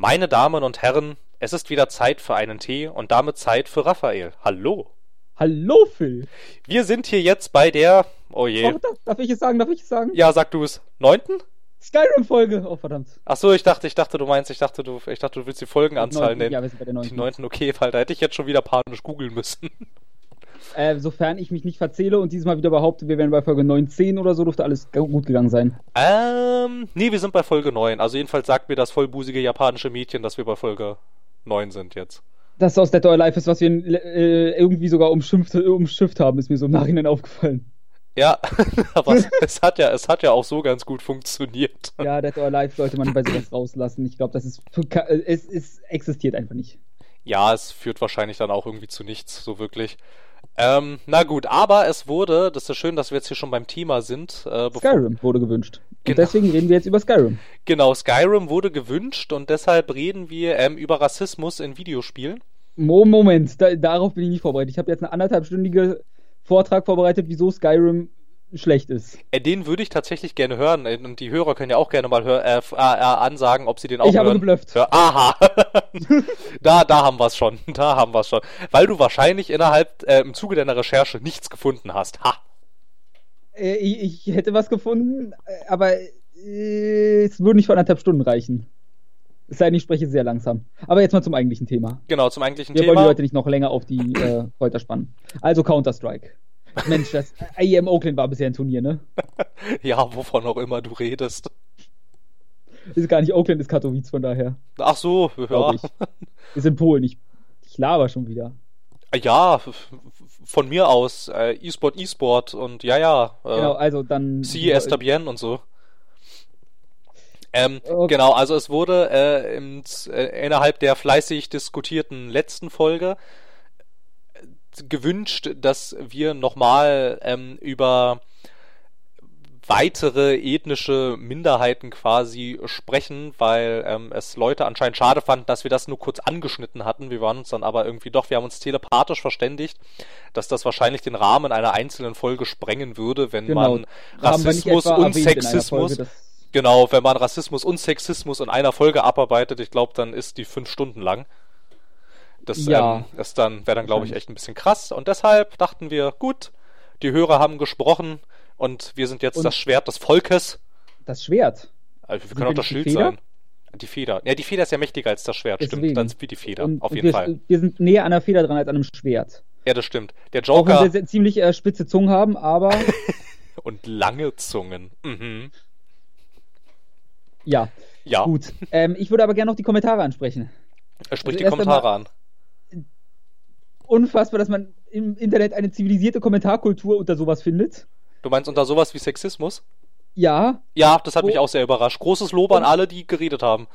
Meine Damen und Herren, es ist wieder Zeit für einen Tee und damit Zeit für Raphael. Hallo. Hallo, Phil. Wir sind hier jetzt bei der. Oh je. Oh, darf, ich es sagen? Darf ich es sagen? Ja, sag du es. Neunten? Skyrim-Folge. Oh, verdammt. Ach so, ich dachte, ich dachte, du meinst, ich dachte, du, ich dachte, du willst die Folgenanzahl nennen. Ja, wir sind bei der die neunten. neunten, okay, weil da hätte ich jetzt schon wieder panisch googeln müssen. Äh, sofern ich mich nicht verzähle und dieses Mal wieder behaupte, wir wären bei Folge 19 oder so, dürfte alles gut gegangen sein. ähm, nee, wir sind bei Folge 9. Also jedenfalls sagt mir das vollbusige japanische Mädchen, dass wir bei Folge 9 sind jetzt. Das aus Dead or Alive ist, was wir äh, irgendwie sogar umschimpft, umschifft haben, ist mir so im Nachhinein aufgefallen. Ja, aber es, es hat ja, es hat ja auch so ganz gut funktioniert. Ja, Dead or Alive sollte man bei sowas rauslassen. Ich glaube, das ist, äh, es, es existiert einfach nicht. Ja, es führt wahrscheinlich dann auch irgendwie zu nichts, so wirklich. Ähm, na gut, aber es wurde, das ist schön, dass wir jetzt hier schon beim Thema sind. Äh, Skyrim wurde gewünscht. Und Genau. deswegen reden wir jetzt über Skyrim. Genau, Skyrim wurde gewünscht und deshalb reden wir ähm, über Rassismus in Videospielen. Mo Moment, da, darauf bin ich nicht vorbereitet. Ich habe jetzt einen anderthalbstündigen Vortrag vorbereitet, wieso Skyrim schlecht ist. Äh, den würde ich tatsächlich gerne hören äh, und die Hörer können ja auch gerne mal hör, äh, äh, äh, ansagen, ob sie den auch Ich habe hören. geblufft. Hör, aha, da, da haben wir's schon, da haben wir's schon. Weil du wahrscheinlich innerhalb, äh, im Zuge deiner Recherche nichts gefunden hast. Ha. Ich, ich hätte was gefunden, aber es würde nicht für anderthalb Stunden reichen. Es sei denn, ich spreche sehr langsam. Aber jetzt mal zum eigentlichen Thema. Genau, zum eigentlichen Wir wollen Thema. die Leute nicht noch länger auf die äh, Folter spannen. Also Counter-Strike. Mensch, das IEM Oakland war bisher ein Turnier, ne? Ja, wovon auch immer du redest. Ist gar nicht Oakland, ist Katowice, von daher. Ach so, ja. Ich. Ist in Polen. Ich, ich laber schon wieder. Ja, von mir aus. Äh, E-Sport, E-Sport und ja, ja. Äh, Genau, also dann. Sie Estabien und so. Ähm, Okay. Genau, also es wurde äh, im, äh, innerhalb der fleißig diskutierten letzten Folge gewünscht, dass wir nochmal ähm, über weitere ethnische Minderheiten quasi sprechen, weil ähm, es Leute anscheinend schade fanden, dass wir das nur kurz angeschnitten hatten. Wir waren uns dann aber irgendwie doch, wir haben uns telepathisch verständigt, dass das wahrscheinlich den Rahmen einer einzelnen Folge sprengen würde, wenn Genau. man Rassismus und Sexismus Folge, Genau, wenn man Rassismus und Sexismus in einer Folge abarbeitet, ich glaube, dann ist die fünf Stunden lang. Das Ja. ähm, ist dann, wäre dann, glaube ich, Wahrscheinlich. echt ein bisschen krass. Und deshalb dachten wir, gut, die Hörer haben gesprochen und wir sind jetzt Und- das Schwert des Volkes. Das Schwert. Also wir Sind können auch das Schild sein. Die Feder. Ja, die Feder ist ja mächtiger als das Schwert, stimmt. Deswegen. Dann sind wir die Feder, Und, auf jeden wir, Fall. wir sind näher an der Feder dran als an einem Schwert. Ja, das stimmt. Der Auch wenn Joker sehr, ziemlich äh, spitze Zungen haben, aber und lange Zungen. Mhm. ja, Ja, gut. Ähm, ich würde aber gerne noch die Kommentare ansprechen. er spricht Also die Kommentare an. Unfassbar, dass man im Internet eine zivilisierte Kommentarkultur unter sowas findet. Du meinst unter sowas wie Sexismus? Ja, Ja, das hat mich auch sehr überrascht. Großes Lob an alle, die geredet haben.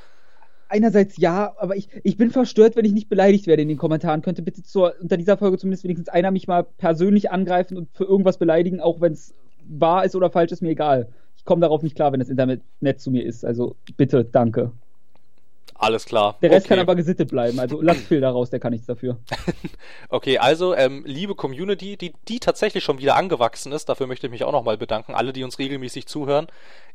einerseits ja, aber ich, ich bin verstört, wenn ich nicht beleidigt werde in den Kommentaren. Könnte bitte zur, unter dieser Folge zumindest wenigstens einer mich mal persönlich angreifen und für irgendwas beleidigen, auch wenn es wahr ist oder falsch, ist mir egal. Ich komme darauf nicht klar, wenn das Internet nett zu mir ist. Also bitte, danke. Alles klar. Der Rest okay. kann aber gesittet bleiben. Also lasst Phil da raus, der kann nichts dafür. Okay, also, ähm, liebe Community, die, die tatsächlich schon wieder angewachsen ist, dafür möchte ich mich auch nochmal bedanken. Alle, die uns regelmäßig zuhören.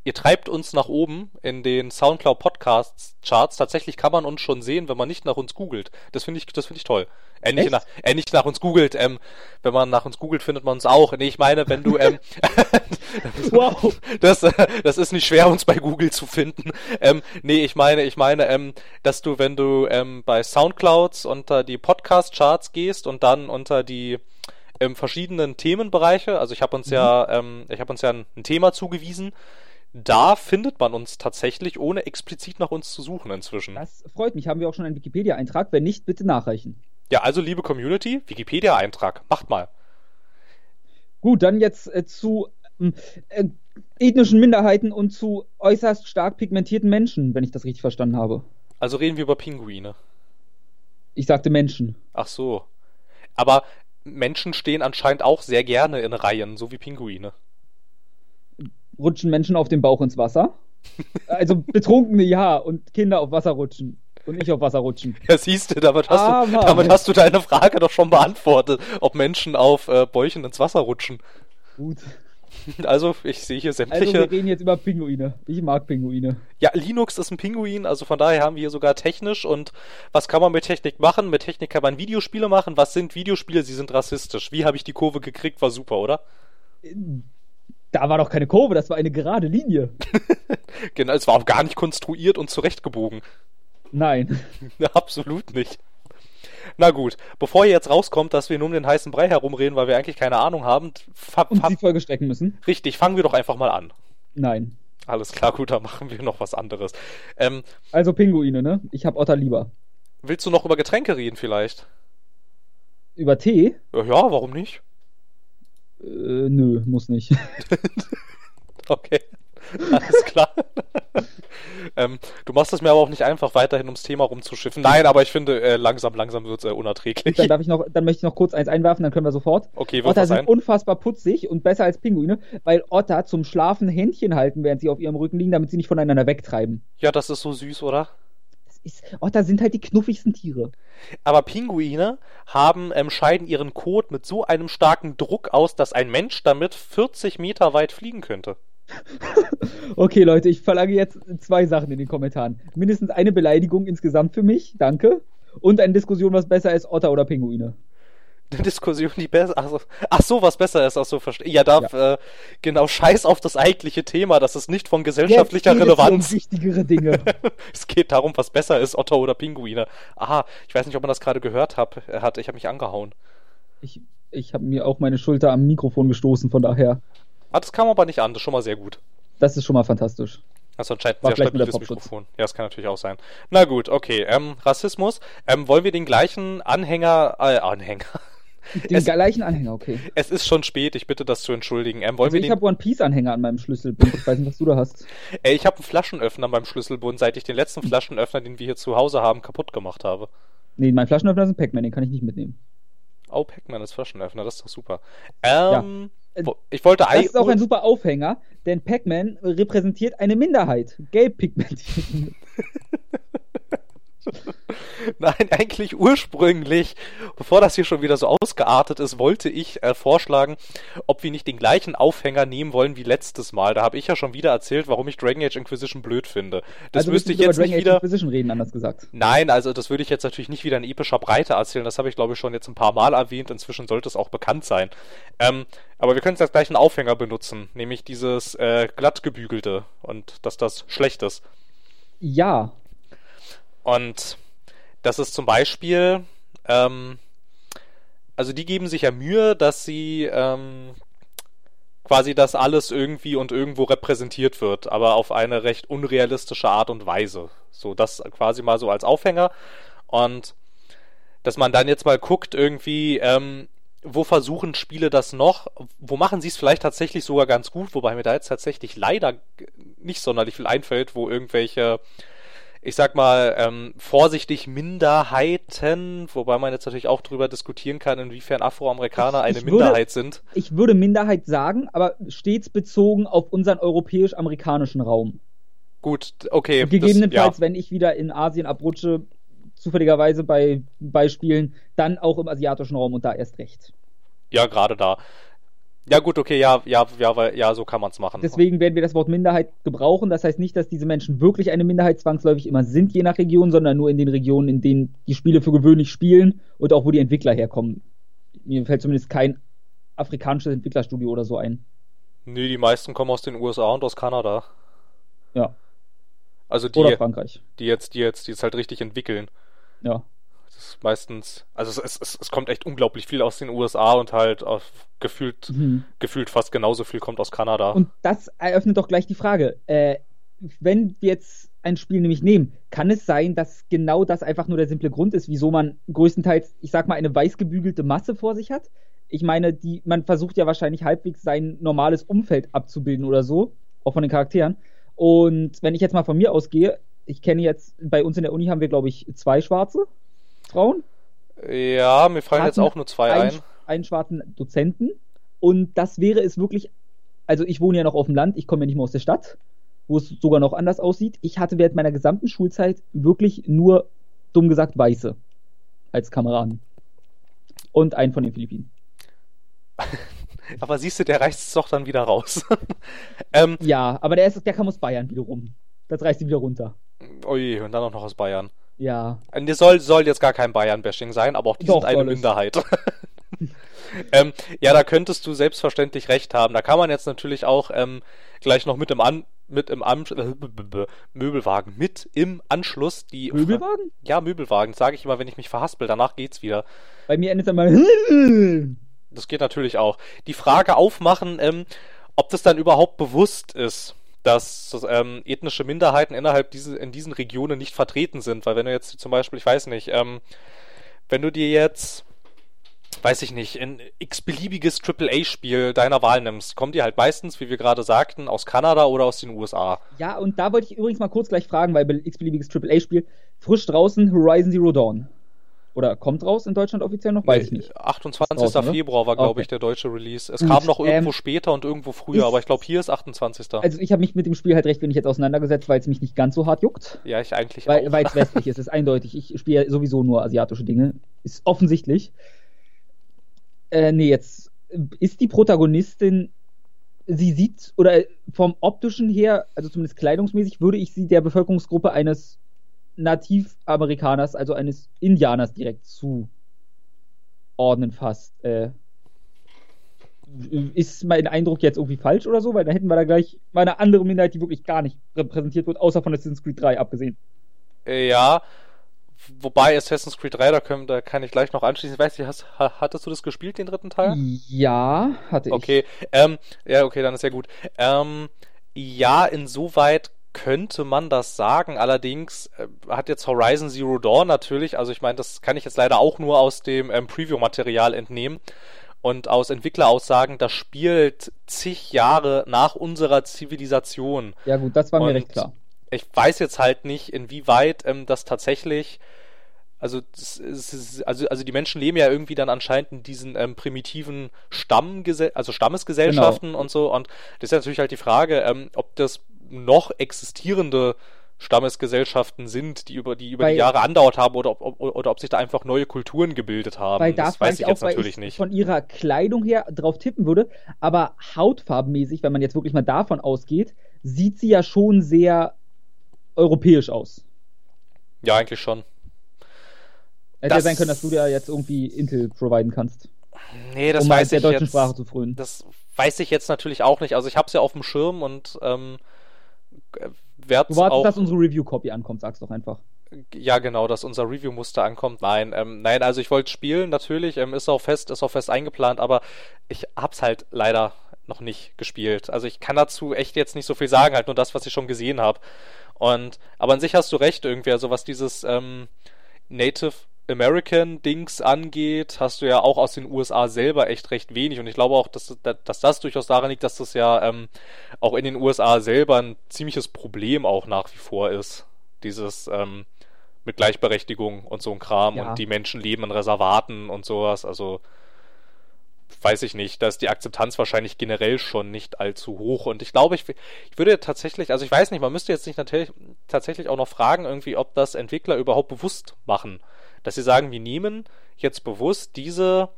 Ihr treibt uns nach oben in den Soundcloud Podcasts Charts. Tatsächlich kann man uns schon sehen, wenn man nicht nach uns googelt. Das finde ich, das finde ich toll. Äh, nicht, nach, äh, nicht nach uns googelt. Ähm, wenn man nach uns googelt, findet man uns auch. Nee, ich meine, wenn du, ähm, Wow. Das, das ist nicht schwer, uns bei Google zu finden. Ähm, nee, ich meine, ich meine, ähm, dass du, wenn du ähm, bei Soundclouds unter die Podcast-Charts gehst und dann unter die ähm, verschiedenen Themenbereiche, also ich habe uns ja, ähm, ich habe uns ja ein, ein Thema zugewiesen, da findet man uns tatsächlich, ohne explizit nach uns zu suchen inzwischen. Das freut mich. Haben wir auch schon einen Wikipedia-Eintrag? Wenn nicht, bitte nachreichen. Ja, also liebe Community, Wikipedia-Eintrag, macht mal. Gut, dann jetzt äh, zu ähm, äh, ethnischen Minderheiten und zu äußerst stark pigmentierten Menschen, wenn ich das richtig verstanden habe. Also reden wir über Pinguine. Ich sagte Menschen. Ach so. Aber Menschen stehen anscheinend auch sehr gerne in Reihen, so wie Pinguine. Rutschen Menschen auf dem Bauch ins Wasser? Also Betrunkene ja und Kinder auf Wasser rutschen und nicht auf Wasser rutschen. Ja, siehst du, damit hast, du, Aber- damit hast du deine Frage doch schon beantwortet, ob Menschen auf äh, Bäuchen ins Wasser rutschen. Gut. Also, ich sehe hier Also sämtliche. wir reden jetzt über Pinguine. Ich mag Pinguine. ja, Linux ist ein Pinguin, also von daher haben wir hier sogar technisch und was kann man mit Technik machen? Mit Technik kann man Videospiele machen. Was sind Videospiele? Sie sind rassistisch. Wie habe ich die Kurve gekriegt? War super, oder? Da war doch keine Kurve, das war eine gerade Linie. Genau, es war auch gar nicht konstruiert und zurechtgebogen. Nein. Absolut nicht. Na gut, bevor ihr jetzt rauskommt, dass wir nur um den heißen Brei herumreden, weil wir eigentlich keine Ahnung haben, Und die Folge strecken müssen? richtig, fangen wir doch einfach mal an. Nein. Alles klar, gut, dann machen wir noch was anderes. Ähm, Also Pinguine, ne? Ich hab Otter lieber. willst du noch über Getränke reden vielleicht? Über Tee? Ja, ja, warum nicht? Äh, nö, muss nicht. Okay, alles klar. ähm, du machst es mir aber auch nicht einfach, weiterhin ums Thema rumzuschiffen. Nein, aber ich finde, äh, langsam, langsam wird es äh, unerträglich. Dann darf ich noch, dann möchte ich noch kurz eins einwerfen, dann können wir sofort. Okay, Otter sind sein? unfassbar putzig und besser als Pinguine, weil Otter zum Schlafen Händchen halten, während sie auf ihrem Rücken liegen, damit sie nicht voneinander wegtreiben. Ja, das ist so süß, oder? Ist, Otter sind halt die knuffigsten Tiere. Aber Pinguine haben, ähm, scheiden ihren Kot mit so einem starken Druck aus, dass ein Mensch damit 40 Meter weit fliegen könnte. Okay, Leute, ich verlange jetzt zwei Sachen in den Kommentaren. Mindestens eine Beleidigung insgesamt für mich, danke. Und eine Diskussion, was besser ist, Otter oder Pinguine. Eine Diskussion, die besser. Ach so, ach so, was besser ist, ach so, verstehe. Ja, da, Äh, genau, scheiß auf das eigentliche Thema. Das ist nicht von gesellschaftlicher Jetzt geht es Relevanz. Um wichtigere Dinge. es geht darum, was besser ist, Otter oder Pinguine. Aha, ich weiß nicht, ob man das gerade gehört hab, äh, hat. Ich habe mich angehauen. Ich, ich habe mir auch meine Schulter am Mikrofon gestoßen, von daher. Ah, das kam aber nicht an. Das ist schon mal sehr gut. Das ist schon mal fantastisch. Das ist anscheinend ein sehr stabiles. Mikrofon. Ja, das kann natürlich auch sein. Na gut, okay. Ähm, Rassismus. Ähm, wollen wir den gleichen Anhänger, äh, Anhänger. Den Es- gleichen Anhänger, okay. Es ist schon spät, ich bitte das zu entschuldigen. Ähm, wollen Also wir ich habe One Piece Anhänger an meinem Schlüsselbund. Ich weiß nicht, was du da hast. äh, ich habe einen Flaschenöffner beim Schlüsselbund, seit ich den letzten Flaschenöffner, den wir hier zu Hause haben, kaputt gemacht habe. Nee, mein Flaschenöffner ist ein Pac-Man, den kann ich nicht mitnehmen. Oh, Pac-Man ist Flaschenöffner, das ist doch super. Ähm, Ja. Wo- ich wollte Das ist auch ein super Aufhänger, denn Pac-Man repräsentiert eine Minderheit. Gelb pigmentiert. Nein, eigentlich ursprünglich, bevor das hier schon wieder so ausgeartet ist, wollte ich äh, vorschlagen, ob wir nicht den gleichen Aufhänger nehmen wollen wie letztes Mal. Da habe ich ja schon wieder erzählt, warum ich Dragon Age Inquisition blöd finde. Das also müsste ich jetzt über nicht Dragon Age wieder. Inquisition reden, anders gesagt. Nein, also das würde ich jetzt natürlich nicht wieder in epischer Breite erzählen. Das habe ich, glaube ich, schon jetzt ein paar Mal erwähnt. Inzwischen sollte es auch bekannt sein. Ähm, aber wir können jetzt gleich einen Aufhänger benutzen, nämlich dieses äh, glattgebügelte und dass das schlecht ist. Ja, Und das ist zum Beispiel, ähm, also die geben sich ja Mühe, dass sie ähm, quasi das alles irgendwie und irgendwo repräsentiert wird, aber auf eine recht unrealistische Art und Weise. So, das quasi mal so als Aufhänger. Und dass man dann jetzt mal guckt, irgendwie, ähm, wo versuchen Spiele das noch? Wo machen sie es vielleicht tatsächlich sogar ganz gut? Wobei mir da jetzt tatsächlich leider nicht sonderlich viel einfällt, wo irgendwelche ich sag mal, ähm, vorsichtig Minderheiten, wobei man jetzt natürlich auch drüber diskutieren kann, inwiefern Afroamerikaner eine würde- Minderheit sind. ich würde Minderheit sagen, aber stets bezogen auf unseren europäisch-amerikanischen Raum. Gut, okay. Gegebenenfalls, das, wenn ich wieder in Asien abrutsche, zufälligerweise bei Beispielen, dann auch im asiatischen Raum und da erst recht. ja, ja, gerade da. Ja, gut, okay, ja, ja, ja, ja, so kann man es machen. Deswegen werden wir das Wort Minderheit gebrauchen. Das heißt nicht, dass diese Menschen wirklich eine Minderheit zwangsläufig immer sind, je nach Region, sondern nur in den Regionen, in denen die Spiele für gewöhnlich spielen und auch wo die Entwickler herkommen. Mir fällt zumindest kein afrikanisches Entwicklerstudio oder so ein. Nee, die meisten kommen aus den USA und aus Kanada. Ja. Also die, Oder Frankreich. die jetzt, die jetzt, die es halt richtig entwickeln. Ja. Das ist meistens, also es, es, es kommt echt unglaublich viel aus den USA und halt gefühlt, Mhm. gefühlt fast genauso viel kommt aus Kanada. Und das eröffnet doch gleich die Frage. Äh, wenn wir jetzt ein Spiel nämlich nehmen, kann es sein, dass genau das einfach nur der simple Grund ist, wieso man größtenteils, ich sag mal, eine weiß gebügelte Masse vor sich hat? Ich meine, die, man versucht ja wahrscheinlich halbwegs sein normales Umfeld abzubilden oder so, auch von den Charakteren. Und wenn ich jetzt mal von mir ausgehe, ich kenne jetzt, bei uns in der Uni haben wir, glaube ich, zwei schwarze Frauen. ja, mir fallen jetzt auch nur zwei einen, ein. einen schwarzen Dozenten. Und das wäre es wirklich, also ich wohne ja noch auf dem Land, ich komme ja nicht mehr aus der Stadt, wo es sogar noch anders aussieht. Ich hatte während meiner gesamten Schulzeit wirklich nur, dumm gesagt, Weiße als Kameraden. Und einen von den Philippinen. Aber siehst du, der reißt es doch dann wieder raus. ähm, ja, aber der, ist, der kam aus Bayern wiederum. Das reißt ihn wieder runter. Ui, und dann auch noch aus Bayern. Ja. Und das soll, soll jetzt gar kein Bayern-Bashing sein, aber auch die Doch, sind eine. Minderheit. ähm, ja, da könntest du selbstverständlich recht haben. Da kann man jetzt natürlich auch ähm, gleich noch mit im An mit im An Möbelwagen mit im Anschluss die Möbelwagen? Ja, Möbelwagen, sage ich immer, wenn ich mich verhaspel, danach geht's wieder. Bei mir endet dann mal. Das geht natürlich auch. Die Frage aufmachen, ähm, ob das dann überhaupt bewusst ist, dass ähm, ethnische Minderheiten innerhalb diese, in diesen Regionen nicht vertreten sind. Weil wenn du jetzt zum Beispiel, ich weiß nicht, ähm, wenn du dir jetzt, weiß ich nicht, ein x-beliebiges AAA-Spiel deiner Wahl nimmst, kommen die halt meistens, wie wir gerade sagten, aus Kanada oder aus den USA. Ja, und da wollte ich übrigens mal kurz gleich fragen, weil x-beliebiges AAA-Spiel frisch draußen Horizon Zero Dawn. Oder kommt raus in Deutschland offiziell noch? Weiß ich nicht. 28. Ist draußen, ne? Februar war, glaube Okay. ich, der deutsche Release. Es Gut, kam noch irgendwo ähm, später und irgendwo früher, aber ich glaube, hier ist 28. Also ich habe mich mit dem Spiel halt recht wenig jetzt auseinandergesetzt, weil es mich nicht ganz so hart juckt. ja, ich eigentlich Weil auch. weil es westlich ist, ist eindeutig. Ich spiele ja sowieso nur asiatische Dinge. Ist offensichtlich. Äh, nee, jetzt ist die Protagonistin, sie sieht, oder vom optischen her, also zumindest kleidungsmäßig, würde ich sie der Bevölkerungsgruppe eines Nativamerikaners, also eines Indianers direkt zuordnen fast. Äh, ist mein Eindruck jetzt irgendwie falsch oder so? Weil da hätten wir da gleich mal eine andere Minderheit, die wirklich gar nicht repräsentiert wird, außer von Assassin's Creed 3 abgesehen. Äh, Ja, wobei Assassin's Creed 3, da, können, da kann ich gleich noch anschließen. Ich weiß nicht, hast, ha- hattest du das gespielt, den dritten Teil? Ja, hatte ich. Okay, ähm, ja, okay, dann ist ja gut. Ähm, ja, insoweit könnte man das sagen. Allerdings äh, hat jetzt Horizon Zero Dawn natürlich, also ich meine, das kann ich jetzt leider auch nur aus dem ähm, Preview-Material entnehmen und aus Entwickleraussagen, das spielt zig Jahre nach unserer Zivilisation. Ja, gut, das war mir Und recht klar. ich weiß jetzt halt nicht, inwieweit ähm, das tatsächlich. Also, ist, also, also die Menschen leben ja irgendwie dann anscheinend in diesen ähm, primitiven Stammgese also Stammesgesellschaften und so. Und das ist ja natürlich halt die Frage, ähm, ob das noch existierende Stammesgesellschaften sind, die über die über Weil- die Jahre andauert haben oder ob, ob, oder ob sich da einfach neue Kulturen gebildet haben. Weil da das weiß ich auch, jetzt natürlich ich nicht. von ihrer Kleidung her drauf tippen würde, aber hautfarbenmäßig, wenn man jetzt wirklich mal davon ausgeht, sieht sie ja schon sehr europäisch aus. Ja, eigentlich schon. Hätte ja Das- sein können, dass du da jetzt irgendwie Intel providen kannst, Nee, das um weiß der ich deutschen jetzt. Sprache zu frönen. Das weiß ich jetzt natürlich auch nicht. Also ich habe es ja auf dem Schirm und ähm, werde Du wartest, dass unsere Review-Copy ankommt, sag's doch einfach. Ja, genau, dass unser Review-Muster ankommt. Nein, ähm, nein, also ich wollte spielen, natürlich, ähm, ist auch fest, ist auch fest eingeplant, aber ich hab's halt leider noch nicht gespielt. Also ich kann dazu echt jetzt nicht so viel sagen, halt nur das, was ich schon gesehen habe. Und aber an sich hast du recht irgendwie, also was dieses ähm, Native American Dings angeht, hast du ja auch aus den USA selber echt recht wenig. Und ich glaube auch, dass, dass das durchaus daran liegt, dass das ja ähm, auch in den USA selber ein ziemliches Problem auch nach wie vor ist. Dieses ähm, mit Gleichberechtigung und so ein Kram Ja. und die Menschen leben in Reservaten und sowas. Also weiß ich nicht, da ist die Akzeptanz wahrscheinlich generell schon nicht allzu hoch. Und ich glaube, ich, ich würde tatsächlich, also ich weiß nicht, man müsste jetzt nicht natürlich, tatsächlich auch noch fragen, irgendwie, ob das Entwickler überhaupt bewusst machen. Dass sie sagen, wir nehmen jetzt bewusst diese,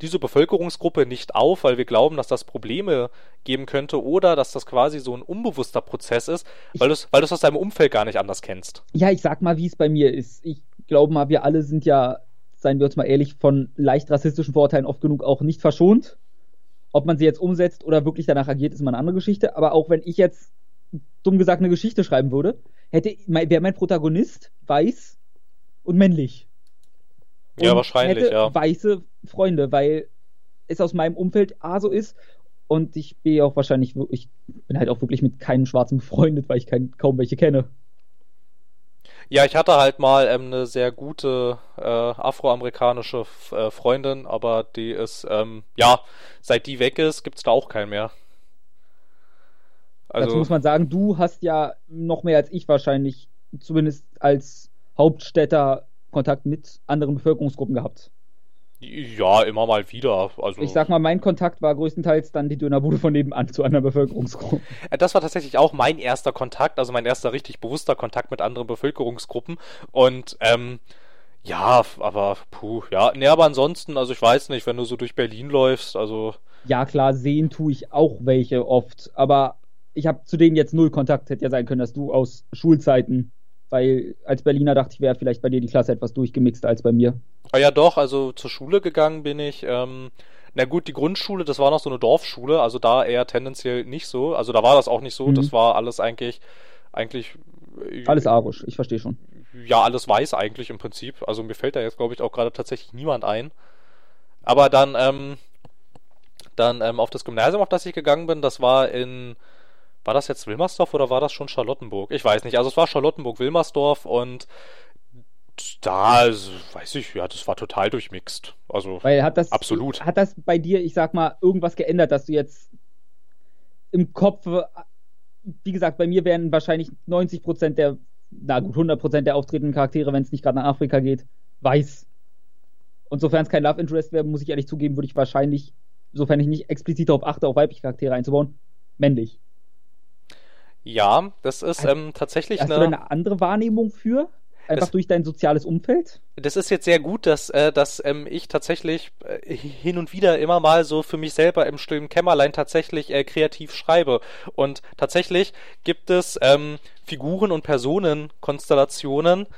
diese Bevölkerungsgruppe nicht auf, weil wir glauben, dass das Probleme geben könnte oder dass das quasi so ein unbewusster Prozess ist, weil du es weil aus deinem Umfeld gar nicht anders kennst. Ja, ich sag mal, wie es bei mir ist. Ich glaube mal, wir alle sind ja, seien wir uns mal ehrlich, von leicht rassistischen Vorurteilen oft genug auch nicht verschont. Ob man sie jetzt umsetzt oder wirklich danach agiert, ist mal eine andere Geschichte. Aber auch wenn ich jetzt, dumm gesagt, eine Geschichte schreiben würde, hätte, wäre mein Protagonist weiß und männlich. Ja, wahrscheinlich, hätte ja. weiße Freunde, weil es aus meinem Umfeld A so ist. Und ich bin auch wahrscheinlich, ich bin halt auch wirklich mit keinem Schwarzen befreundet, weil ich kein, kaum welche kenne. Ja, ich hatte halt mal ähm, eine sehr gute äh, afroamerikanische F- äh, Freundin, aber die ist, ähm, ja, seit die weg ist, gibt's da auch keinen mehr. Dazu Also, muss man sagen, du hast ja noch mehr als ich wahrscheinlich, zumindest als Hauptstädter, Kontakt mit anderen Bevölkerungsgruppen gehabt. ja, immer mal wieder. Also, Ich sag mal, mein Kontakt war größtenteils dann die Dönerbude von nebenan zu anderen Bevölkerungsgruppen. Äh, Das war tatsächlich auch mein erster Kontakt, also mein erster richtig bewusster Kontakt mit anderen Bevölkerungsgruppen. Und ähm, ja, aber puh, ja, nee, aber ansonsten, also ich weiß nicht, wenn du so durch Berlin läufst, also Ja, klar, sehen tue ich auch welche oft, aber ich habe zu denen jetzt null Kontakt. Hätte ja sein können, dass du aus Schulzeiten, weil als Berliner dachte ich, wäre vielleicht bei dir die Klasse etwas durchgemixt als bei mir. Ah ja, doch, also zur Schule gegangen bin ich. Ähm, na gut, die Grundschule, das war noch so eine Dorfschule, also da eher tendenziell nicht so. Also da war das auch nicht so, mhm. das war alles eigentlich, eigentlich. Äh, alles arisch, ich verstehe schon. Ja, alles weiß eigentlich im Prinzip. Also mir fällt da jetzt, glaube ich, auch gerade tatsächlich niemand ein. Aber dann, ähm, dann ähm, auf das Gymnasium, auf das ich gegangen bin, das war in, war das jetzt Wilmersdorf oder war das schon Charlottenburg? Ich weiß nicht. Also es war Charlottenburg-Wilmersdorf und da, weiß ich, ja, das war total durchmixt. Also Weil hat das, absolut. Hat das bei dir, ich sag mal, irgendwas geändert, dass du jetzt im Kopf, wie gesagt, bei mir wären wahrscheinlich 90 Prozent der, na gut, 100 Prozent der auftretenden Charaktere, wenn es nicht gerade nach Afrika geht, weiß. Und sofern es kein Love Interest wäre, muss ich ehrlich zugeben, würde ich wahrscheinlich, sofern ich nicht explizit darauf achte, auf weibliche Charaktere einzubauen, männlich. Ja, das ist ähm, tatsächlich Hast eine... du eine andere Wahrnehmung für? Einfach das, durch dein soziales Umfeld? Das ist jetzt sehr gut, dass, äh, dass ähm, ich tatsächlich äh, hin und wieder immer mal so für mich selber im stillen Kämmerlein tatsächlich äh, kreativ schreibe. Und tatsächlich gibt es ähm, Figuren und Personenkonstellationen,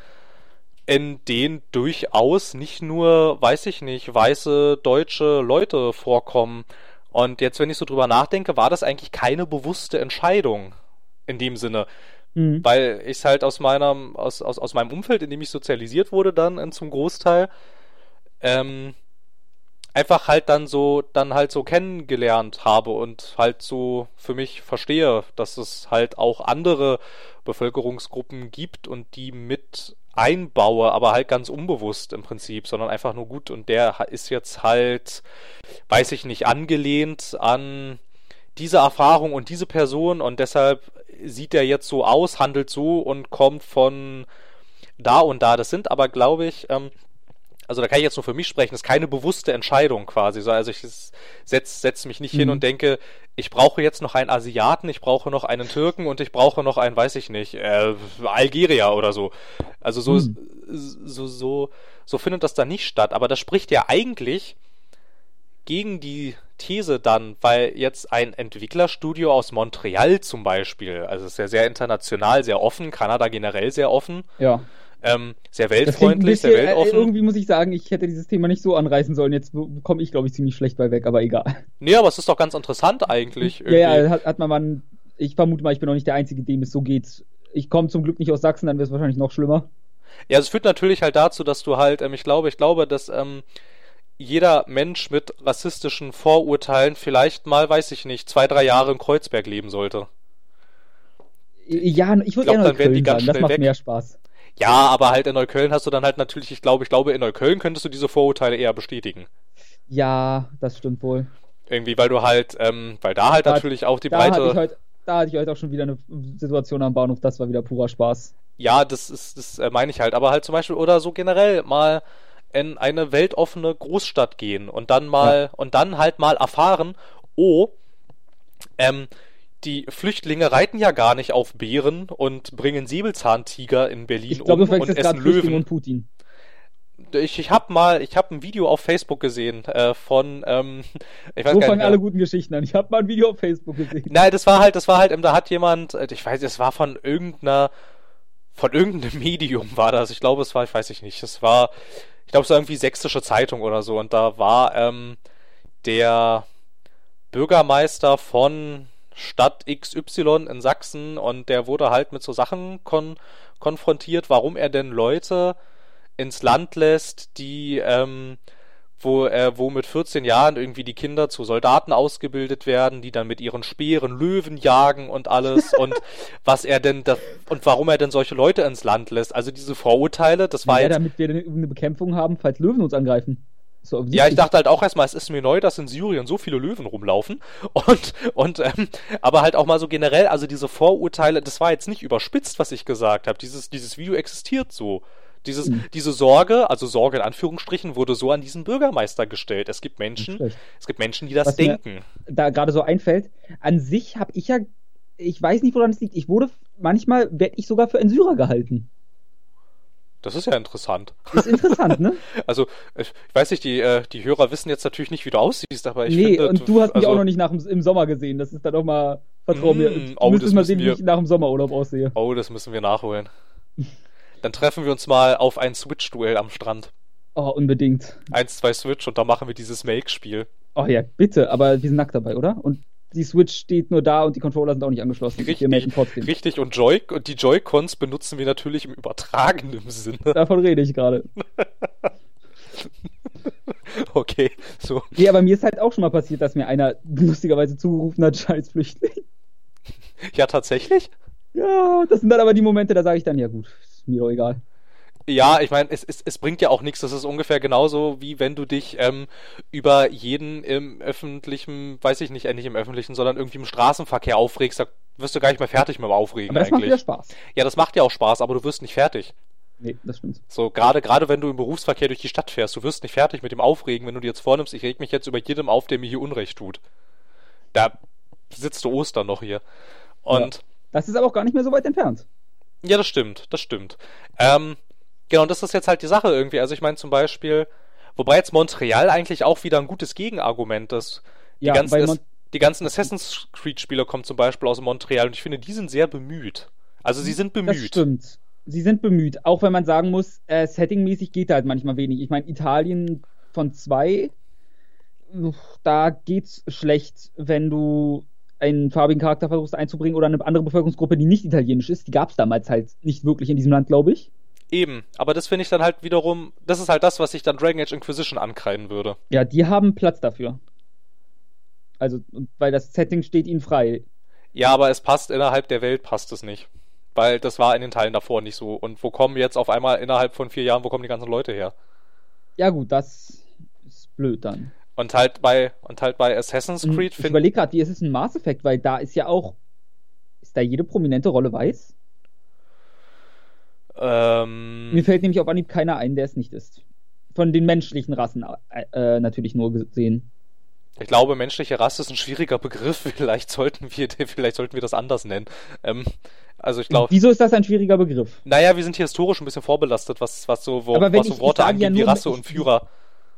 in denen durchaus nicht nur, weiß ich nicht, weiße deutsche Leute vorkommen. Und jetzt, wenn ich so drüber nachdenke, war das eigentlich keine bewusste Entscheidung in dem Sinne. Mhm. Weil ich es halt aus meinem, aus, aus, aus meinem Umfeld, in dem ich sozialisiert wurde, dann zum Großteil, ähm, einfach halt dann so, dann halt so kennengelernt habe und halt so für mich verstehe, dass es halt auch andere Bevölkerungsgruppen gibt und die mit einbaue, aber halt ganz unbewusst im Prinzip, sondern einfach nur gut und der ist jetzt halt, weiß ich nicht, angelehnt an diese Erfahrung und diese Person und deshalb sieht er jetzt so aus, handelt so und kommt von da und da. Das sind aber, glaube ich, ähm, also da kann ich jetzt nur für mich sprechen, das ist keine bewusste Entscheidung quasi. Also ich setze setz mich nicht mhm. hin und denke, ich brauche jetzt noch einen Asiaten, ich brauche noch einen Türken und ich brauche noch einen, weiß ich nicht, äh, Algerier oder so. Also so, mhm. so, so, so findet das da nicht statt. Aber das spricht ja eigentlich gegen die These dann, weil jetzt ein Entwicklerstudio aus Montreal zum Beispiel, also ist ja sehr international, sehr offen, Kanada generell sehr offen. Ja. Ähm, sehr weltfreundlich, bisschen, sehr äh, weltoffen. Irgendwie muss ich sagen, ich hätte dieses Thema nicht so anreißen sollen. Jetzt komme ich, glaube ich, ziemlich schlecht bei weg, aber egal. Nee, aber es ist doch ganz interessant eigentlich. Irgendwie. Ja, ja, hat, hat man mal. Ich vermute mal, ich bin noch nicht der Einzige, dem es so geht. Ich komme zum Glück nicht aus Sachsen, dann wäre es wahrscheinlich noch schlimmer. Ja, es führt natürlich halt dazu, dass du halt, ähm, ich glaube, ich glaube, dass ähm, jeder Mensch mit rassistischen Vorurteilen vielleicht mal, weiß ich nicht, zwei, drei Jahre in Kreuzberg leben sollte. Ja, ich würde Neukölln die ganz sagen, das macht weg. mehr Spaß. Ja, aber halt in Neukölln hast du dann halt natürlich, ich glaube, ich glaube, in Neukölln könntest du diese Vorurteile eher bestätigen. Ja, das stimmt wohl. Irgendwie, weil du halt, ähm, weil da halt da, natürlich auch die da breite. Hatte ich heute, da hatte ich heute auch schon wieder eine Situation am Bahnhof, das war wieder purer Spaß. Ja, das ist, das äh, meine ich halt. Aber halt zum Beispiel, oder so generell mal in eine weltoffene Großstadt gehen und dann mal ja. und dann halt mal erfahren, oh, ähm, die Flüchtlinge reiten ja gar nicht auf Bären und bringen Säbelzahntiger in Berlin ich glaub, um und essen Löwen. Und Putin. Ich, ich habe mal, ich habe ein Video auf Facebook gesehen äh, von, ähm, ich weiß so fangen alle guten Geschichten an. Ich habe mal ein Video auf Facebook gesehen. Nein, das war halt, das war halt, da hat jemand, äh, ich weiß, das war von irgendeiner, von irgendeinem Medium war das. Ich glaube, es war, ich weiß ich nicht, es war, glaube, es war irgendwie sächsische Zeitung oder so. Und da war ähm, der Bürgermeister von Stadt XY in Sachsen und der wurde halt mit so Sachen kon konfrontiert, warum er denn Leute ins Land lässt, die ähm, wo, äh, wo mit 14 Jahren irgendwie die Kinder zu Soldaten ausgebildet werden, die dann mit ihren Speeren Löwen jagen und alles und was er denn da, und warum er denn solche Leute ins Land lässt. Also diese Vorurteile, das war ja, jetzt. damit wir eine Bekämpfung haben, falls Löwen uns angreifen. So, ja, ich dachte halt auch erstmal, es ist mir neu, dass in Syrien so viele Löwen rumlaufen. Und, und ähm, aber halt auch mal so generell, also diese Vorurteile, das war jetzt nicht überspitzt, was ich gesagt habe. Dieses, dieses Video existiert so. Dieses, mhm. Diese Sorge, also Sorge in Anführungsstrichen, wurde so an diesen Bürgermeister gestellt. Es gibt Menschen, es gibt Menschen, die das Was denken. da gerade so einfällt, an sich habe ich ja, ich weiß nicht, woran es liegt, ich wurde, manchmal werde ich sogar für einen Syrer gehalten. Das ist ja interessant. Ist interessant, ne? Also, ich weiß nicht, die, äh, die Hörer wissen jetzt natürlich nicht, wie du aussiehst, aber ich nee, finde... und du hast mich also, auch noch nicht nach dem, im Sommer gesehen. Das ist dann auch mal, vertrau Mm, mir, du oh, das mal sehen, müssen wie wir- ich nach dem Sommerurlaub aussehe. Oh, das müssen wir nachholen. Dann treffen wir uns mal auf ein Switch-Duell am Strand. Oh, unbedingt. Eins, zwei Switch und dann machen wir dieses Make-Spiel. Oh ja, bitte, aber wir sind nackt dabei, oder? Und die Switch steht nur da und die Controller sind auch nicht angeschlossen. Richtig, wir melden trotzdem. Richtig, und, Joy und die Joy-Cons benutzen wir natürlich im übertragenen Sinne. Davon rede ich gerade. Okay, so. Nee, aber mir ist halt auch schon mal passiert, dass mir einer lustigerweise zugerufen hat, scheiß Flüchtling. Ja, tatsächlich? Ja, das sind dann aber die Momente, da sage ich dann, ja gut, ist mir doch egal. Ja, ich meine, es, es, es bringt ja auch nichts. Das ist ungefähr genauso, wie wenn du dich ähm, über jeden im öffentlichen, weiß ich nicht, äh, nicht im öffentlichen, sondern irgendwie im Straßenverkehr aufregst. Da wirst du gar nicht mehr fertig mit dem Aufregen Aber das macht eigentlich. wieder Spaß. Ja, das macht ja auch Spaß, aber du wirst nicht fertig. Nee, das stimmt. So, gerade gerade wenn du im Berufsverkehr durch die Stadt fährst, du wirst nicht fertig mit dem Aufregen, wenn du dir jetzt vornimmst, ich reg mich jetzt über jedem auf, der mir hier Unrecht tut. Da sitzt du Ostern noch hier. Und Das ist aber auch gar nicht mehr so weit entfernt. Ja, das stimmt, das stimmt. Ähm, genau, und das ist jetzt halt die Sache irgendwie. Also ich meine zum Beispiel, wobei jetzt Montreal eigentlich auch wieder ein gutes Gegenargument ist. Die, Ja, ganzen, Mon die ganzen Assassin's Creed-Spieler kommen zum Beispiel aus Montreal und ich finde, die sind sehr bemüht. Also sie sind Das bemüht. stimmt. Sie sind bemüht, auch wenn man sagen muss, äh, settingmäßig geht halt manchmal wenig. Ich meine, Italien von zwei, da geht's schlecht, wenn du einen farbigen Charakter versuchst einzubringen oder eine andere Bevölkerungsgruppe, die nicht italienisch ist. Die gab's damals halt nicht wirklich in diesem Land, glaube ich. Eben, aber das finde ich dann halt wiederum, das ist halt das, was ich dann Dragon Age Inquisition ankreiden würde. Ja, die haben Platz dafür. Also, weil das Setting steht ihnen frei. Ja, aber es passt innerhalb der Welt, passt es nicht. Weil das war in den Teilen davor nicht so. Und wo kommen jetzt auf einmal innerhalb von vier Jahren, wo kommen die ganzen Leute her? Ja, gut, das ist blöd dann. Und halt bei, und halt bei Assassin's Und Creed ich finde überlege gerade, ist es ein Mass Effect, weil da ist ja auch. Ist da jede prominente Rolle weiß? ähm, Mir fällt nämlich auf Anhieb keiner ein, der es nicht ist. Von den menschlichen Rassen äh, äh, natürlich nur gesehen. Ich glaube, menschliche Rasse ist ein schwieriger Begriff. Vielleicht sollten wir, vielleicht sollten wir das anders nennen. Ähm, also ich glaube, Wieso ist das ein schwieriger Begriff? naja, wir sind hier historisch ein bisschen vorbelastet, was, was so, wo, was so ich- Worte ich sage ja angeht, wie Rasse ich- und Führer.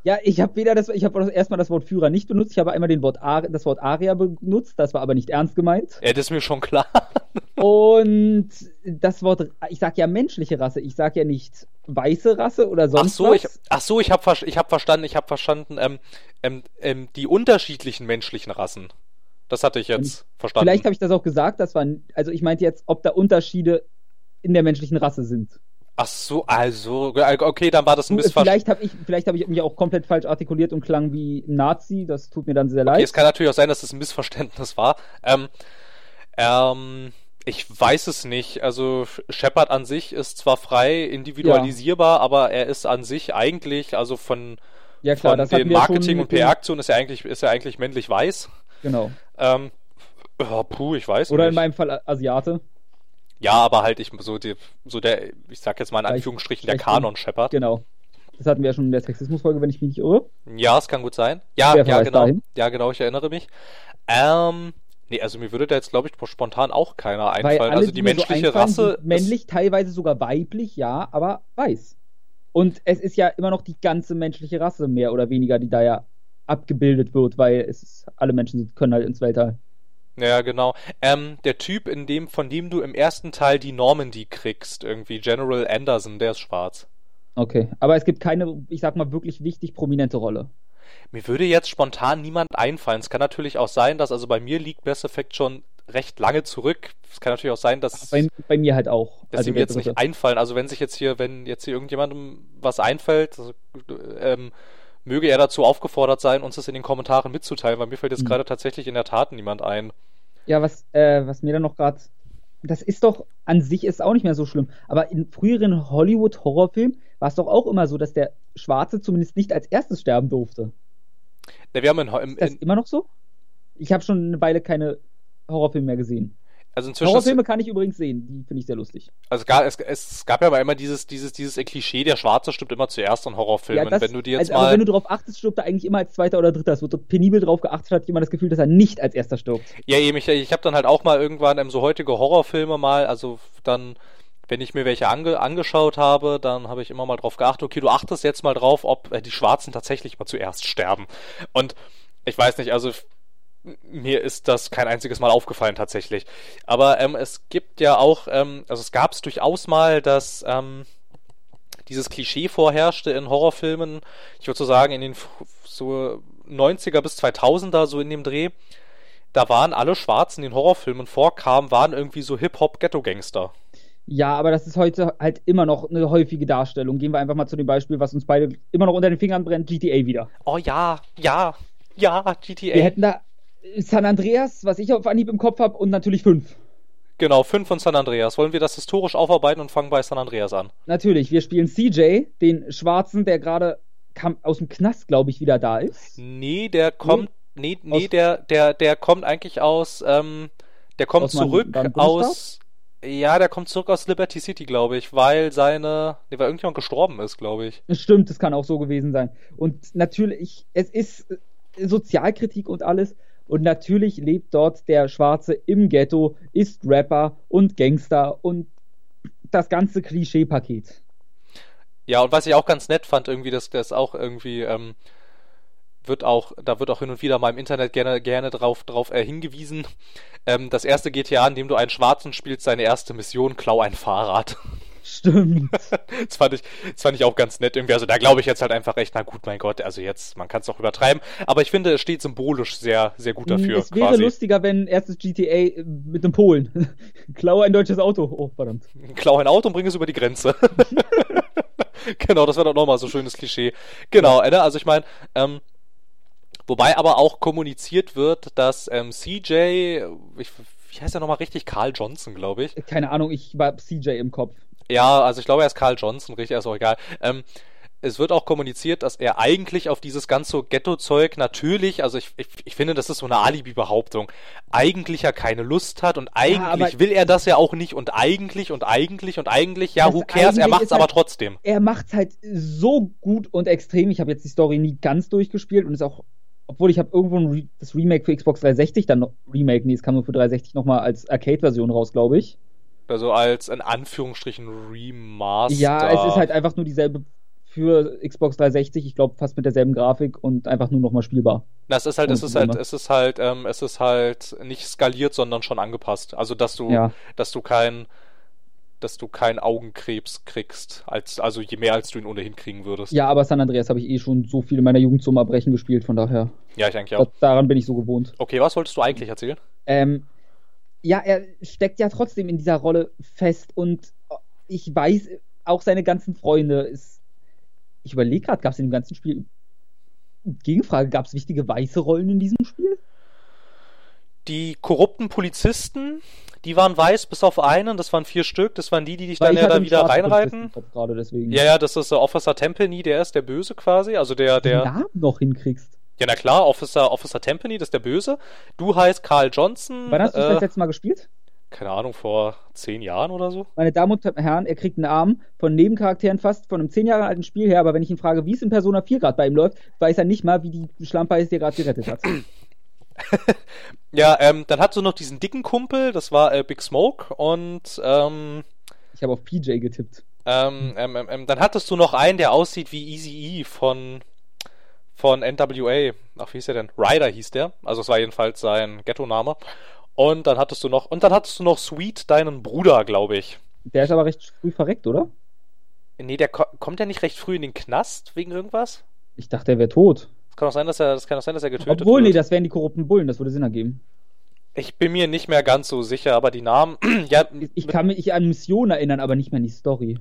Ja, ich habe weder das, ich habe erstmal das Wort Führer nicht benutzt, ich habe einmal den Wort das Wort Aria benutzt, das war aber nicht ernst gemeint. Ja, das ist mir schon klar. Und das Wort, ich sag ja menschliche Rasse, ich sag ja nicht weiße Rasse oder Ach sonst so, was. ich, ach so, ich habe ich hab verstanden, ich habe verstanden, ähm, ähm, ähm, die unterschiedlichen menschlichen Rassen. Das hatte ich jetzt verstanden. Vielleicht habe ich das auch gesagt, das war, also ich meinte jetzt, ob da Unterschiede in der menschlichen Rasse sind. Ach so, also, okay, dann war das ein Missverständnis. Vielleicht habe ich, vielleicht habe ich mich auch komplett falsch artikuliert und klang wie Nazi. Das tut mir dann sehr Okay, leid. es kann natürlich auch sein, dass es ein Missverständnis war. Ähm, ähm, ich weiß es nicht. Also Shepard an sich ist zwar frei individualisierbar, aber er ist an sich eigentlich, also von, ja klar, von das den Marketing- und PR-Aktionen ist er eigentlich, ist er eigentlich männlich weiß. Genau. Ähm, ja, puh, ich weiß Oder in nicht. meinem Fall Asiate. Ja, aber halt ich so die, so der, ich sag jetzt mal in Anführungsstrichen der Kanon Shepard. Genau. Das hatten wir ja schon in der Sexismusfolge, wenn ich mich nicht irre. Ja, es kann gut sein. Ja, ja, genau. dahin? Ja, genau, ich erinnere mich. Ähm, nee, also mir würde da jetzt, glaube ich, spontan auch keiner einfallen. alle, also die so menschliche einfallen, Rasse. männlich, teilweise sogar weiblich, ja, aber weiß. Und es ist ja immer noch die ganze menschliche Rasse, mehr oder weniger, die da ja abgebildet wird, weil es ist, alle Menschen können halt ins Weltall. Ja, genau. Ähm, der Typ, in dem, von dem du im ersten Teil die Normandy kriegst, irgendwie, General Anderson, der ist schwarz. Okay. Aber es gibt keine, ich sag mal, wirklich wichtig prominente Rolle. Mir würde jetzt spontan niemand einfallen. Es kann natürlich auch sein, dass, also bei mir liegt Mass Effect schon recht lange zurück. Es kann natürlich auch sein, dass. Bei, bei mir halt auch. dass Also sie mir jetzt nicht einfallen. Also wenn sich jetzt hier, wenn jetzt hier irgendjemandem was einfällt, also, ähm, möge er dazu aufgefordert sein, uns das in den Kommentaren mitzuteilen, weil mir fällt jetzt Hm. gerade tatsächlich in der Tat niemand ein. Ja, was, äh, was mir dann noch gerade. Das ist doch an sich ist auch nicht mehr so schlimm. Aber in früheren Hollywood-Horrorfilmen war es doch auch immer so, dass der Schwarze zumindest nicht als erstes sterben durfte. Ne, wir haben in, im, Ist das in, immer noch so? Ich habe schon eine Weile keine Horrorfilme mehr gesehen. Also inzwischen Horrorfilme kann ich übrigens sehen, die finde ich sehr lustig. also es gab, es, es gab ja aber immer dieses, dieses, dieses Klischee, der Schwarze stirbt immer zuerst in Horrorfilmen. das- wenn du dir jetzt also, mal. wenn du darauf achtest, stirbt er eigentlich immer als zweiter oder dritter. Es wird dort penibel drauf geachtet, hat jemand das Gefühl, dass er nicht als erster stirbt. Ja, eben, ich, ich habe dann halt auch mal irgendwann ähm, so heutige Horrorfilme mal, also dann wenn ich mir welche ange angeschaut habe, dann habe ich immer mal drauf geachtet, okay, du achtest jetzt mal drauf, ob äh, die Schwarzen tatsächlich mal zuerst sterben. Und ich weiß nicht, also mir ist das kein einziges Mal aufgefallen tatsächlich. Aber ähm, es gibt ja auch, ähm, also es gab es durchaus mal, dass ähm, dieses Klischee vorherrschte in Horrorfilmen, ich würde so sagen, in den so 90er bis 2000er, so in dem Dreh, da waren alle Schwarzen, die in Horrorfilmen vorkamen, waren irgendwie so Hip-Hop-Ghetto-Gangster. Ja, aber das ist heute halt immer noch eine häufige Darstellung. Gehen wir einfach mal zu dem Beispiel, was uns beide immer noch unter den Fingern brennt, GTA wieder. Oh ja, ja, ja, GTA. Wir hätten da San Andreas, was ich auf Anhieb im Kopf habe, und natürlich fünf. Genau, fünf von San Andreas. Wollen wir das historisch aufarbeiten und fangen bei San Andreas an? Natürlich, wir spielen CJ, den Schwarzen, der gerade aus dem Knast, glaube ich, wieder da ist. Nee, der kommt, nee, nee, nee der, der, der kommt eigentlich aus, ähm, der kommt aus zurück aus, ja, der kommt zurück aus Liberty City, glaube ich, weil seine, nee, weil irgendjemand gestorben ist, glaube ich. Stimmt, das kann auch so gewesen sein. Und natürlich, es ist Sozialkritik und alles, und natürlich lebt dort der Schwarze im Ghetto, ist Rapper und Gangster und das ganze Klischee-Paket. Ja, und was ich auch ganz nett fand, irgendwie, dass das auch irgendwie, ähm, wird auch, da wird auch hin und wieder mal im Internet gerne, gerne drauf, drauf äh, hingewiesen. Ähm, das erste GTA, in dem du einen Schwarzen spielst, seine erste Mission, klau ein Fahrrad. Stimmt. das, fand ich, das fand ich auch ganz nett irgendwie. Also da glaube ich jetzt halt einfach echt, na gut, mein Gott, also jetzt, man kann es auch übertreiben. Aber ich finde, es steht symbolisch sehr, sehr gut dafür. Es wäre quasi. lustiger, wenn erstes GTA mit dem Polen. Klau ein deutsches Auto. Oh, verdammt. Klau ein Auto und bring es über die Grenze. genau, das wäre doch nochmal so ein schönes Klischee. Genau, ja. Ne, also ich meine, ähm, Wobei aber auch kommuniziert wird, dass ähm, CJ, ich, wie heißt er nochmal richtig? Carl Johnson, glaube ich. Keine Ahnung, ich war CJ im Kopf. Ja, also ich glaube, er ist Carl Johnson, richtig, ist auch egal. Ähm, es wird auch kommuniziert, dass er eigentlich auf dieses ganze Ghetto-Zeug natürlich, also ich, ich, ich, finde, das ist so eine Alibi-Behauptung, eigentlich ja keine Lust hat und eigentlich ja, will er das ja auch nicht und eigentlich und eigentlich und eigentlich, ja, who cares, er macht's halt, aber trotzdem. Er macht's halt so gut und extrem. Ich habe jetzt die Story nie ganz durchgespielt und ist auch, obwohl ich habe irgendwo Re das Remake für Xbox 360 dann noch, Remake, nee, es kam nur für 360 nochmal als Arcade-Version raus, glaube ich. Also als in Anführungsstrichen Remaster. Ja, es ist halt einfach nur dieselbe für Xbox 360, ich glaube fast mit derselben Grafik und einfach nur nochmal spielbar. Na, es ist halt, es ist halt, es ist halt, ähm, es ist halt nicht skaliert, sondern schon angepasst. Also dass du, ja. dass du kein, dass du keinen Augenkrebs kriegst, als, also je mehr als du ihn ohnehin kriegen würdest. Ja, aber San Andreas habe ich eh schon so viel in meiner Jugend zum Erbrechen gespielt, von daher. Ja, ich eigentlich auch. daran bin ich so gewohnt. Okay, was wolltest du eigentlich erzählen? Ähm, ja, er steckt ja trotzdem in dieser Rolle fest und ich weiß, auch seine ganzen Freunde ist. Ich überlege gerade, gab es in dem ganzen Spiel. Gegenfrage, gab es wichtige weiße Rollen in diesem Spiel? Die korrupten Polizisten, die waren weiß bis auf einen, das waren vier Stück, das waren die, die dich Weil dann ja da wieder reinreiten. Ja, ja, das ist der Officer Tempany, der ist der Böse quasi, also der, der. Den Namen noch hinkriegst. Ja, na klar, Officer, Officer Tempany, das ist der Böse. Du heißt Carl Johnson. Wann hast du äh, das letzte Mal gespielt? Keine Ahnung, vor zehn Jahren oder so. Meine Damen und Herren, er kriegt einen Arm von Nebencharakteren fast von einem zehn Jahre alten Spiel her, aber wenn ich ihn frage, wie es in Persona 4 gerade bei ihm läuft, weiß er nicht mal, wie die Schlampe ist, die er gerade gerettet hat. ja, ähm, dann hast du noch diesen dicken Kumpel, das war äh, Big Smoke und ähm, Ich habe auf PJ getippt. Ähm, ähm, ähm, ähm, dann hattest du noch einen, der aussieht wie Easy E von von NWA. Ach, wie hieß der denn? Ryder hieß der. Also es war jedenfalls sein Ghetto-Name. Und dann hattest du noch, und dann hattest du noch Sweet, deinen Bruder, glaube ich. Der ist aber recht früh verreckt, oder? Nee, der ko kommt ja nicht recht früh in den Knast wegen irgendwas? Ich dachte, er wäre tot. Es kann auch sein, dass er, das kann auch sein, dass er getötet Obwohl, wird. nee, das wären die korrupten Bullen, das würde Sinn ergeben. Ich bin mir nicht mehr ganz so sicher, aber die Namen, ja. Ich kann mich an Missionen erinnern, aber nicht mehr an die Story.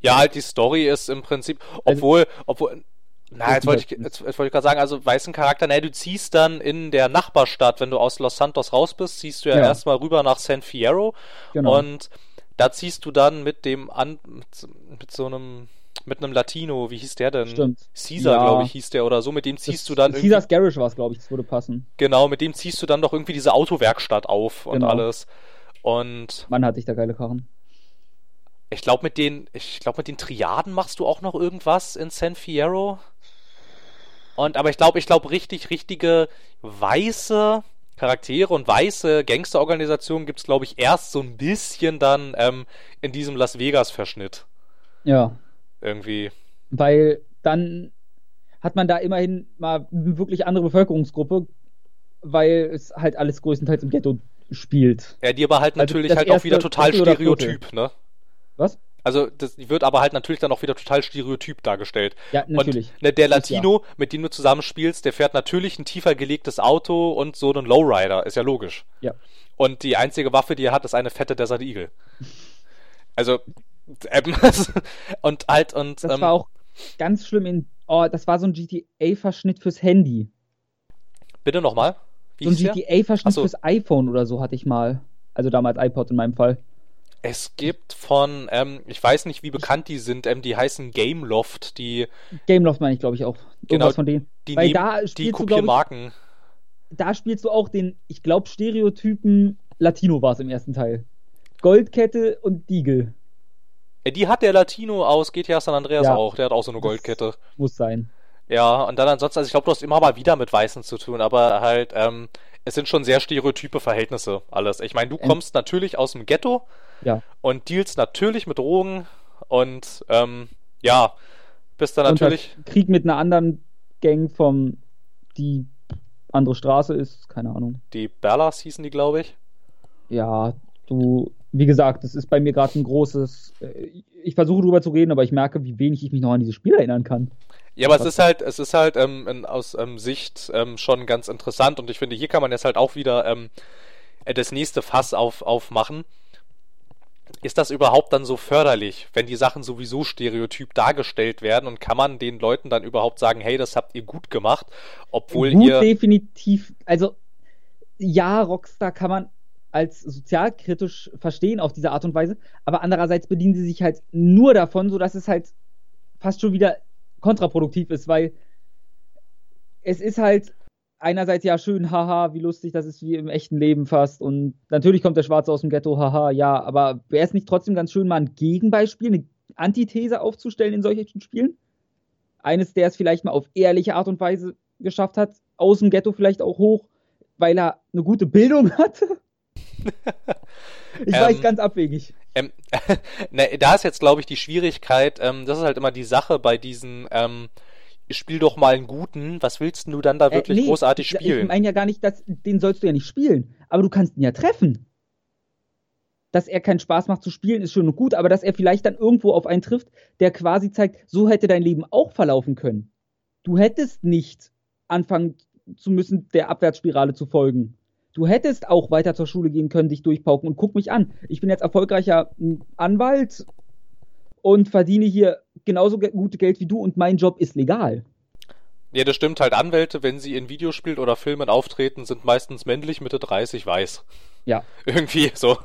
Ja, halt die Story ist im Prinzip, obwohl, also, obwohl, na, jetzt wollte ich, jetzt, jetzt wollte ich gerade sagen, also weißen Charakter, ne, du ziehst dann in der Nachbarstadt, wenn du aus Los Santos raus bist, ziehst du ja, ja. erstmal rüber nach San Fierro genau. und da ziehst du dann mit dem an mit, mit, so einem mit einem Latino, wie hieß der denn? Stimmt. Caesar, ja. glaube ich, hieß der oder so, mit dem ziehst das, du dann irgendwie. Caesars Garage war es, glaube ich, das würde passen. Genau, mit dem ziehst du dann doch irgendwie diese Autowerkstatt auf und genau. alles. Und. Mann, hatte ich da geile Karren. Ich glaube, mit den, ich glaube, mit den Triaden machst du auch noch irgendwas in San Fierro. Und aber ich glaube, ich glaube richtig, richtige weiße Charaktere und weiße Gangsterorganisationen gibt es, glaube ich, erst so ein bisschen dann ähm, in diesem Las Vegas-Verschnitt. Ja. Irgendwie. Weil dann hat man da immerhin mal eine wirklich andere Bevölkerungsgruppe, weil es halt alles größtenteils im Ghetto spielt. Ja, die aber halt also natürlich halt auch wieder total stereotyp, ne? Was? Also das wird aber halt natürlich dann auch wieder total stereotyp dargestellt. Ja, natürlich. Und ne, der Latino, ja. mit dem du zusammenspielst, der fährt natürlich ein tiefer gelegtes Auto und so einen Lowrider, ist ja logisch. Ja. Und die einzige Waffe, die er hat, ist eine fette Desert Eagle. Also, ähm, und halt und. Das ähm, war auch ganz schlimm in. Oh, das war so ein GTA-Verschnitt fürs Handy. Bitte nochmal? So ein GTA-Verschnitt so. fürs iPhone oder so hatte ich mal. Also damals iPod in meinem Fall. Es gibt von, ähm, ich weiß nicht, wie bekannt die sind, ähm, die heißen Gameloft, die. Gameloft meine ich, glaube ich, auch. Irgendwas genau, von denen. Die, Weil da die kopieren Marken. Da spielst du auch den, ich glaube, Stereotypen Latino war es im ersten Teil. Goldkette und Diegel. Ja, die hat der Latino aus GTA San Andreas ja, auch, der hat auch so eine Goldkette. Muss sein. Ja, und dann ansonsten, also ich glaube, du hast immer mal wieder mit Weißen zu tun, aber halt, ähm, es sind schon sehr stereotype Verhältnisse alles. Ich meine, du kommst ähm, natürlich aus dem Ghetto ja. und dealst natürlich mit Drogen und ähm, ja, bist dann natürlich. Krieg mit einer anderen Gang vom die andere Straße ist, keine Ahnung. Die Bellas hießen die, glaube ich. Ja, du, wie gesagt, das ist bei mir gerade ein großes. Äh, ich versuche drüber zu reden, aber ich merke, wie wenig ich mich noch an dieses Spiel erinnern kann. Ja, aber es ist halt, es ist halt ähm, in, aus ähm, Sicht ähm, schon ganz interessant und ich finde, hier kann man jetzt halt auch wieder ähm, äh, das nächste Fass auf, aufmachen. Ist das überhaupt dann so förderlich, wenn die Sachen sowieso stereotyp dargestellt werden und kann man den Leuten dann überhaupt sagen, hey, das habt ihr gut gemacht, obwohl gut ihr. definitiv, also ja, Rockstar kann man als sozialkritisch verstehen auf diese Art und Weise, aber andererseits bedienen sie sich halt nur davon, sodass es halt fast schon wieder kontraproduktiv ist, weil es ist halt einerseits ja schön, haha, wie lustig, das ist wie im echten Leben fast. Und natürlich kommt der Schwarze aus dem Ghetto, haha, ja, aber wäre es nicht trotzdem ganz schön, mal ein Gegenbeispiel, eine Antithese aufzustellen in solchen Spielen? Eines, der es vielleicht mal auf ehrliche Art und Weise geschafft hat, aus dem Ghetto vielleicht auch hoch, weil er eine gute Bildung hatte? ich ähm, weiß ganz abwegig. Ähm, ne, da ist jetzt, glaube ich, die Schwierigkeit, ähm, das ist halt immer die Sache bei diesen, ähm, spiel doch mal einen guten, was willst du dann da äh, wirklich äh, nee, großartig spielen? Ich meine ja gar nicht, dass, den sollst du ja nicht spielen, aber du kannst ihn ja treffen. Dass er keinen Spaß macht zu spielen, ist schön und gut, aber dass er vielleicht dann irgendwo auf einen trifft, der quasi zeigt, so hätte dein Leben auch verlaufen können. Du hättest nicht anfangen zu müssen, der Abwärtsspirale zu folgen. Du hättest auch weiter zur Schule gehen können, dich durchpauken und guck mich an. Ich bin jetzt erfolgreicher Anwalt und verdiene hier genauso gute Geld wie du und mein Job ist legal. Ja, das stimmt halt. Anwälte, wenn sie in Videospielen oder Filmen auftreten, sind meistens männlich, Mitte 30, weiß. Ja. Irgendwie so.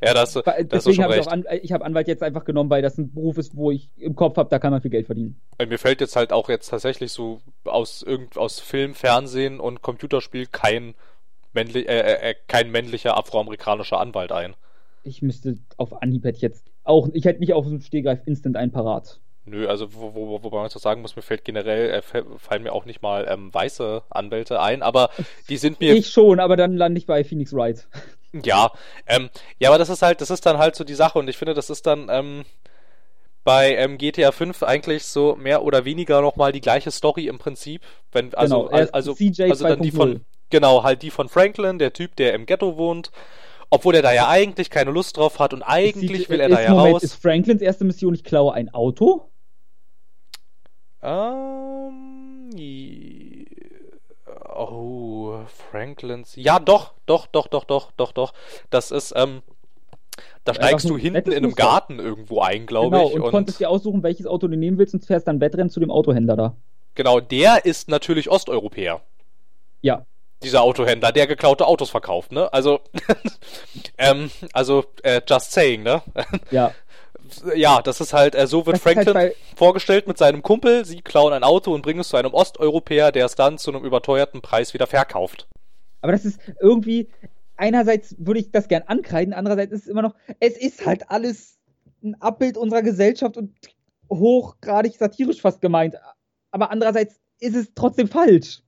Ja, das, das Deswegen habe ich auch an, ich habe Anwalt jetzt einfach genommen, weil das ein Beruf ist, wo ich im Kopf habe, da kann man viel Geld verdienen. Mir fällt jetzt halt auch jetzt tatsächlich so aus irgend aus Film, Fernsehen und Computerspiel kein männlich, äh, äh, äh, kein männlicher afroamerikanischer Anwalt ein. Ich müsste auf Anhieb hätte jetzt auch, ich hätte nicht auf dem Stehgreif instant ein parat. Nö, also wo, wo, wobei man jetzt sagen muss, mir fällt generell, äh, fallen mir auch nicht mal ähm, weiße Anwälte ein, aber die sind mir. Ich schon, aber dann lande ich bei Phoenix Wright. Ja, ähm, ja, aber das ist halt, das ist dann halt so die Sache und ich finde, das ist dann ähm, bei ähm, GTA 5 eigentlich so mehr oder weniger nochmal die gleiche Story im Prinzip, wenn also genau, also CJ also dann die von Genau, halt die von Franklin, der Typ, der im Ghetto wohnt. Obwohl er da ja eigentlich keine Lust drauf hat und eigentlich die, will er da ja Moment, raus. Ist Franklins erste Mission, ich klaue ein Auto? Ähm. Oh, Franklins. Ja, doch, doch, doch, doch, doch, doch, doch. Das ist, ähm. Da steigst du hinten in einem Garten irgendwo ein, glaube genau, ich. Und, und konntest dir aussuchen, welches Auto du nehmen willst und fährst dann Wettrennen zu dem Autohändler da. Genau, der ist natürlich Osteuropäer. Ja dieser Autohändler, der geklaute Autos verkauft, ne? Also, ähm, also, äh, just saying, ne? Ja. Ja, das ist halt, äh, so wird das halt Franklin halt vorgestellt mit seinem Kumpel. Sie klauen ein Auto und bringen es zu einem Osteuropäer, der es dann zu einem überteuerten Preis wieder verkauft. Aber das ist irgendwie, einerseits würde ich das gern ankreiden, andererseits ist es immer noch, es ist halt alles ein Abbild unserer Gesellschaft und hochgradig satirisch fast gemeint. Aber andererseits ist es trotzdem falsch.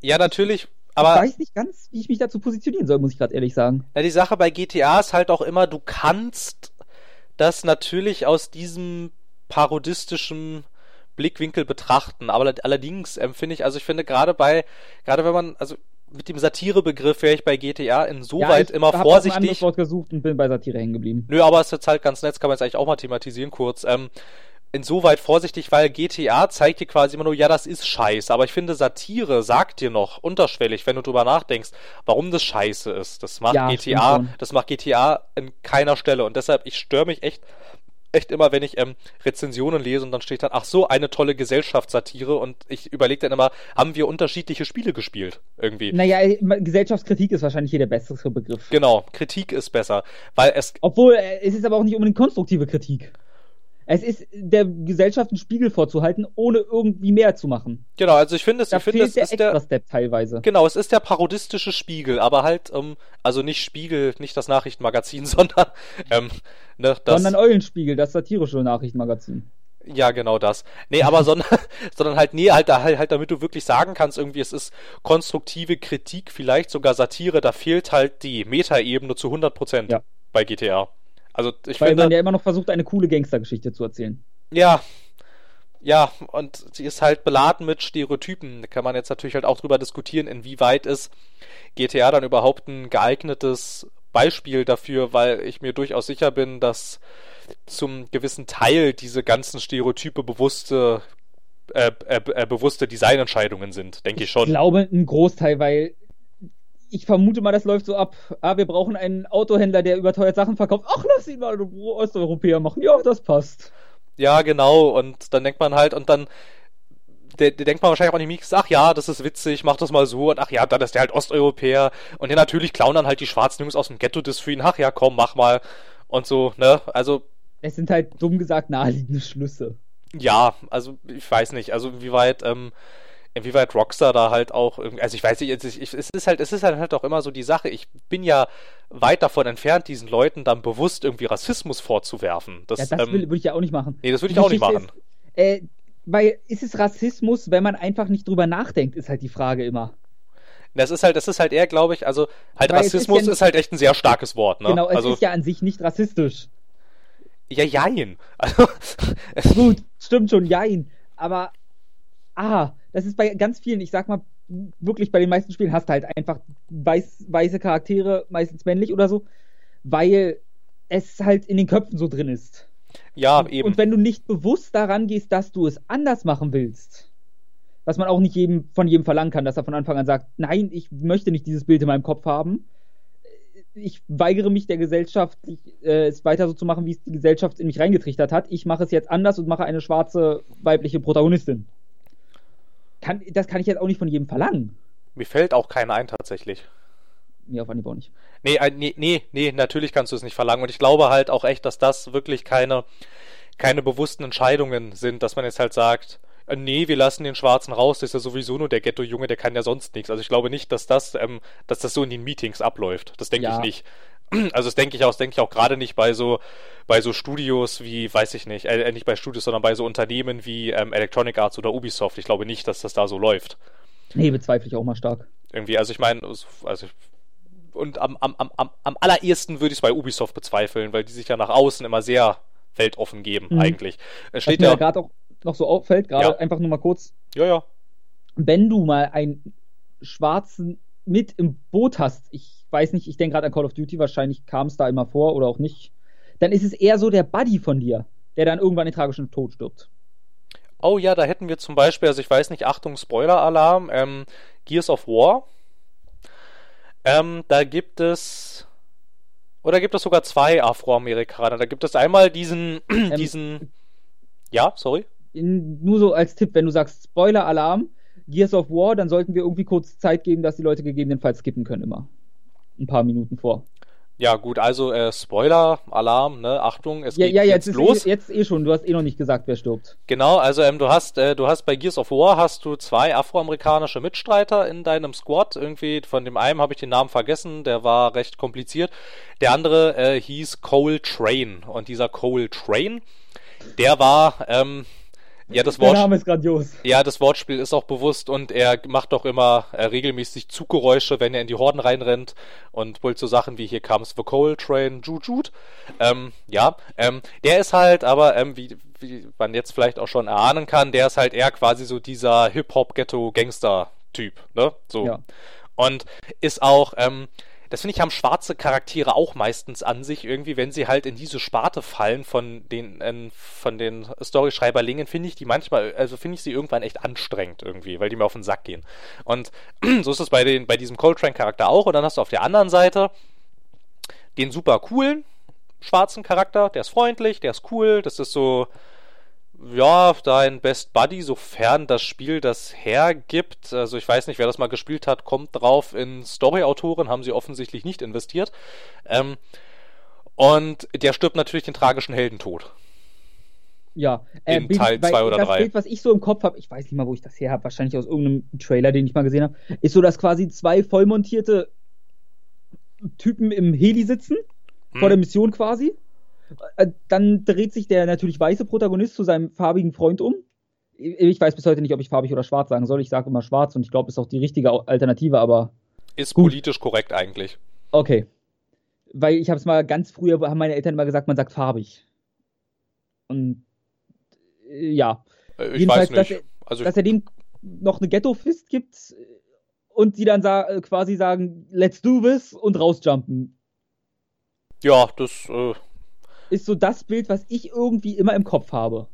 Ja, natürlich aber ich weiß nicht ganz, wie ich mich dazu positionieren soll, muss ich gerade ehrlich sagen. Ja, die Sache bei GTA ist halt auch immer, du kannst das natürlich aus diesem parodistischen Blickwinkel betrachten. Aber allerdings empfinde ich, also ich finde gerade bei, gerade wenn man, also mit dem Satirebegriff wäre ich bei GTA insoweit ja, immer hab vorsichtig. Ich habe Wort gesucht und bin bei Satire hängen geblieben. Nö, aber es ist jetzt halt ganz nett, kann man jetzt eigentlich auch mal thematisieren kurz. Ähm, insoweit vorsichtig, weil GTA zeigt dir quasi immer nur, ja, das ist scheiße. Aber ich finde, Satire sagt dir noch unterschwellig, wenn du drüber nachdenkst, warum das scheiße ist. Das macht ja, GTA, das macht GTA in keiner Stelle. Und deshalb, ich störe mich echt echt immer, wenn ich ähm, Rezensionen lese und dann steht dann, ach so, eine tolle Gesellschaftssatire und ich überlege dann immer, haben wir unterschiedliche Spiele gespielt? Irgendwie. Naja, Gesellschaftskritik ist wahrscheinlich hier der bessere Begriff. Genau, Kritik ist besser, weil es... Obwohl, äh, es ist aber auch nicht unbedingt konstruktive Kritik. Es ist der Gesellschaft einen Spiegel vorzuhalten, ohne irgendwie mehr zu machen. Genau, also ich finde es, da ich finde es der ist der Step teilweise. Genau, es ist der parodistische Spiegel, aber halt, ähm, also nicht Spiegel, nicht das Nachrichtenmagazin, sondern ähm, ne, das, sondern Eulenspiegel, das satirische Nachrichtenmagazin. Ja, genau das. Nee, aber sondern, sondern halt, nee, halt, halt, halt, damit du wirklich sagen kannst, irgendwie, es ist konstruktive Kritik, vielleicht sogar Satire, da fehlt halt die Metaebene zu 100% ja. bei GTA. Also ich Weil finde, man ja immer noch versucht, eine coole Gangstergeschichte zu erzählen. Ja. Ja, und sie ist halt beladen mit Stereotypen. Da kann man jetzt natürlich halt auch drüber diskutieren, inwieweit ist GTA dann überhaupt ein geeignetes Beispiel dafür, weil ich mir durchaus sicher bin, dass zum gewissen Teil diese ganzen Stereotype bewusste äh, äh, äh, bewusste Designentscheidungen sind, denke ich schon. Ich glaube, ein Großteil, weil ich vermute mal, das läuft so ab. Ah, wir brauchen einen Autohändler, der überteuert Sachen verkauft. Ach, lass ihn mal Osteuropäer machen. Ja, das passt. Ja, genau. Und dann denkt man halt, und dann der, der denkt man wahrscheinlich auch nicht, ach ja, das ist witzig, mach das mal so und ach ja, dann ist der halt Osteuropäer und ja, natürlich klauen dann halt die schwarzen Jungs aus dem Ghetto das für ihn, ach ja, komm, mach mal und so, ne, also. Es sind halt dumm gesagt naheliegende Schlüsse. Ja, also ich weiß nicht, also wie weit, ähm, inwieweit Rockstar da halt auch also ich weiß nicht, ich, ich, es ist halt, es ist halt, halt auch immer so die Sache, ich bin ja weit davon entfernt, diesen Leuten dann bewusst irgendwie Rassismus vorzuwerfen. Das, ja, das ähm, würde ich ja auch nicht machen. Nee, das würde ich auch nicht machen. Ist, äh, weil ist es Rassismus, wenn man einfach nicht drüber nachdenkt, ist halt die Frage immer. Das ist halt, das ist halt eher, glaube ich, also halt weil Rassismus ist, ja ist, halt echt ein sehr starkes Wort, ne? Genau, es also, ist ja an sich nicht rassistisch. Ja, jein. Also, Gut, stimmt schon, jein. Aber, ah, das ist bei ganz vielen, ich sag mal, wirklich bei den meisten Spielen hast du halt einfach weiß, weiße Charaktere, meistens männlich oder so, weil es halt in den Köpfen so drin ist. Ja, und, eben. Und wenn du nicht bewusst daran gehst, dass du es anders machen willst, was man auch nicht jedem, von jedem verlangen kann, dass er von Anfang an sagt, nein, ich möchte nicht dieses Bild in meinem Kopf haben. Ich weigere mich der Gesellschaft, äh, es weiter so zu machen, wie es die Gesellschaft in mich reingetrichtert hat. Ich mache es jetzt anders und mache eine schwarze weibliche Protagonistin kann, das kann ich jetzt auch nicht von jedem verlangen. Mir fällt auch keiner ein tatsächlich. Nee, auf Anhieb auch nicht. Nee, nee, nee, nee, natürlich kannst du es nicht verlangen. Und ich glaube halt auch echt, dass das wirklich keine, keine bewussten Entscheidungen sind, dass man jetzt halt sagt, äh, nee, wir lassen den Schwarzen raus, das ist ja sowieso nur der Ghetto-Junge, der kann ja sonst nichts. Also ich glaube nicht, dass das, ähm, dass das so in den Meetings abläuft. Das denke ja. ich nicht. Also das denke ich auch, denke ich auch gerade nicht bei so bei so Studios wie, weiß ich nicht, äh, nicht bei Studios, sondern bei so Unternehmen wie ähm, Electronic Arts oder Ubisoft. Ich glaube nicht, dass das da so läuft. Nee, bezweifle ich auch mal stark. Irgendwie, also ich meine, also und am, am, am, am allerersten würde ich es bei Ubisoft bezweifeln, weil die sich ja nach außen immer sehr weltoffen geben, mhm. eigentlich. Es steht Was mir ja gerade auch noch so auffällt, gerade ja. einfach nur mal kurz. Ja, ja. Wenn du mal einen Schwarzen mit im Boot hast, ich weiß nicht, ich denke gerade an Call of Duty, wahrscheinlich kam es da immer vor oder auch nicht, dann ist es eher so der Buddy von dir, der dann irgendwann den tragischen Tod stirbt. Oh ja, da hätten wir zum Beispiel, also ich weiß nicht, Achtung, Spoiler-Alarm, ähm, Gears of War. Ähm, da gibt es, oder gibt es sogar zwei Afroamerikaner. Da gibt es einmal diesen, ähm, diesen, ja, sorry. Nur so als Tipp, wenn du sagst Spoiler-Alarm, Gears of War, dann sollten wir irgendwie kurz Zeit geben, dass die Leute gegebenenfalls skippen können immer. Ein paar Minuten vor. Ja, gut, also äh, Spoiler, Alarm, ne? Achtung, es ja, geht ja, jetzt, jetzt los. Eh, jetzt eh schon, du hast eh noch nicht gesagt, wer stirbt. Genau, also ähm, du hast äh, du hast bei Gears of War hast du zwei afroamerikanische Mitstreiter in deinem Squad. Irgendwie von dem einen habe ich den Namen vergessen, der war recht kompliziert. Der andere äh, hieß Cole Train und dieser Cole Train, der war ähm, Ja, das Der Wort, Name ist grandios. ja, das Wortspiel ist auch bewusst und er macht doch immer äh, regelmäßig Zuggeräusche, wenn er in die Horden reinrennt und wohl so Sachen wie hier comes the Coal Train, Jujut. Ähm, ja, ähm, der ist halt aber, ähm, wie, wie man jetzt vielleicht auch schon erahnen kann, der ist halt eher quasi so dieser Hip-Hop-Ghetto-Gangster-Typ, ne? So. Ja. Und ist auch, ähm, das finde ich, haben schwarze Charaktere auch meistens an sich irgendwie, wenn sie halt in diese Sparte fallen von den, ähm, von den Storyschreiberlingen, finde ich die manchmal, also finde ich sie irgendwann echt anstrengend irgendwie, weil die mir auf den Sack gehen. Und so ist es bei bei diesem Coltrane-Charakter auch. Und dann hast du auf der anderen Seite den super coolen schwarzen Charakter, der ist freundlich, der ist cool, das ist so, ja, dein Best Buddy, sofern das Spiel das hergibt. Also ich weiß nicht, wer das mal gespielt hat, kommt drauf. In Story-Autoren haben sie offensichtlich nicht investiert. Ähm, und der stirbt natürlich den tragischen Heldentod. Ja, In Teil weil zwei oder das drei. Bild, was ich so im Kopf habe, ich weiß nicht mal, wo ich das her habe, wahrscheinlich aus irgendeinem Trailer, den ich mal gesehen habe, ist so, dass quasi zwei vollmontierte Typen im Heli sitzen, Hm. vor der Mission quasi. Äh, Dann dreht sich der natürlich weiße Protagonist zu seinem farbigen Freund um. Ich weiß bis heute nicht, ob ich farbig oder schwarz sagen soll. Ich sage immer schwarz und ich glaube, ist auch die richtige Alternative, aber Ist Gut. politisch korrekt eigentlich. okay. Weil ich habe es mal ganz früher, haben meine Eltern immer gesagt, man sagt farbig. Und äh, ja, Äh, Ich Jedenfalls, weiß dass nicht. er- Also dass er dem noch eine Ghetto-Fist gibt äh, und die dann sa quasi sagen, let's do this und rausjumpen. ja, das, äh, Ist so das Bild, was ich irgendwie immer im Kopf habe.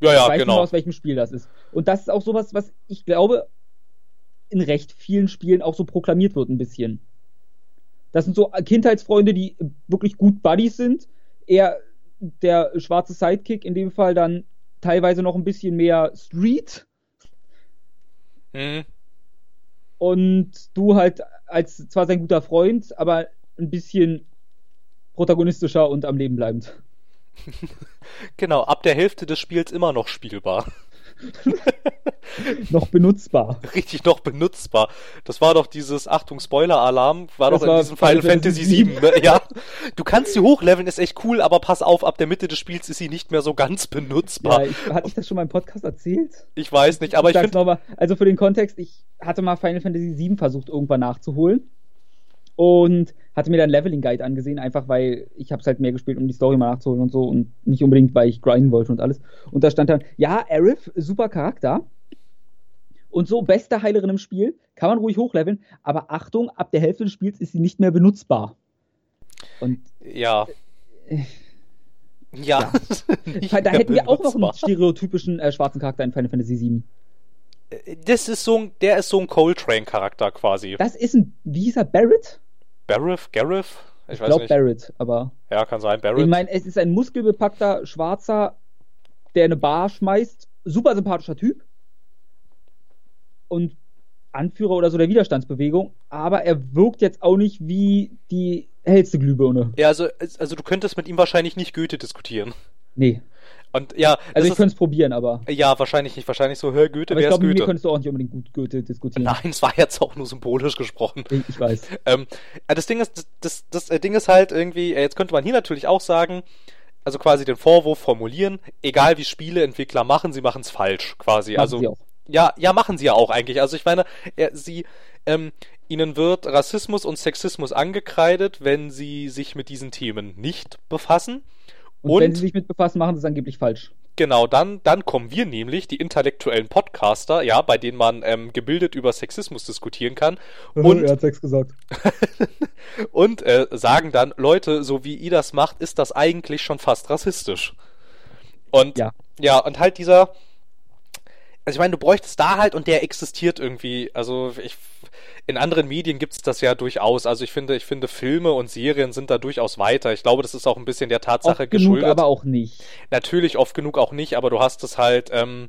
ja, ich ja, weiß nicht mehr, genau. aus welchem Spiel das ist. Und das ist auch sowas, was ich glaube, in recht vielen Spielen auch so proklamiert wird, ein bisschen. Das sind so Kindheitsfreunde, die wirklich gut Buddies sind. Er, der schwarze Sidekick, in dem Fall dann teilweise noch ein bisschen mehr Street. Hm. Und du halt als zwar sein guter Freund, aber ein bisschen protagonistischer und am Leben bleibend. Genau, ab der Hälfte des Spiels immer noch spielbar. Noch benutzbar. Richtig noch benutzbar. Das war doch dieses, Achtung, Spoiler-Alarm, war Das doch in war diesem Final Fantasy Fantasy VII. Ne? Ja, du kannst sie hochleveln, ist echt cool, aber pass auf, ab der Mitte des Spiels ist sie nicht mehr so ganz benutzbar. Ja, ich, hatte ich das schon mal im Podcast erzählt? Ich weiß nicht, aber ich sag's finde, also für den Kontext, ich hatte mal Final Fantasy VII versucht, irgendwann nachzuholen. Und hatte mir dann Leveling Guide angesehen, einfach weil ich habe es halt mehr gespielt, um die Story mal nachzuholen und so und nicht unbedingt, weil ich grinden wollte und alles. Und da stand dann, ja, Aerith, super Charakter. Und so, beste Heilerin im Spiel, kann man ruhig hochleveln, aber Achtung, ab der Hälfte des Spiels ist sie nicht mehr benutzbar. Und ja. Ja. Nicht da hätten wir auch noch einen stereotypischen äh, schwarzen Charakter in Final Fantasy VII. Das ist so ein, der ist so ein Coltrane-Charakter quasi. Das ist ein, wie hieß er, Barrett? Barriff? Gareth? Ich, Ich glaube. Barrett, aber Ja, kann sein, ich Barrett. meine, es ist ein muskelbepackter Schwarzer, der eine Bar schmeißt. Super sympathischer Typ. Und Anführer oder so der Widerstandsbewegung. Aber er wirkt jetzt auch nicht wie die hellste Glühbirne. Ja, also, also du könntest mit ihm wahrscheinlich nicht Goethe diskutieren. Nee. Und ja, Also ich ist, könnte es probieren, aber. ja, wahrscheinlich nicht. Wahrscheinlich so, hör Goethe, Aber ich wer ist glaube, mit mir Goethe? könntest du auch nicht unbedingt gut Goethe diskutieren. Nein, es war jetzt auch nur symbolisch gesprochen. Ich, ich weiß. Ähm, äh, das Ding ist, das, das, das äh, Ding ist halt irgendwie, äh, jetzt könnte man hier natürlich auch sagen, also quasi den Vorwurf formulieren, egal wie Spieleentwickler machen, sie machen es falsch, quasi. Machen also sie auch. ja, ja, machen sie ja auch eigentlich. Also ich meine, er, sie, ähm, ihnen wird Rassismus und Sexismus angekreidet, wenn sie sich mit diesen Themen nicht befassen. Und, Und, wenn sie sich mit befassen, machen sie es angeblich falsch. genau, dann, dann kommen wir nämlich, die intellektuellen Podcaster, ja, bei denen man ähm, gebildet über Sexismus diskutieren kann. Und er hat Sex gesagt. und äh, sagen dann, Leute, so wie ihr das macht, ist das eigentlich schon fast rassistisch. Und Ja. ja, und halt dieser, also ich meine, du bräuchtest da halt und der existiert irgendwie. Also ich, in anderen Medien gibt es das ja durchaus. Also ich finde, ich finde Filme und Serien sind da durchaus weiter. Ich glaube, das ist auch ein bisschen der Tatsache Oft genug, geschuldet. aber auch nicht. Natürlich oft genug auch nicht, aber du hast es halt, ähm,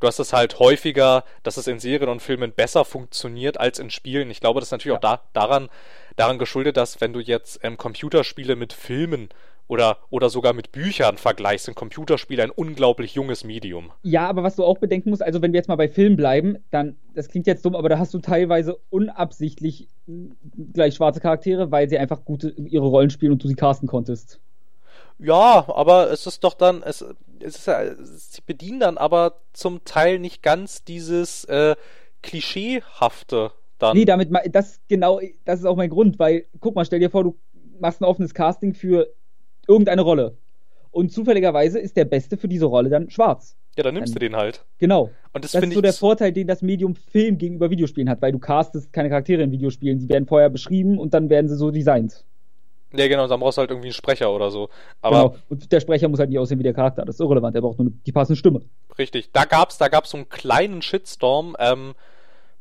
du hast es halt häufiger, dass es in Serien und Filmen besser funktioniert als in Spielen. Ich glaube, das ist natürlich Ja. auch da, daran, daran geschuldet, dass wenn du jetzt ähm, Computerspiele mit Filmen oder, oder sogar mit Büchern vergleichst, sind Computerspiele ein unglaublich junges Medium. Ja, aber was du auch bedenken musst, also wenn wir jetzt mal bei Filmen bleiben, dann, das klingt jetzt dumm, aber da hast du teilweise unabsichtlich mh, gleich schwarze Charaktere, weil sie einfach gute ihre Rollen spielen und du sie casten konntest. Ja, aber es ist doch dann, es, es ist ja, sie bedienen dann aber zum Teil nicht ganz dieses äh, Klischeehafte dann. Nee, damit, das genau, das ist auch mein Grund, weil, guck mal, stell dir vor, du machst ein offenes Casting für irgendeine Rolle. Und zufälligerweise ist der Beste für diese Rolle dann schwarz. Ja, dann nimmst dann, du den halt. Genau. Und das, das ist so der Vorteil, den das Medium Film gegenüber Videospielen hat, weil du castest keine Charaktere in Videospielen. Die werden vorher beschrieben und dann werden sie so designt. Ja, genau, dann brauchst du halt irgendwie einen Sprecher oder so. Aber genau. Und der Sprecher muss halt nicht aussehen wie der Charakter. Das ist irrelevant. Der braucht nur die passende Stimme. Richtig. Da gab's, da gab's so einen kleinen Shitstorm ähm,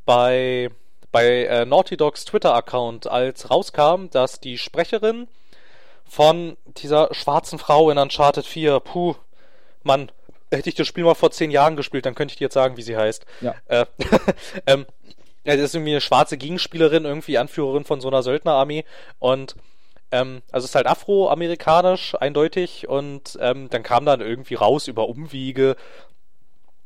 bei, bei äh, Naughty Dogs Twitter-Account, als rauskam, dass die Sprecherin von dieser schwarzen Frau in Uncharted 4, puh, Mann, hätte ich das Spiel mal vor zehn Jahren gespielt, dann könnte ich dir jetzt sagen, wie sie heißt. Ja. Äh, ähm, das ist irgendwie eine schwarze Gegenspielerin, irgendwie Anführerin von so einer Söldnerarmee und ähm, also es ist halt afroamerikanisch, eindeutig, und ähm, dann kam dann irgendwie raus über Umwege.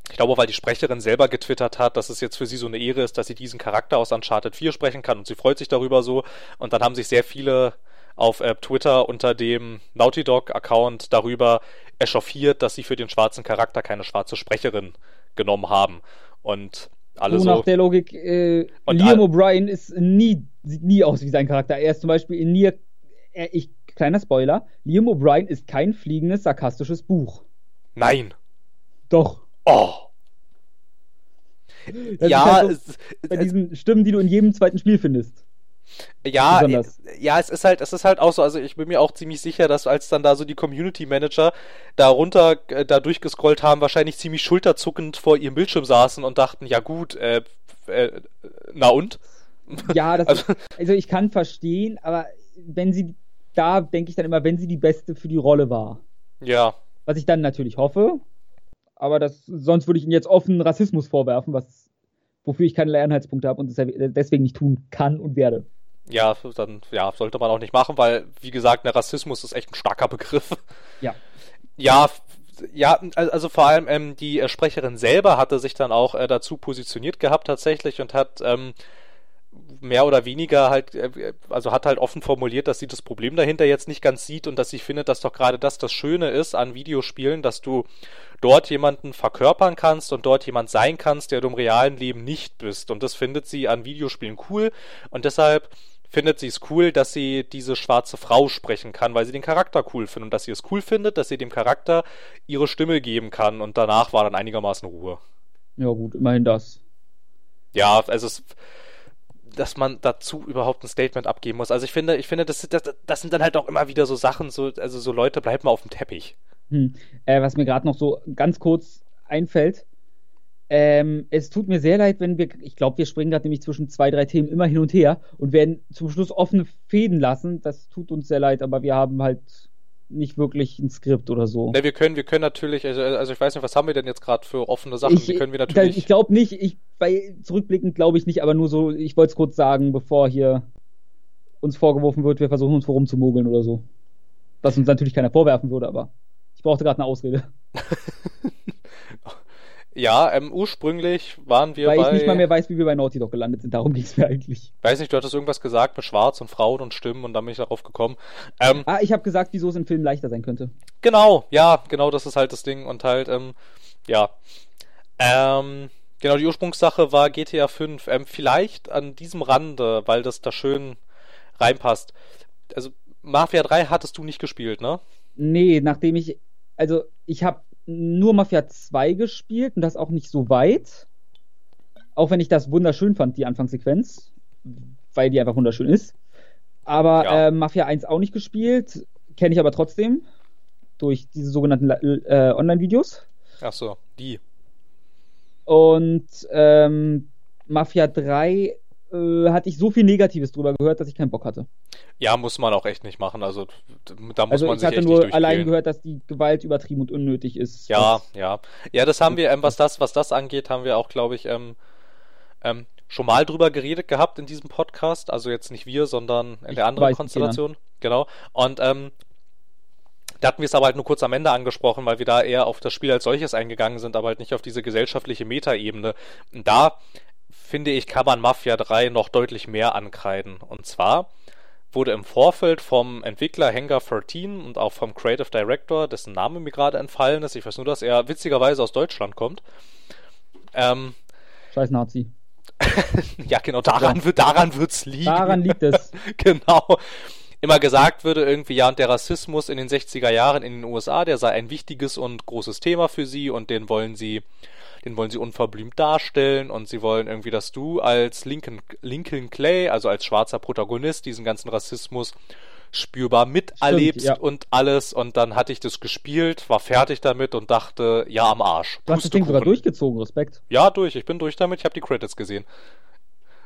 Ich glaube, weil die Sprecherin selber getwittert hat, dass es jetzt für sie so eine Ehre ist, dass sie diesen Charakter aus Uncharted 4 sprechen kann und sie freut sich darüber so. Und dann haben sich sehr viele auf äh, Twitter unter dem Naughty Dog Account darüber echauffiert, dass sie für den schwarzen Charakter keine schwarze Sprecherin genommen haben. Und alle so. Nach der Logik, äh, Liam O'Brien ist nie, sieht nie aus wie sein Charakter. Er ist zum Beispiel in Nier, er, ich, kleiner Spoiler, Liam O'Brien ist kein fliegendes, sarkastisches Buch. Nein. Doch. Oh. Das ja, halt so, es, bei diesen Stimmen, die du in jedem zweiten Spiel findest. Ja, Besonders. ja, es ist halt, es ist halt auch so, also ich bin mir auch ziemlich sicher, dass als dann da so die Community Manager da runter, äh, da durchgescrollt haben, wahrscheinlich ziemlich schulterzuckend vor ihrem Bildschirm saßen und dachten, ja gut, äh, äh, na und? Ja, das also, ist, also ich kann verstehen, aber wenn sie, da denke ich dann immer, wenn sie die Beste für die Rolle war. Ja. Was ich dann natürlich hoffe, aber das, sonst würde ich ihnen jetzt offen Rassismus vorwerfen, was, wofür ich keine Anhaltspunkte habe und deswegen nicht tun kann und werde. Ja, dann ja, sollte man auch nicht machen, weil, wie gesagt, der Rassismus ist echt ein starker Begriff. Ja. Ja, ja, also vor allem ähm, die äh, Sprecherin selber hatte sich dann auch äh, dazu positioniert gehabt tatsächlich und hat ähm, mehr oder weniger halt, äh, also hat halt offen formuliert, dass sie das Problem dahinter jetzt nicht ganz sieht und dass sie findet, dass doch gerade das das Schöne ist an Videospielen, dass du dort jemanden verkörpern kannst und dort jemand sein kannst, der du im realen Leben nicht bist. Und das findet sie an Videospielen cool und deshalb findet sie es cool, dass sie diese schwarze Frau sprechen kann, weil sie den Charakter cool findet und dass sie es cool findet, dass sie dem Charakter ihre Stimme geben kann und danach war dann einigermaßen Ruhe. Ja gut, immerhin das. Ja, also es dass man dazu überhaupt ein Statement abgeben muss. Also ich finde, ich finde, das, das, das sind dann halt auch immer wieder so Sachen, so, also so Leute, bleibt mal auf dem Teppich. Hm. Äh, was mir gerade noch so ganz kurz einfällt, ähm, es tut mir sehr leid, wenn wir, ich glaube, wir springen gerade nämlich zwischen zwei, drei Themen immer hin und her und werden zum Schluss offene Fäden lassen. Das tut uns sehr leid, aber wir haben halt nicht wirklich ein Skript oder so. Ne, wir können, wir können natürlich, also, also ich weiß nicht, was haben wir denn jetzt gerade für offene Sachen? Ich, die können wir natürlich. Ich glaube nicht, ich, bei zurückblickend glaube ich nicht, aber nur so, ich wollte es kurz sagen, bevor hier uns vorgeworfen wird, wir versuchen uns vorumzumogeln oder so. Was uns natürlich keiner vorwerfen würde, aber ich brauchte gerade eine Ausrede. Ja, ähm, ursprünglich waren wir Weil bei... Weil ich nicht mal mehr weiß, wie wir bei Naughty Dog gelandet sind. Darum ging es mir eigentlich. Weiß nicht, du hattest irgendwas gesagt mit Schwarz und Frauen und Stimmen und dann bin ich darauf gekommen. Ähm, ah, ich habe gesagt, wieso es im Film leichter sein könnte. Genau, ja, genau, das ist halt das Ding und halt, ähm, ja. Ähm, genau, die Ursprungssache war GTA 5. Ähm, vielleicht an diesem Rande, weil das da schön reinpasst. Also, Mafia 3 hattest du nicht gespielt, ne? Nee, nachdem ich, also ich habe nur Mafia 2 gespielt und das auch nicht so weit. Auch wenn ich das wunderschön fand, die Anfangssequenz, weil die einfach wunderschön ist. Aber ja. äh, Mafia 1 auch nicht gespielt, kenne ich aber trotzdem durch diese sogenannten äh, Online-Videos. Ach so, die. Und ähm, Mafia 3 äh, hatte ich so viel Negatives drüber gehört, dass ich keinen Bock hatte. Ja, muss man auch echt nicht machen. Also da muss also man ich hatte nur allein gehört, dass die Gewalt übertrieben und unnötig ist. Ja, ja. Ja, das haben wir, ähm, was das, was das angeht, haben wir auch, glaube ich, ähm, ähm, schon mal drüber geredet gehabt in diesem Podcast. Also jetzt nicht wir, sondern in ich der anderen Konstellation. Genau. Und ähm, da hatten wir es aber halt nur kurz am Ende angesprochen, weil wir da eher auf das Spiel als solches eingegangen sind, aber halt nicht auf diese gesellschaftliche Metaebene. Da finde ich, kann man Mafia 3 noch deutlich mehr ankreiden. Und zwar, wurde im Vorfeld vom Entwickler Hangar 13 und auch vom Creative Director, dessen Name mir gerade entfallen ist, ich weiß nur, dass er witzigerweise aus Deutschland kommt. Ähm, Scheiß Nazi. ja, genau, daran. Wird, daran wird's liegen. Daran liegt es. genau. Immer gesagt würde irgendwie, ja, und der Rassismus in den 60er Jahren in den USA, der sei ein wichtiges und großes Thema für sie und den wollen sie den wollen sie unverblümt darstellen und sie wollen irgendwie, dass du als Lincoln, Lincoln Clay, also als schwarzer Protagonist, diesen ganzen Rassismus spürbar miterlebst Stimmt, ja. und alles und dann hatte ich das gespielt, war fertig damit und dachte, ja am Arsch. Du hast das Ding sogar durchgezogen, Respekt. Ja, durch, ich bin durch damit, ich habe die Credits gesehen.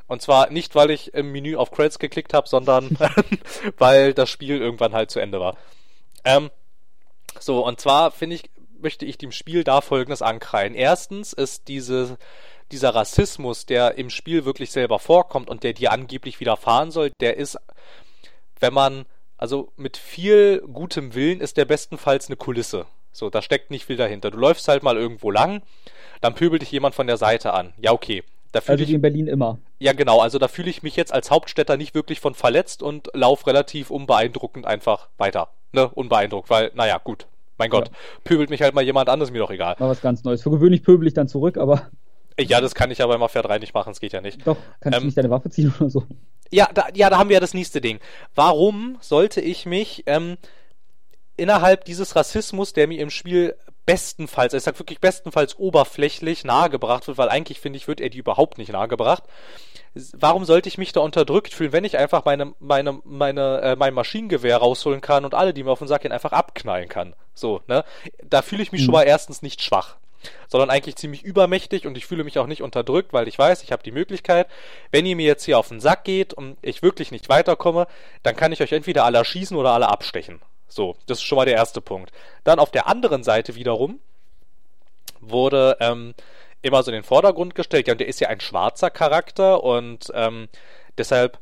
Und zwar nicht, weil ich im Menü auf Credits geklickt habe, sondern weil das Spiel irgendwann halt zu Ende war. Ähm, so, und zwar finde ich, möchte ich dem Spiel da folgendes ankreien. Erstens ist diese, dieser Rassismus, der im Spiel wirklich selber vorkommt und der dir angeblich widerfahren soll, der ist, wenn man, also mit viel gutem Willen ist der bestenfalls eine Kulisse. So, da steckt nicht viel dahinter. Du läufst halt mal irgendwo lang, dann pöbelt dich jemand von der Seite an. Ja, okay. Da also ich, wie in Berlin immer. Ja, genau. Also da fühle ich mich jetzt als Hauptstädter nicht wirklich von verletzt und laufe relativ unbeeindruckend einfach weiter. Ne, unbeeindruckt, weil, naja, gut, mein Gott, ja. pöbelt mich halt mal jemand anderes, mir doch egal. Mal was ganz Neues. Für gewöhnlich pöbel ich dann zurück, aber. Ja, das kann ich aber im Pferd 3 nicht machen, das geht ja nicht. Doch, kannst ähm, du nicht deine Waffe ziehen oder so? Ja, da, ja, da haben wir ja das nächste Ding. Warum sollte ich mich ähm, innerhalb dieses Rassismus, der mir im Spiel bestenfalls, ich sag wirklich bestenfalls oberflächlich nahegebracht wird, weil eigentlich finde ich, wird er die überhaupt nicht nahegebracht, warum sollte ich mich da unterdrückt fühlen, wenn ich einfach meine, meine, meine, äh, mein Maschinengewehr rausholen kann und alle, die mir auf den Sack gehen, einfach abknallen kann? So, ne? Da fühle ich mich mhm. schon mal erstens nicht schwach sondern eigentlich ziemlich übermächtig und ich fühle mich auch nicht unterdrückt, weil ich weiß, ich habe die Möglichkeit, wenn ihr mir jetzt hier auf den Sack geht und ich wirklich nicht weiterkomme, dann kann ich euch entweder alle erschießen oder alle abstechen. So, das ist schon mal der erste Punkt. Dann auf der anderen Seite wiederum wurde ähm, immer so in den Vordergrund gestellt. Ja, und der ist ja ein schwarzer Charakter und ähm, deshalb,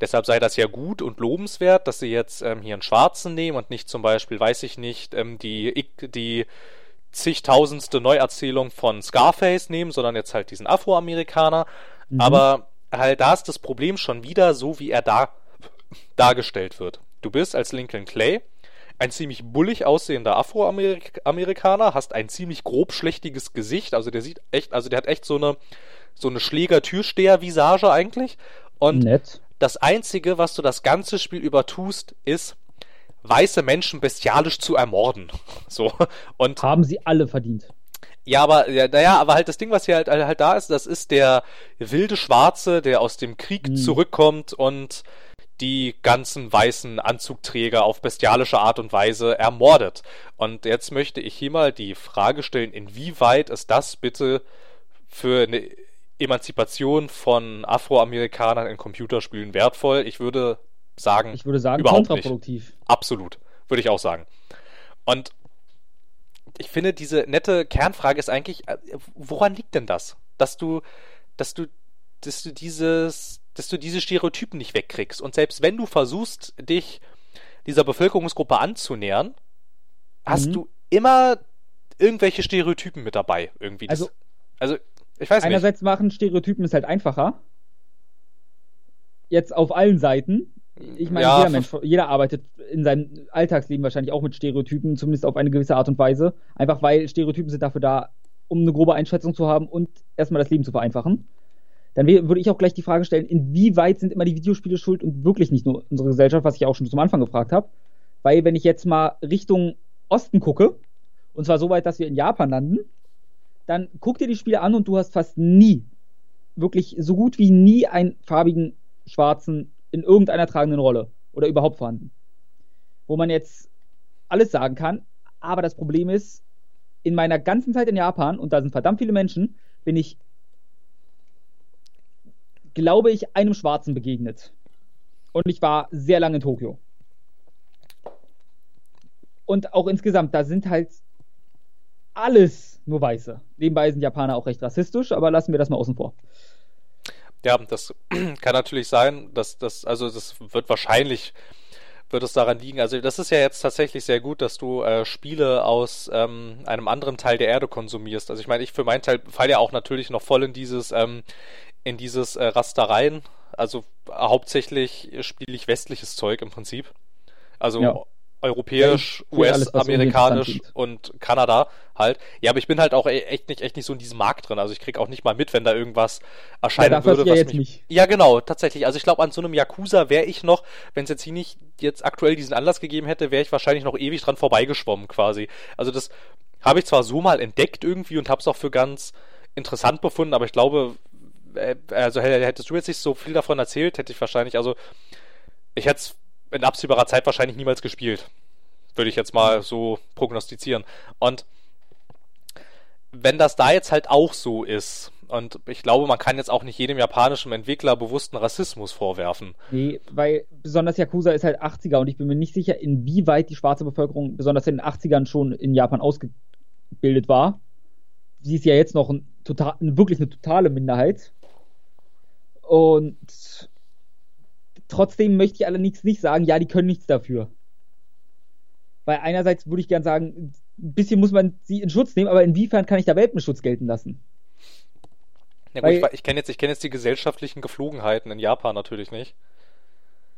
deshalb sei das ja gut und lobenswert, dass sie jetzt ähm, hier einen Schwarzen nehmen und nicht zum Beispiel, weiß ich nicht, ähm, die, die zigtausendste Neuerzählung von Scarface nehmen, sondern jetzt halt diesen Afroamerikaner. Mhm. Aber halt da ist das Problem schon wieder so, wie er da dargestellt wird. Du bist als Lincoln Clay ein ziemlich bullig aussehender Afroamerikaner, hast ein ziemlich grobschlächtiges Gesicht, also der sieht echt, also der hat echt so eine so eine Schläger-Türsteher-Visage eigentlich. Und Nett. das Einzige, was du das ganze Spiel über tust, ist weiße Menschen bestialisch zu ermorden. So. Und haben sie alle verdient. Ja, aber ja, naja, aber halt das Ding, was hier halt, halt da ist, das ist der wilde Schwarze, der aus dem Krieg hm. zurückkommt und die ganzen weißen Anzugträger auf bestialische Art und Weise ermordet. Und jetzt möchte ich hier mal die Frage stellen, inwieweit ist das bitte für eine Emanzipation von Afroamerikanern in Computerspielen wertvoll? Ich würde sagen, ich würde sagen überhaupt kontraproduktiv. Nicht. Absolut, würde ich auch sagen. Und ich finde, diese nette Kernfrage ist eigentlich, äh, woran liegt denn das? Dass du, dass du, dass du dieses, dass du diese Stereotypen nicht wegkriegst. Und selbst wenn du versuchst, dich dieser Bevölkerungsgruppe anzunähern, hast mhm. du immer irgendwelche Stereotypen mit dabei. Irgendwie. Also, also, ich weiß einerseits nicht. Einerseits machen Stereotypen es halt einfacher. Jetzt auf allen Seiten. Ich meine, ja, jeder Mensch, jeder arbeitet in seinem Alltagsleben wahrscheinlich auch mit Stereotypen, zumindest auf eine gewisse Art und Weise. Einfach weil Stereotypen sind dafür da, um eine grobe Einschätzung zu haben und erstmal das Leben zu vereinfachen dann würde ich auch gleich die Frage stellen, inwieweit sind immer die Videospiele schuld und wirklich nicht nur unsere Gesellschaft, was ich auch schon zum Anfang gefragt habe. Weil wenn ich jetzt mal Richtung Osten gucke, und zwar so weit, dass wir in Japan landen, dann guck dir die Spiele an und du hast fast nie, wirklich so gut wie nie einen farbigen Schwarzen in irgendeiner tragenden Rolle oder überhaupt vorhanden. Wo man jetzt alles sagen kann, aber das Problem ist, in meiner ganzen Zeit in Japan, und da sind verdammt viele Menschen, bin ich glaube ich, einem Schwarzen begegnet. Und ich war sehr lange in Tokio. Und auch insgesamt, da sind halt alles nur Weiße. Nebenbei sind Japaner auch recht rassistisch, aber lassen wir das mal außen vor. Ja, das kann natürlich sein, dass das, also das wird wahrscheinlich, wird es daran liegen. Also das ist ja jetzt tatsächlich sehr gut, dass du äh, Spiele aus ähm, einem anderen Teil der Erde konsumierst. Also ich meine, ich für meinen Teil falle ja auch natürlich noch voll in dieses, ähm, in dieses äh, Raster rein. Also hauptsächlich spiele ich westliches Zeug im Prinzip. Also Ja. europäisch, Ja, alles, US-amerikanisch und Kanada halt. Ja, aber ich bin halt auch e- echt nicht, echt nicht so in diesem Markt drin. Also ich krieg auch nicht mal mit, wenn da irgendwas erscheinen hast würde, ja was mich. Ja, genau, tatsächlich. Also ich glaube, an so einem Yakuza wäre ich noch, wenn es jetzt hier nicht jetzt aktuell diesen Anlass gegeben hätte, wäre ich wahrscheinlich noch ewig dran vorbeigeschwommen quasi. Also das habe ich zwar so mal entdeckt irgendwie und habe es auch für ganz interessant befunden, aber ich glaube, also hä- hättest du jetzt nicht so viel davon erzählt, hätte ich wahrscheinlich, also ich hätte es in absehbarer Zeit wahrscheinlich niemals gespielt. Würde ich jetzt mal so prognostizieren. Und wenn das da jetzt halt auch so ist, und ich glaube, man kann jetzt auch nicht jedem japanischen Entwickler bewussten Rassismus vorwerfen. Nee, weil besonders Yakuza ist halt 80er und ich bin mir nicht sicher, inwieweit die schwarze Bevölkerung besonders in den 80ern schon in Japan ausgebildet war. Sie ist ja jetzt noch ein total, wirklich eine totale Minderheit. Und trotzdem möchte ich allerdings nicht sagen, ja, die können nichts dafür. Weil einerseits würde ich gern sagen, ein bisschen muss man sie in Schutz nehmen, aber inwiefern kann ich da Welpenschutz gelten lassen? Ja, gut, Weil- ich, ich kenne jetzt, ich kenn jetzt die gesellschaftlichen Geflogenheiten in Japan natürlich nicht.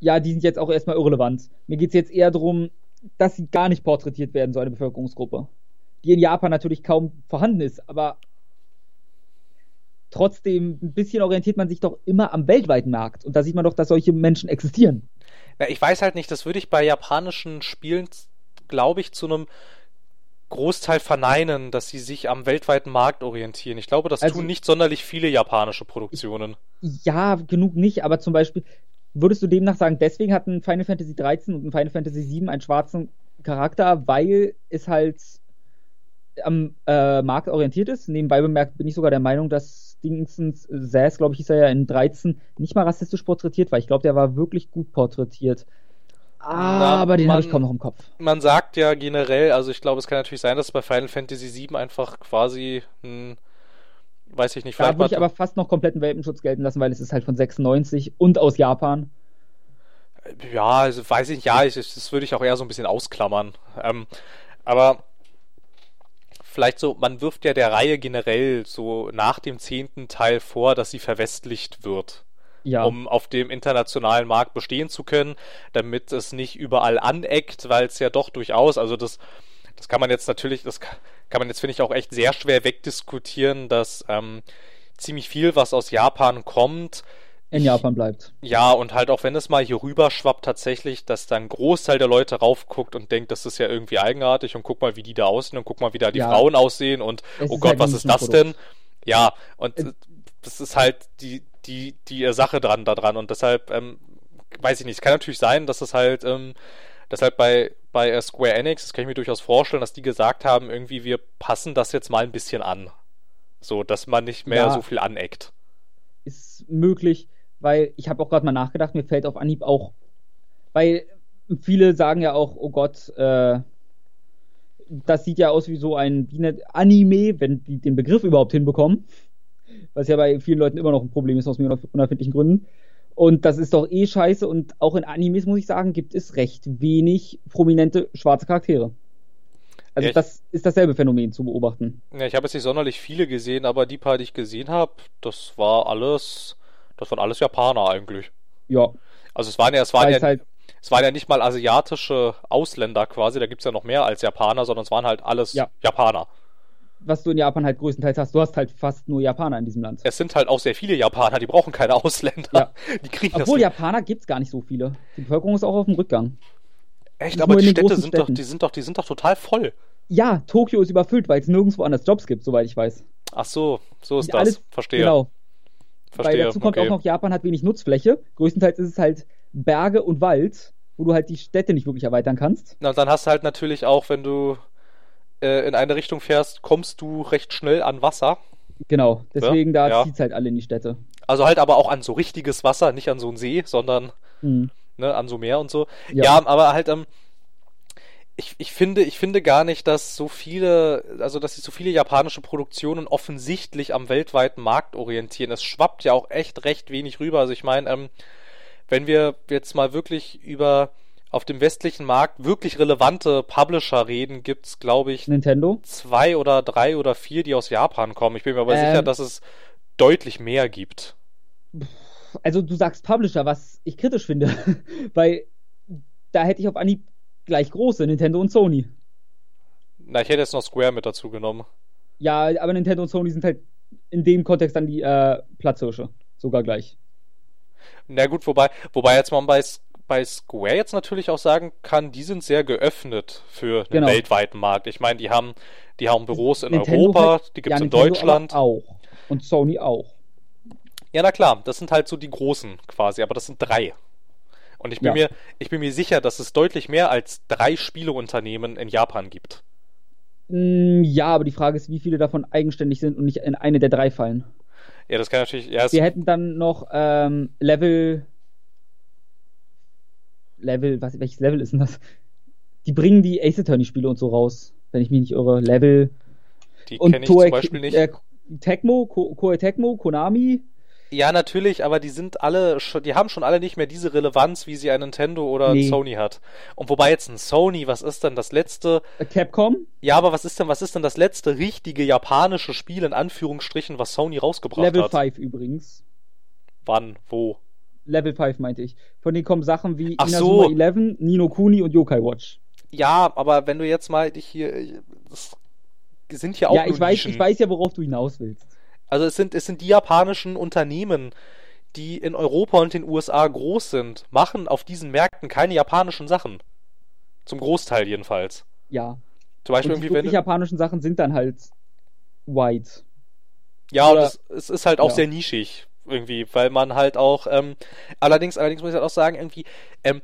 ja, die sind jetzt auch erstmal irrelevant. Mir geht es jetzt eher darum, dass sie gar nicht porträtiert werden, so eine Bevölkerungsgruppe. Die in Japan natürlich kaum vorhanden ist, aber trotzdem, ein bisschen orientiert man sich doch immer am weltweiten Markt. Und da sieht man doch, dass solche Menschen existieren. Ja, ich weiß halt nicht, das würde ich bei japanischen Spielen, glaube ich, zu einem Großteil verneinen, dass sie sich am weltweiten Markt orientieren. Ich glaube, das Also- tun nicht sonderlich viele japanische Produktionen. Ja, genug nicht, aber zum Beispiel, würdest du demnach sagen, deswegen hatten Final Fantasy 13 und ein Final Fantasy 7 einen schwarzen Charakter, weil es halt am äh, Markt orientiert ist? Nebenbei bemerkt bin ich sogar der Meinung, dass Dingsens Sass, glaube ich, hieß er ja in 13, nicht mal rassistisch porträtiert war. Ich glaube, der war wirklich gut porträtiert. Na, Aber den habe ich kaum noch im Kopf. Man sagt ja generell, also ich glaube, es kann natürlich sein, dass bei Final Fantasy VII einfach quasi ein, weiß ich nicht, Da vielleicht würde ich aber fast noch kompletten Welpenschutz gelten lassen, weil es ist halt von 96 und aus Japan. ja, also weiß ich nicht, ja, ich, das würde ich auch eher so ein bisschen ausklammern. Ähm, aber vielleicht so, man wirft ja der Reihe generell so nach dem zehnten Teil vor, dass sie verwestlicht wird. Ja. um auf dem internationalen Markt bestehen zu können, damit es nicht überall aneckt, weil es ja doch durchaus, also das, das kann man jetzt natürlich, das ka- kann man jetzt, finde ich, auch echt sehr schwer wegdiskutieren, dass ähm, ziemlich viel, was aus Japan kommt, in Japan bleibt. ja, und halt auch wenn es mal hier rüber schwappt, tatsächlich, dass dann ein Großteil der Leute raufguckt und denkt, das ist ja irgendwie eigenartig und guck mal, wie die da aussehen und guck mal, wie da die Ja. Frauen aussehen und Es oh ist Gott, halt was ist das Nischenprodukt. denn? Ja, und Äh, äh, das ist halt die, die, die Sache dran da dran und deshalb, ähm, weiß ich nicht, es kann natürlich sein, dass es halt, ähm, dass halt bei, bei äh, Square Enix, das kann ich mir durchaus vorstellen, dass die gesagt haben, irgendwie, wir passen das jetzt mal ein bisschen an. So, dass man nicht mehr Ja. so viel aneckt. ist möglich, weil ich habe auch gerade mal nachgedacht, mir fällt auf Anhieb auch, weil viele sagen ja auch, oh Gott, äh, das sieht ja aus wie so ein wie eine Anime, wenn die den Begriff überhaupt hinbekommen, was ja bei vielen Leuten immer noch ein Problem ist aus mir unerfindlichen Gründen. Und das ist doch eh scheiße und auch in Animes, muss ich sagen, gibt es recht wenig prominente schwarze Charaktere. Also Ja, das ist dasselbe Phänomen zu beobachten. Ja, ich habe jetzt nicht sonderlich viele gesehen, aber die paar, die ich gesehen habe, das war alles, das waren alles Japaner eigentlich. Ja, Also es waren ja, es waren ja, es halt es waren ja nicht mal asiatische Ausländer quasi, da gibt's ja noch mehr als Japaner, sondern es waren halt alles Ja. Japaner. was du in Japan halt größtenteils hast. Du hast halt fast nur Japaner in diesem Land. Es sind halt auch sehr viele Japaner, die brauchen keine Ausländer. Ja. Die kriegen Obwohl das Japaner gibt es gar nicht so viele. Die Bevölkerung ist auch auf dem Rückgang. Echt, aber die Städte sind doch, die sind doch, die sind doch total voll. Ja, Tokio ist überfüllt, weil es nirgendwo anders Jobs gibt, soweit ich weiß. Ach so, so ist das. alles- Verstehe. Genau. Verstehe. Weil dazu kommt okay. auch noch, Japan hat wenig Nutzfläche. Größtenteils ist es halt Berge und Wald, wo du halt die Städte nicht wirklich erweitern kannst. Na, und dann hast du halt natürlich auch, wenn du äh, in eine Richtung fährst, kommst du recht schnell an Wasser. Genau. Deswegen, da Ja. zieht's halt alle in die Städte. Also halt aber auch an so richtiges Wasser, nicht an so einen See, sondern Hm. ne, an so Meer und so. Ja. Ja, aber halt, ähm, ich, ich finde, ich finde gar nicht, dass so viele, also dass sich so viele japanische Produktionen offensichtlich am weltweiten Markt orientieren. Es schwappt ja auch echt recht wenig rüber. Also ich meine, ähm, wenn wir jetzt mal wirklich über auf dem westlichen Markt wirklich relevante Publisher reden, gibt's, glaube ich, Nintendo. zwei oder drei oder vier, die aus Japan kommen. Ich bin mir aber Ähm. sicher, dass es deutlich mehr gibt. Also du sagst Publisher, was ich kritisch finde, weil da hätte ich auf Anhieb gleich große, Nintendo und Sony. Na, ich hätte jetzt noch Square mit dazu genommen. Ja, aber Nintendo und Sony sind halt in dem Kontext dann die äh, Platzhirsche. Sogar gleich. Na gut, wobei, wobei jetzt man bei, bei Square jetzt natürlich auch sagen kann, die sind sehr geöffnet für den Genau. weltweiten Markt. Ich meine, die haben, die haben Büros in Nintendo Europa, halt- die gibt es ja, in Nintendo Deutschland. auch. Und Sony auch. Ja, na klar, das sind halt so die großen quasi, aber das sind drei. Und ich bin, Ja. mir, ich bin mir sicher, dass es deutlich mehr als drei Spieleunternehmen in Japan gibt. Mm, Ja, aber die Frage ist, wie viele davon eigenständig sind und nicht in eine der drei fallen. Ja, das kann natürlich. Ja, Wir hätten dann noch ähm, Level. Level, was, welches Level ist denn das? Die bringen die Ace Attorney-Spiele und so raus, wenn ich mich nicht irre. Level. die kenne ich zum Toei, Beispiel nicht. Äh, Tecmo, Ko Koei Tecmo, Konami. Ja, natürlich, aber die sind alle, schon, die haben schon alle nicht mehr diese Relevanz, wie sie ein Nintendo oder ein Nee. Sony hat. Und wobei jetzt ein Sony, was ist denn das letzte? äh, Capcom. Ja, aber was ist denn, was ist denn das letzte richtige japanische Spiel in Anführungsstrichen, was Sony rausgebracht Level hat? 5 übrigens. Wann? Wo? Level 5 meinte ich. Von denen kommen Sachen wie Ach Inazuma so. 11, Nino Kuni und Yokai Watch. Ja, aber wenn du jetzt mal dich hier, das sind ja auch ja, ich weiß, ich weiß ja, worauf du hinaus willst. Also es sind, es sind die japanischen Unternehmen, die in Europa und den USA groß sind, machen auf diesen Märkten keine japanischen Sachen. Zum Großteil jedenfalls. Ja. Zum Beispiel Und die irgendwie, wenn japanischen Sachen sind dann halt white. Ja, und oder- es, es ist halt auch ja. sehr nischig irgendwie, weil man halt auch, ähm, allerdings, allerdings muss ich halt auch sagen, irgendwie, ähm,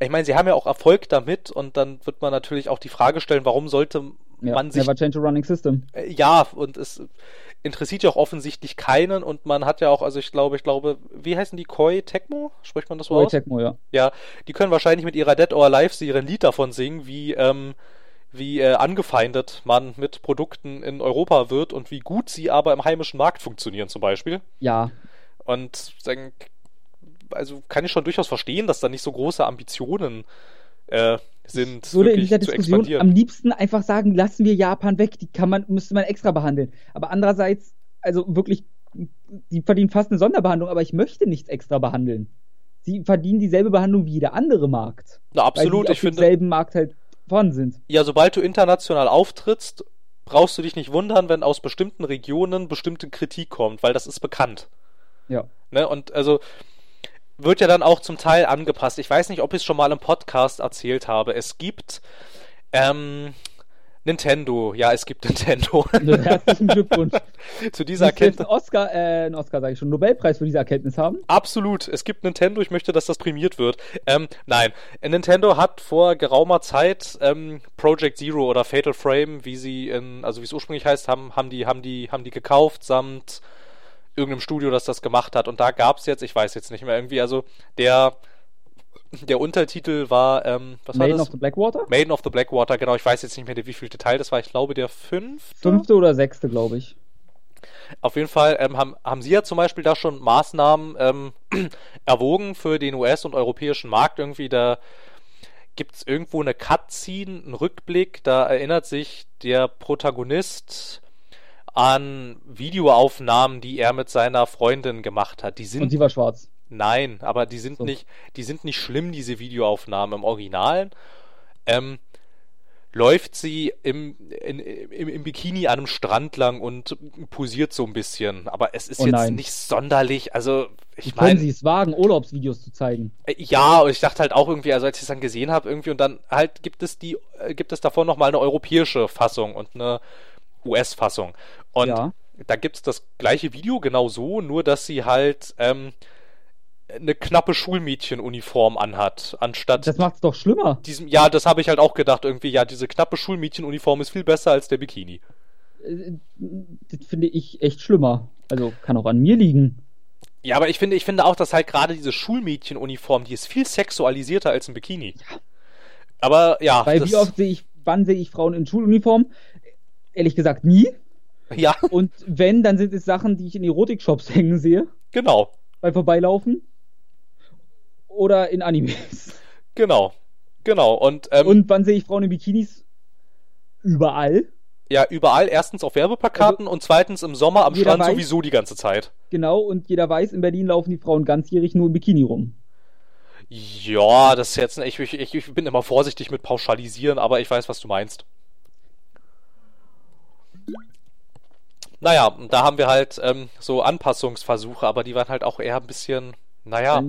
ich meine, sie haben ja auch Erfolg damit und dann wird man natürlich auch die Frage stellen, warum sollte Ja. man sich Never change a running system. Äh, Ja, und es interessiert ja auch offensichtlich keinen und man hat ja auch, also ich glaube, ich glaube, wie heißen die Koi Tecmo? Spricht man das so Koei aus? Tecmo, ja. Ja, die können wahrscheinlich mit ihrer Dead or Alive Serie ein Lied davon singen, wie ähm, wie äh, angefeindet man mit Produkten in Europa wird und wie gut sie aber im heimischen Markt funktionieren zum Beispiel. Ja. Und sagen, also kann ich schon durchaus verstehen, dass da nicht so große Ambitionen äh, sind, Ich würde in dieser Diskussion am liebsten einfach sagen, lassen wir Japan weg. Die kann man, müsste man extra behandeln. Aber andererseits, also wirklich, die verdienen fast eine Sonderbehandlung, aber ich möchte nichts extra behandeln. Sie verdienen dieselbe Behandlung wie jeder andere Markt. Na, absolut, weil ich die auf finde. demselben Markt halt vorhanden sind. Ja, sobald du international auftrittst, brauchst du dich nicht wundern, wenn aus bestimmten Regionen bestimmte Kritik kommt, weil das ist bekannt. Ja. Ne? Und also wird ja dann auch zum Teil angepasst. Ich weiß nicht, ob ich es schon mal im Podcast erzählt habe. Es gibt ähm, Nintendo. Ja, es gibt Nintendo. Herzlichen Glückwunsch. Zu dieser Erkenntnis. Oscar, äh, einen Oscar sage ich schon, Nobelpreis für diese Erkenntnis haben. Absolut, es gibt Nintendo, ich möchte, dass das prämiert wird. Ähm, nein, Nintendo hat vor geraumer Zeit ähm, Project Zero oder Fatal Frame, wie sie in, also wie es ursprünglich heißt, haben, haben die, haben die, haben die gekauft samt irgendeinem Studio, das das gemacht hat. Und da gab es jetzt, ich weiß jetzt nicht mehr irgendwie, also der, der Untertitel war, ähm, was Maiden war das? of the Blackwater? Maiden of the Blackwater, genau, ich weiß jetzt nicht mehr, wie viel Detail das war. Ich glaube, der fünfte. Fünfte oder sechste, glaube ich. Auf jeden Fall ähm, haben, haben Sie ja zum Beispiel da schon Maßnahmen ähm, erwogen für den US- und europäischen Markt irgendwie. Da gibt es irgendwo eine Cutscene, einen Rückblick. Da erinnert sich der Protagonist an Videoaufnahmen, die er mit seiner Freundin gemacht hat. Die sind Und sie war schwarz. Nein, aber die sind So. nicht, die sind nicht schlimm, diese Videoaufnahmen im Originalen. Ähm, läuft sie im, in, im, im Bikini an einem Strand lang und posiert so ein bisschen. Aber es ist Oh jetzt nicht sonderlich. Also, ich können meine, sie es wagen, Urlaubsvideos zu zeigen? äh, ja, und ich dachte halt auch irgendwie, also als ich es dann gesehen habe, irgendwie, und dann halt gibt es die, äh, gibt es davon nochmal eine europäische Fassung und eine US-Fassung. Und Ja. da gibt es das gleiche Video genau so, nur dass sie halt ähm, eine knappe Schulmädchenuniform anhat, anstatt Das macht es doch schlimmer. diesem, ja, das habe ich halt auch gedacht, irgendwie, ja, diese knappe Schulmädchenuniform ist viel besser als der Bikini. Äh, Das finde ich echt schlimmer. Also kann auch an mir liegen. Ja, aber ich finde, ich finde auch, dass halt gerade diese Schulmädchenuniform, die ist viel sexualisierter als ein Bikini. Aber ja, Weil wie oft sehe ich, wann sehe ich Frauen in Schuluniform? Ehrlich gesagt nie. ja, Und wenn, dann sind es Sachen, die ich in Erotik-Shops hängen sehe, genau, bei Vorbeilaufen. Oder in Animes. genau, genau. Und, ähm, Und wann sehe ich Frauen in Bikinis? Überall. Ja, überall. Erstens auf Werbeplakaten und zweitens im Sommer am Strand weiß- sowieso die ganze Zeit. Genau, und jeder weiß, in Berlin laufen die Frauen ganzjährig nur im Bikini rum. Ja, das ist jetzt, ich, ich, ich bin immer vorsichtig mit pauschalisieren, aber ich weiß, was du meinst. Naja, da haben wir halt ähm, so Anpassungsversuche, aber die waren halt auch eher ein bisschen, naja,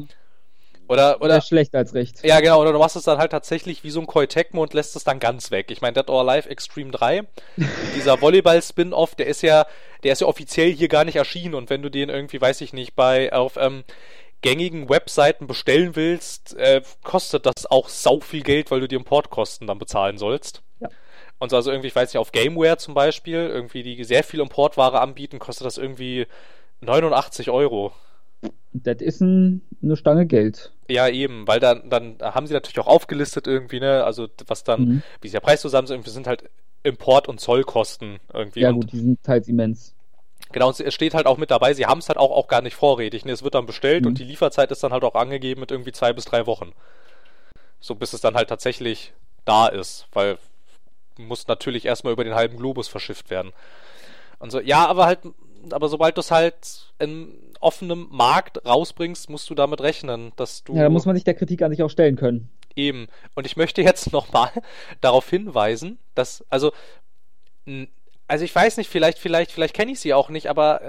oder, Oder oder, schlecht als recht. ja genau, oder du machst es dann halt tatsächlich wie so ein Koi Tecmo und lässt es dann ganz weg. Ich meine, Dead or Alive Extreme 3, dieser Volleyball-Spin-Off, der ist ja, der ist ja offiziell hier gar nicht erschienen und wenn du den irgendwie, weiß ich nicht, bei, auf, ähm, gängigen Webseiten bestellen willst, äh, kostet das auch sau viel Geld, weil du die Importkosten dann bezahlen sollst. Und so also irgendwie, ich weiß nicht, auf Gameware zum Beispiel, irgendwie die sehr viel Importware anbieten, kostet das irgendwie 89 Euro. Das ist ein, eine Stange Geld. Ja, eben, weil dann, dann haben sie natürlich auch aufgelistet irgendwie, ne, also was dann, Mhm. wie sie der Preis zusammen sind, irgendwie sind halt Import- und Zollkosten irgendwie. Ja gut, die sind teils immens. Genau, und es steht halt auch mit dabei, sie haben es halt auch, auch gar nicht vorrätig. Ne? Es wird dann bestellt Mhm. und die Lieferzeit ist dann halt auch angegeben mit irgendwie zwei bis drei Wochen. So bis es dann halt tatsächlich da ist, weil muss natürlich erstmal über den halben Globus verschifft werden. Und so, ja, aber halt, aber sobald du es halt in offenem Markt rausbringst, musst du damit rechnen, dass du Ja, da muss man sich der Kritik an sich auch stellen können. Eben. Und ich möchte jetzt nochmal darauf hinweisen, dass, also, also ich weiß nicht, vielleicht, vielleicht, vielleicht kenne ich sie auch nicht, aber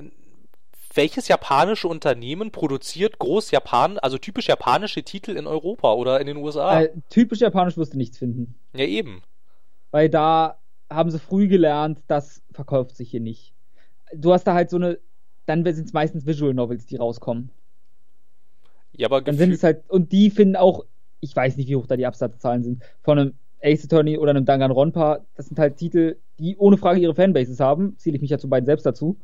welches japanische Unternehmen produziert groß Japan, also typisch japanische Titel in Europa oder in den USA? Äh, typisch japanisch wirst du nichts finden. ja, eben. Weil da haben sie früh gelernt, das verkauft sich hier nicht. Du hast da halt so eine, dann sind es meistens Visual Novels, die rauskommen. Ja, aber Dann sind es halt, und die finden auch, ich weiß nicht, wie hoch da die Absatzzahlen sind, von einem Ace Attorney oder einem Danganronpa, das sind halt Titel, die ohne Frage ihre Fanbases haben, zähle ich mich ja zu beiden selbst dazu.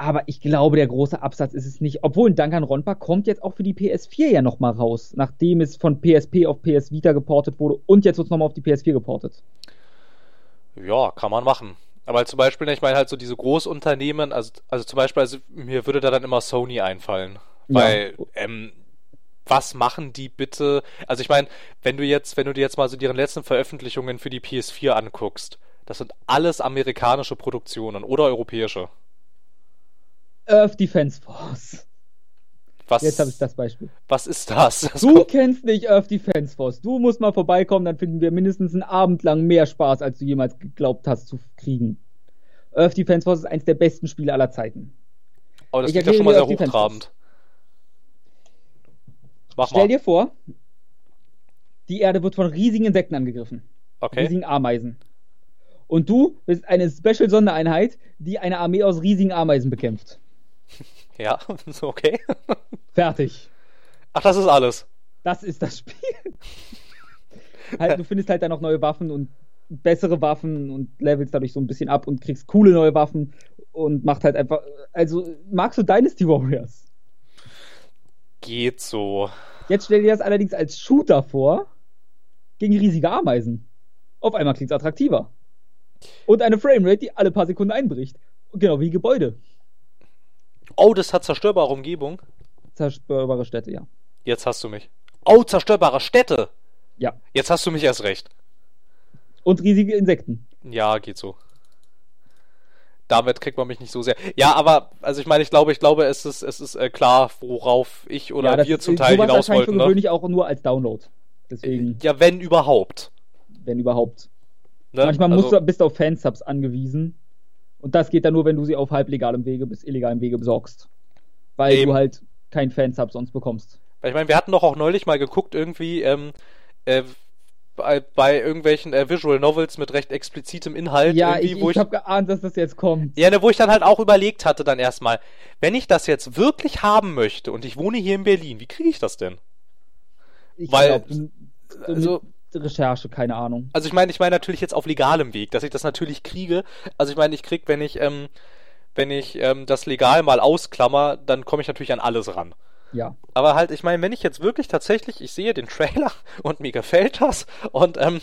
Aber ich glaube, der große Absatz ist es nicht. Obwohl ein Danganronpa kommt jetzt auch für die PS4 ja nochmal raus, nachdem es von PSP auf PS Vita geportet wurde und jetzt wird es nochmal auf die PS4 geportet. Ja, kann man machen. Aber zum Beispiel, ich meine halt so diese Großunternehmen, also, also zum Beispiel, also mir würde da dann immer Sony einfallen. Ja. Weil, ähm, was machen die bitte? Also ich meine, wenn du jetzt, wenn du dir jetzt mal so deren letzten Veröffentlichungen für die PS4 anguckst, das sind alles amerikanische Produktionen oder europäische. Earth Defense Force. Was, Jetzt habe ich das Beispiel. was ist das? das Du kennst nicht Earth Defense Force. Du musst mal vorbeikommen, dann finden wir mindestens einen Abend lang mehr Spaß, als du jemals geglaubt hast zu kriegen. Earth Defense Force ist eins der besten Spiele aller Zeiten. oh, das ich klingt ja erkläre schon mal sehr hochtrabend. Mach Stell mal. dir vor, die Erde wird von riesigen Insekten angegriffen. Okay. Riesigen Ameisen. Und du bist eine Special-Sondereinheit, die eine Armee aus riesigen Ameisen bekämpft. Ja, okay. Fertig. Ach, das ist alles. Das ist das Spiel. halt, du findest halt dann noch neue Waffen und bessere Waffen und levelst dadurch so ein bisschen ab und kriegst coole neue Waffen und macht halt einfach. Also, magst du Dynasty Warriors? Geht so. Jetzt stell dir das allerdings als Shooter vor gegen riesige Ameisen. Auf einmal klingt es attraktiver. Und eine Framerate, die alle paar Sekunden einbricht. Genau wie Gebäude. Oh, das hat zerstörbare Umgebung. Zerstörbare Städte, ja. Jetzt hast du mich. Oh, zerstörbare Städte. Ja. Jetzt hast du mich erst recht. Und riesige Insekten. Ja, geht so. Damit kriegt man mich nicht so sehr. Ja, aber, also ich meine, ich glaube, ich glaube, es ist, es ist äh, klar, worauf ich oder ja, wir zum Teil hinaus wollten. Ne? gewöhnlich auch nur als Download. Deswegen, Ja, wenn überhaupt. wenn überhaupt. Ne? Manchmal also, musst du, bist du auf Fansubs angewiesen. Und das geht dann nur, wenn du sie auf halblegalem Wege bis illegalem Wege besorgst. Weil Eben. du halt kein Fansub sonst bekommst. Ich meine, wir hatten doch auch neulich mal geguckt, irgendwie, ähm, äh, bei, bei irgendwelchen äh, Visual Novels mit recht explizitem Inhalt, Ja, irgendwie, ich, ich ich, habe geahnt, dass das jetzt kommt. ja, ne, wo ich dann halt auch überlegt hatte, dann erstmal, wenn ich das jetzt wirklich haben möchte und ich wohne hier in Berlin, wie kriege ich das denn? Ich Weil- glaub, Also, Recherche, keine Ahnung. Also ich meine, ich meine natürlich jetzt auf legalem Weg, dass ich das natürlich kriege. Also ich meine, ich krieg, wenn ich, ähm, wenn ich ähm, das legal mal ausklammer, dann komme ich natürlich an alles ran. Ja. Aber halt, ich meine, wenn ich jetzt wirklich tatsächlich, ich sehe den Trailer und mir gefällt das und ähm,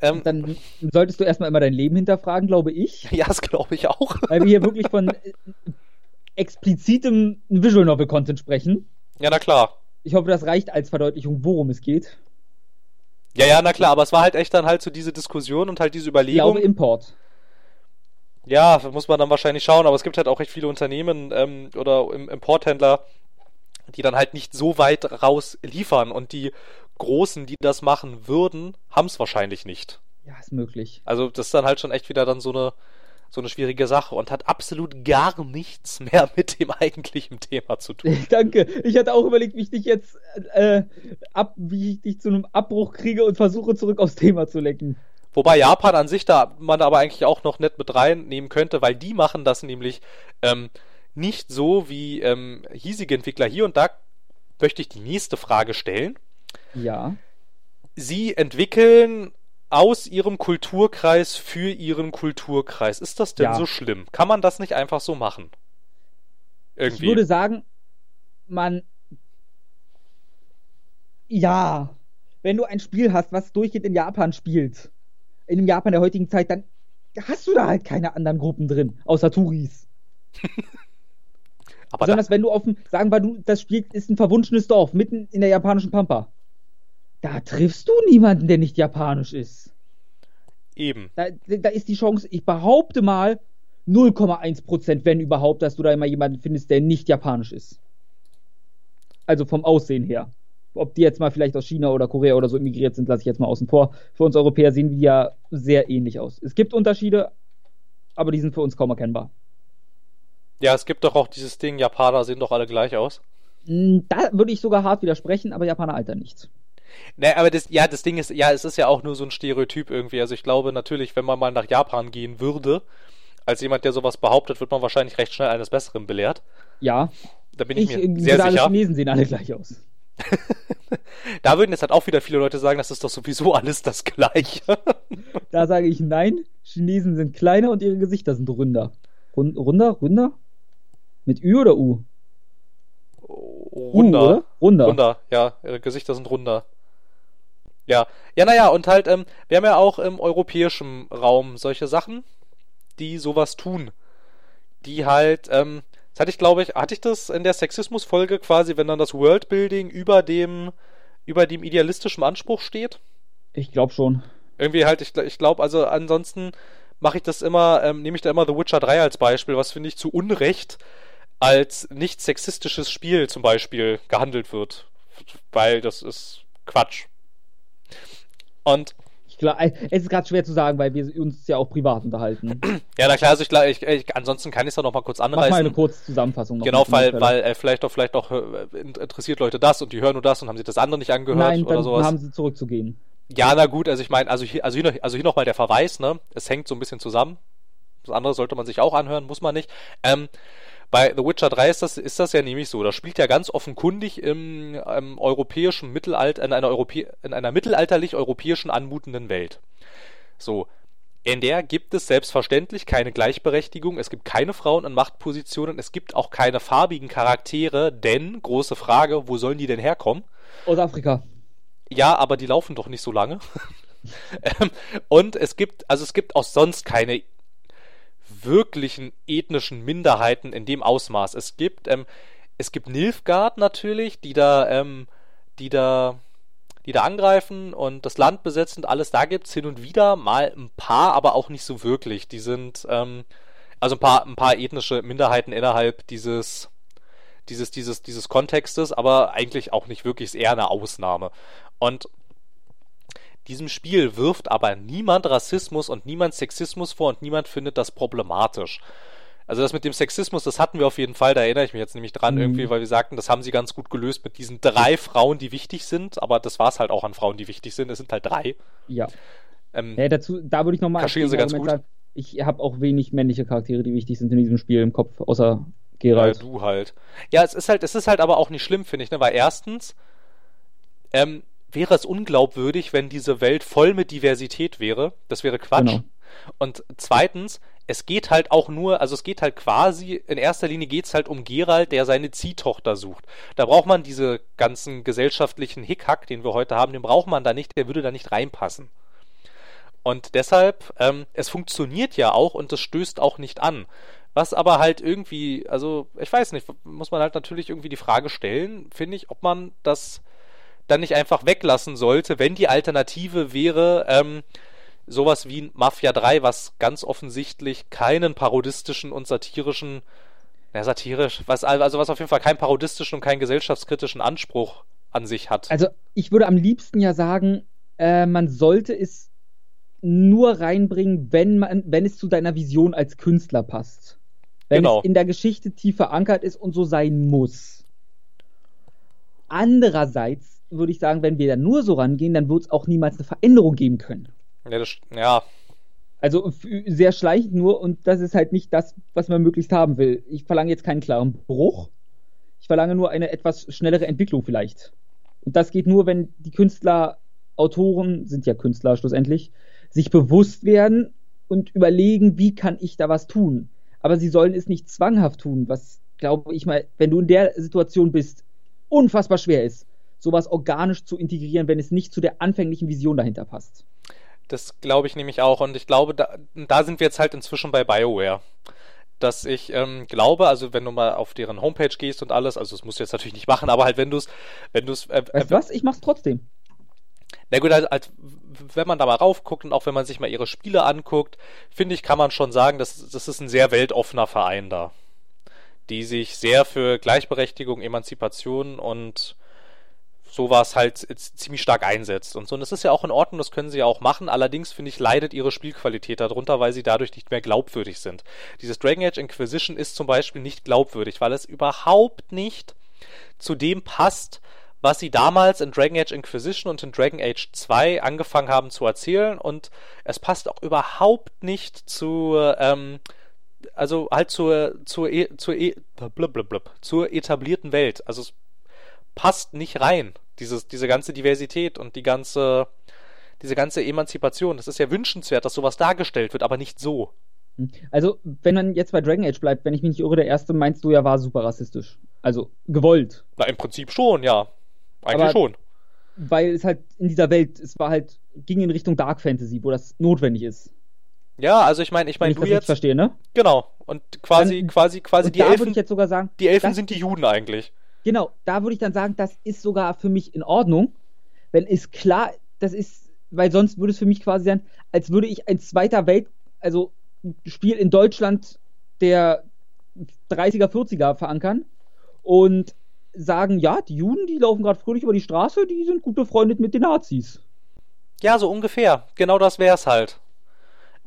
ähm, Dann solltest du erstmal immer dein Leben hinterfragen, glaube ich. ja, das glaube ich auch. Weil wir hier wirklich von äh, explizitem Visual Novel Content sprechen. Ja, na klar. Ich hoffe, das reicht als Verdeutlichung, worum es geht. Ja, ja, na klar, aber es war halt echt dann halt so diese Diskussion und halt diese Ich glaube Überlegung. Import. Ja, muss man dann wahrscheinlich schauen, aber es gibt halt auch recht viele Unternehmen ähm, oder Importhändler, die dann halt nicht so weit raus liefern und die Großen, die das machen würden, haben es wahrscheinlich nicht. Ja, ist möglich. Also das ist dann halt schon echt wieder dann so eine so eine schwierige Sache und hat absolut gar nichts mehr mit dem eigentlichen Thema zu tun. Danke. Ich hatte auch überlegt, wie ich dich jetzt äh, ab, wie ich dich zu einem Abbruch kriege und versuche zurück aufs Thema zu lenken. Wobei Japan an sich da man aber eigentlich auch noch nett mit reinnehmen könnte, weil die machen das nämlich ähm, nicht so wie ähm, hiesige Entwickler hier. Und da möchte ich die nächste Frage stellen. Ja. Sie entwickeln aus ihrem Kulturkreis für ihren Kulturkreis. Ist das denn ja. so schlimm? Kann man das nicht einfach so machen? Irgendwie. Ich würde sagen, man. Ja. Wenn du ein Spiel hast, was durchgehend in Japan spielt, in dem Japan der heutigen Zeit, dann hast du da halt keine anderen Gruppen drin, außer Touris. Aber Besonders wenn du auf dem, sagen wir, du, das Spiel ist ein verwunschenes Dorf, mitten in der japanischen Pampa. Da triffst du niemanden, der nicht japanisch ist. Eben. Da, da ist die Chance, ich behaupte mal, 0,1%, wenn überhaupt, dass du da immer jemanden findest, der nicht japanisch ist. Also vom Aussehen her ob die jetzt mal vielleicht aus China oder Korea oder so emigriert sind, lasse ich jetzt mal außen vor. Für uns Europäer sehen die ja sehr ähnlich aus. Es gibt Unterschiede, aber die sind für uns kaum erkennbar. Ja, es gibt doch auch dieses Ding, Japaner sehen doch alle gleich aus. Hm, da würde ich sogar hart widersprechen, aber Japaner altern nichts. Ne, aber das, ja, das Ding ist, ja, es ist ja auch nur so ein Stereotyp irgendwie. Also ich glaube natürlich, wenn man mal nach Japan gehen würde, als jemand, der sowas behauptet, wird man wahrscheinlich recht schnell eines Besseren belehrt. Ja. Da bin ich, ich mir sehr sicher. Alle Chinesen sehen alle gleich aus. da würden jetzt halt auch wieder viele Leute sagen, das ist doch sowieso alles das Gleiche. da sage ich nein. Chinesen sind kleiner und ihre Gesichter sind runder. Rund, runder? Runder? Mit Ü oder U? Runder. U, runder. Runder, ja. Ihre Gesichter sind runder. Ja. Ja, naja, und halt, ähm, wir haben ja auch im europäischen Raum solche Sachen, die sowas tun. Die halt, ähm, das hatte ich, glaube ich, hatte ich das in der Sexismus-Folge quasi, wenn dann das Worldbuilding über dem, über dem idealistischen Anspruch steht? Ich glaube schon. Irgendwie halt, ich, ich glaube, also ansonsten mache ich das immer, ähm, nehme ich da immer The Witcher 3 als Beispiel, was finde ich zu Unrecht als nicht sexistisches Spiel zum Beispiel gehandelt wird. Weil das ist Quatsch. Und Klar, äh, es ist gerade schwer zu sagen, weil wir uns ja auch privat unterhalten. Ja, na klar, also ich, ich, ich ansonsten kann ich es doch noch mal kurz anreißen. Mach mal eine kurze Zusammenfassung. genau, weil, weil äh, vielleicht doch vielleicht doch äh, interessiert Leute das und die hören nur das und haben sich das andere nicht angehört Nein, oder dann sowas. haben sie zurückzugehen. Ja, na gut, also ich meine, also hier, also hier, noch, also hier nochmal der Verweis, ne? Es hängt so ein bisschen zusammen. Das andere sollte man sich auch anhören, muss man nicht. Ähm, bei The Witcher 3 ist das, ist das ja nämlich so. Das spielt ja ganz offenkundig im, im europäischen Mittelalter, in einer, Europä in einer mittelalterlich-europäischen anmutenden Welt. So. In der gibt es selbstverständlich keine Gleichberechtigung, es gibt keine Frauen in Machtpositionen, es gibt auch keine farbigen Charaktere, denn, große Frage, wo sollen die denn herkommen? Aus Afrika. Ja, aber die laufen doch nicht so lange. Ähm, und es gibt, also es gibt auch sonst keine wirklichen ethnischen Minderheiten in dem Ausmaß. Es gibt, ähm, es gibt Nilfgaard natürlich, die da, ähm, die da, die da angreifen und das Land besetzen und alles. Da gibt es hin und wieder mal ein paar, aber auch nicht so wirklich. Die sind, ähm, also ein paar, ein paar ethnische Minderheiten innerhalb dieses, dieses, dieses, dieses Kontextes, aber eigentlich auch nicht wirklich, ist eher eine Ausnahme. Und diesem Spiel wirft aber niemand Rassismus und niemand Sexismus vor und niemand findet das problematisch. Also das mit dem Sexismus, das hatten wir auf jeden Fall, da erinnere ich mich jetzt nämlich dran, mhm. irgendwie, weil wir sagten, das haben sie ganz gut gelöst mit diesen drei Frauen, die wichtig sind, aber das war es halt auch an Frauen, die wichtig sind. Es sind halt drei. Ja. Ähm, ja dazu, da würde ich nochmal kaschieren sie ganz gut. Sagen, ich habe auch wenig männliche Charaktere, die wichtig sind in diesem Spiel im Kopf, außer Geralt. Ja, du halt. Ja, es ist halt, es ist halt aber auch nicht schlimm, finde ich, ne? Weil erstens, ähm, wäre es unglaubwürdig, wenn diese Welt voll mit Diversität wäre. Das wäre Quatsch. Genau. Und zweitens, es geht halt auch nur, also es geht halt quasi, in erster Linie geht es halt um Gerald, der seine Ziehtochter sucht. Da braucht man diese ganzen gesellschaftlichen Hickhack, den wir heute haben, den braucht man da nicht, der würde da nicht reinpassen. Und deshalb, ähm, es funktioniert ja auch und es stößt auch nicht an. Was aber halt irgendwie, also ich weiß nicht, muss man halt natürlich irgendwie die Frage stellen, finde ich, ob man das dann nicht einfach weglassen sollte, wenn die Alternative wäre, ähm, sowas wie Mafia 3, was ganz offensichtlich keinen parodistischen und satirischen, na satirisch, was, also was auf jeden Fall keinen parodistischen und keinen gesellschaftskritischen Anspruch an sich hat. Also ich würde am liebsten ja sagen, äh, man sollte es nur reinbringen, wenn man, wenn es zu deiner Vision als Künstler passt. Wenn genau. es in der Geschichte tief verankert ist und so sein muss. Andererseits würde ich sagen, wenn wir da nur so rangehen, dann wird es auch niemals eine Veränderung geben können. Ja, das, ja. Also sehr schleichend nur und das ist halt nicht das, was man möglichst haben will. Ich verlange jetzt keinen klaren Bruch. Ich verlange nur eine etwas schnellere Entwicklung vielleicht. Und das geht nur, wenn die Künstler, Autoren, sind ja Künstler schlussendlich, sich bewusst werden und überlegen, wie kann ich da was tun. Aber sie sollen es nicht zwanghaft tun, was, glaube ich mal, wenn du in der Situation bist, unfassbar schwer ist, sowas organisch zu integrieren, wenn es nicht zu der anfänglichen Vision dahinter passt. Das glaube ich nämlich auch. Und ich glaube, da, da sind wir jetzt halt inzwischen bei BioWare dass ich ähm, glaube, also wenn du mal auf deren Homepage gehst und alles, also das musst du jetzt natürlich nicht machen, aber halt wenn du es, wenn du es, äh, weißt äh, was? Ich mach's trotzdem. Na gut, halt, halt, wenn man da mal raufguckt und auch wenn man sich mal ihre Spiele anguckt, finde ich, kann man schon sagen, dass das ist ein sehr weltoffener Verein da, die sich sehr für Gleichberechtigung, Emanzipation und sowas halt ziemlich stark einsetzt und so. Und das ist ja auch in Ordnung, das können sie ja auch machen. Allerdings finde ich, leidet ihre Spielqualität darunter, weil sie dadurch nicht mehr glaubwürdig sind. Dieses Dragon Age Inquisition ist zum Beispiel nicht glaubwürdig, weil es überhaupt nicht zu dem passt, was sie damals in Dragon Age Inquisition und in Dragon Age 2 angefangen haben zu erzählen und es passt auch überhaupt nicht zu, ähm, also halt zur, zur, zur, zur, zur etablierten Welt. Also es passt nicht rein. Dieses, diese ganze Diversität und die ganze, diese ganze Emanzipation. Das ist ja wünschenswert, dass sowas dargestellt wird, aber nicht so. Hm. Also, wenn man jetzt bei Dragon Age bleibt, wenn ich mich nicht irre, der erste meinst du ja war super rassistisch. Also gewollt. Na, im Prinzip schon, ja. Eigentlich aber schon. Weil es halt in dieser Welt, es war halt, ging in Richtung Dark Fantasy, wo das notwendig ist. Ja, also ich meine, ich meine, du das jetzt verstehe, ne? Genau. Und quasi, dann, quasi, quasi die Elfen. ich jetzt sogar sagen, die Elfen sind die Juden eigentlich. Genau, da würde ich dann sagen, das ist sogar für mich in Ordnung, wenn es klar, das ist, weil sonst würde es für mich quasi sein, als würde ich ein zweiter Welt, also Spiel in Deutschland der 30er, 40er verankern und sagen, ja, die Juden, die laufen gerade fröhlich über die Straße, die sind gut befreundet mit den Nazis. Ja, so ungefähr. Genau das wäre es halt.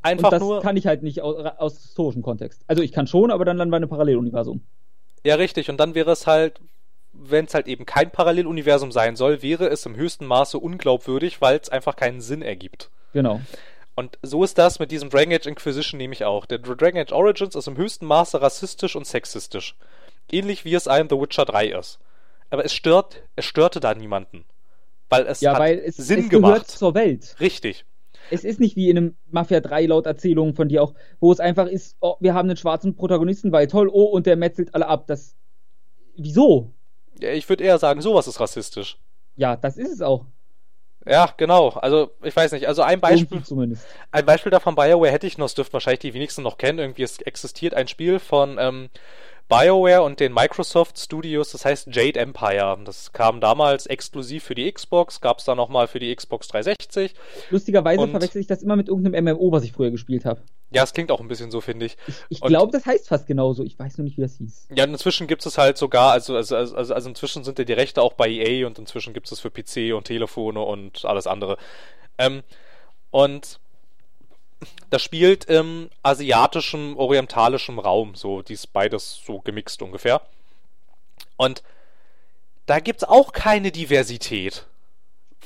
Einfach und das nur. kann ich halt nicht aus, aus historischem Kontext. Also ich kann schon, aber dann landen wir in einem Paralleluniversum. Ja, richtig. Und dann wäre es halt, wenn es halt eben kein Paralleluniversum sein soll, wäre es im höchsten Maße unglaubwürdig, weil es einfach keinen Sinn ergibt. Genau. Und so ist das mit diesem Dragon Age Inquisition nämlich auch. Der Dragon Age Origins ist im höchsten Maße rassistisch und sexistisch. Ähnlich wie es einem The Witcher 3 ist. Aber es stört, es störte da niemanden. Weil es ja, hat weil es, Sinn es gemacht. zur Welt. Richtig. Es ist nicht wie in einem Mafia 3 laut Erzählungen von dir auch, wo es einfach ist, oh, wir haben einen schwarzen Protagonisten, weil toll, oh, und der metzelt alle ab. Das. Wieso? Ich würde eher sagen, sowas ist rassistisch. Ja, das ist es auch. Ja, genau. Also, ich weiß nicht. Also ein Beispiel. Zumindest. Ein Beispiel davon BioWare hätte ich noch, das dürften wahrscheinlich die wenigsten noch kennen. Irgendwie es existiert ein Spiel von ähm, BioWare und den Microsoft Studios, das heißt Jade Empire. Das kam damals exklusiv für die Xbox, gab es dann nochmal für die Xbox 360. Lustigerweise und verwechsel ich das immer mit irgendeinem MMO, was ich früher gespielt habe. Ja, es klingt auch ein bisschen so, finde ich. Ich, ich glaube, das heißt fast genauso. Ich weiß nur nicht, wie das hieß. Ja, inzwischen gibt es halt sogar, also, also, also, also inzwischen sind ja die Rechte auch bei EA und inzwischen gibt es für PC und Telefone und alles andere. Ähm, und das spielt im asiatischen, orientalischen Raum, so, dies beides so gemixt ungefähr. Und da gibt's auch keine Diversität.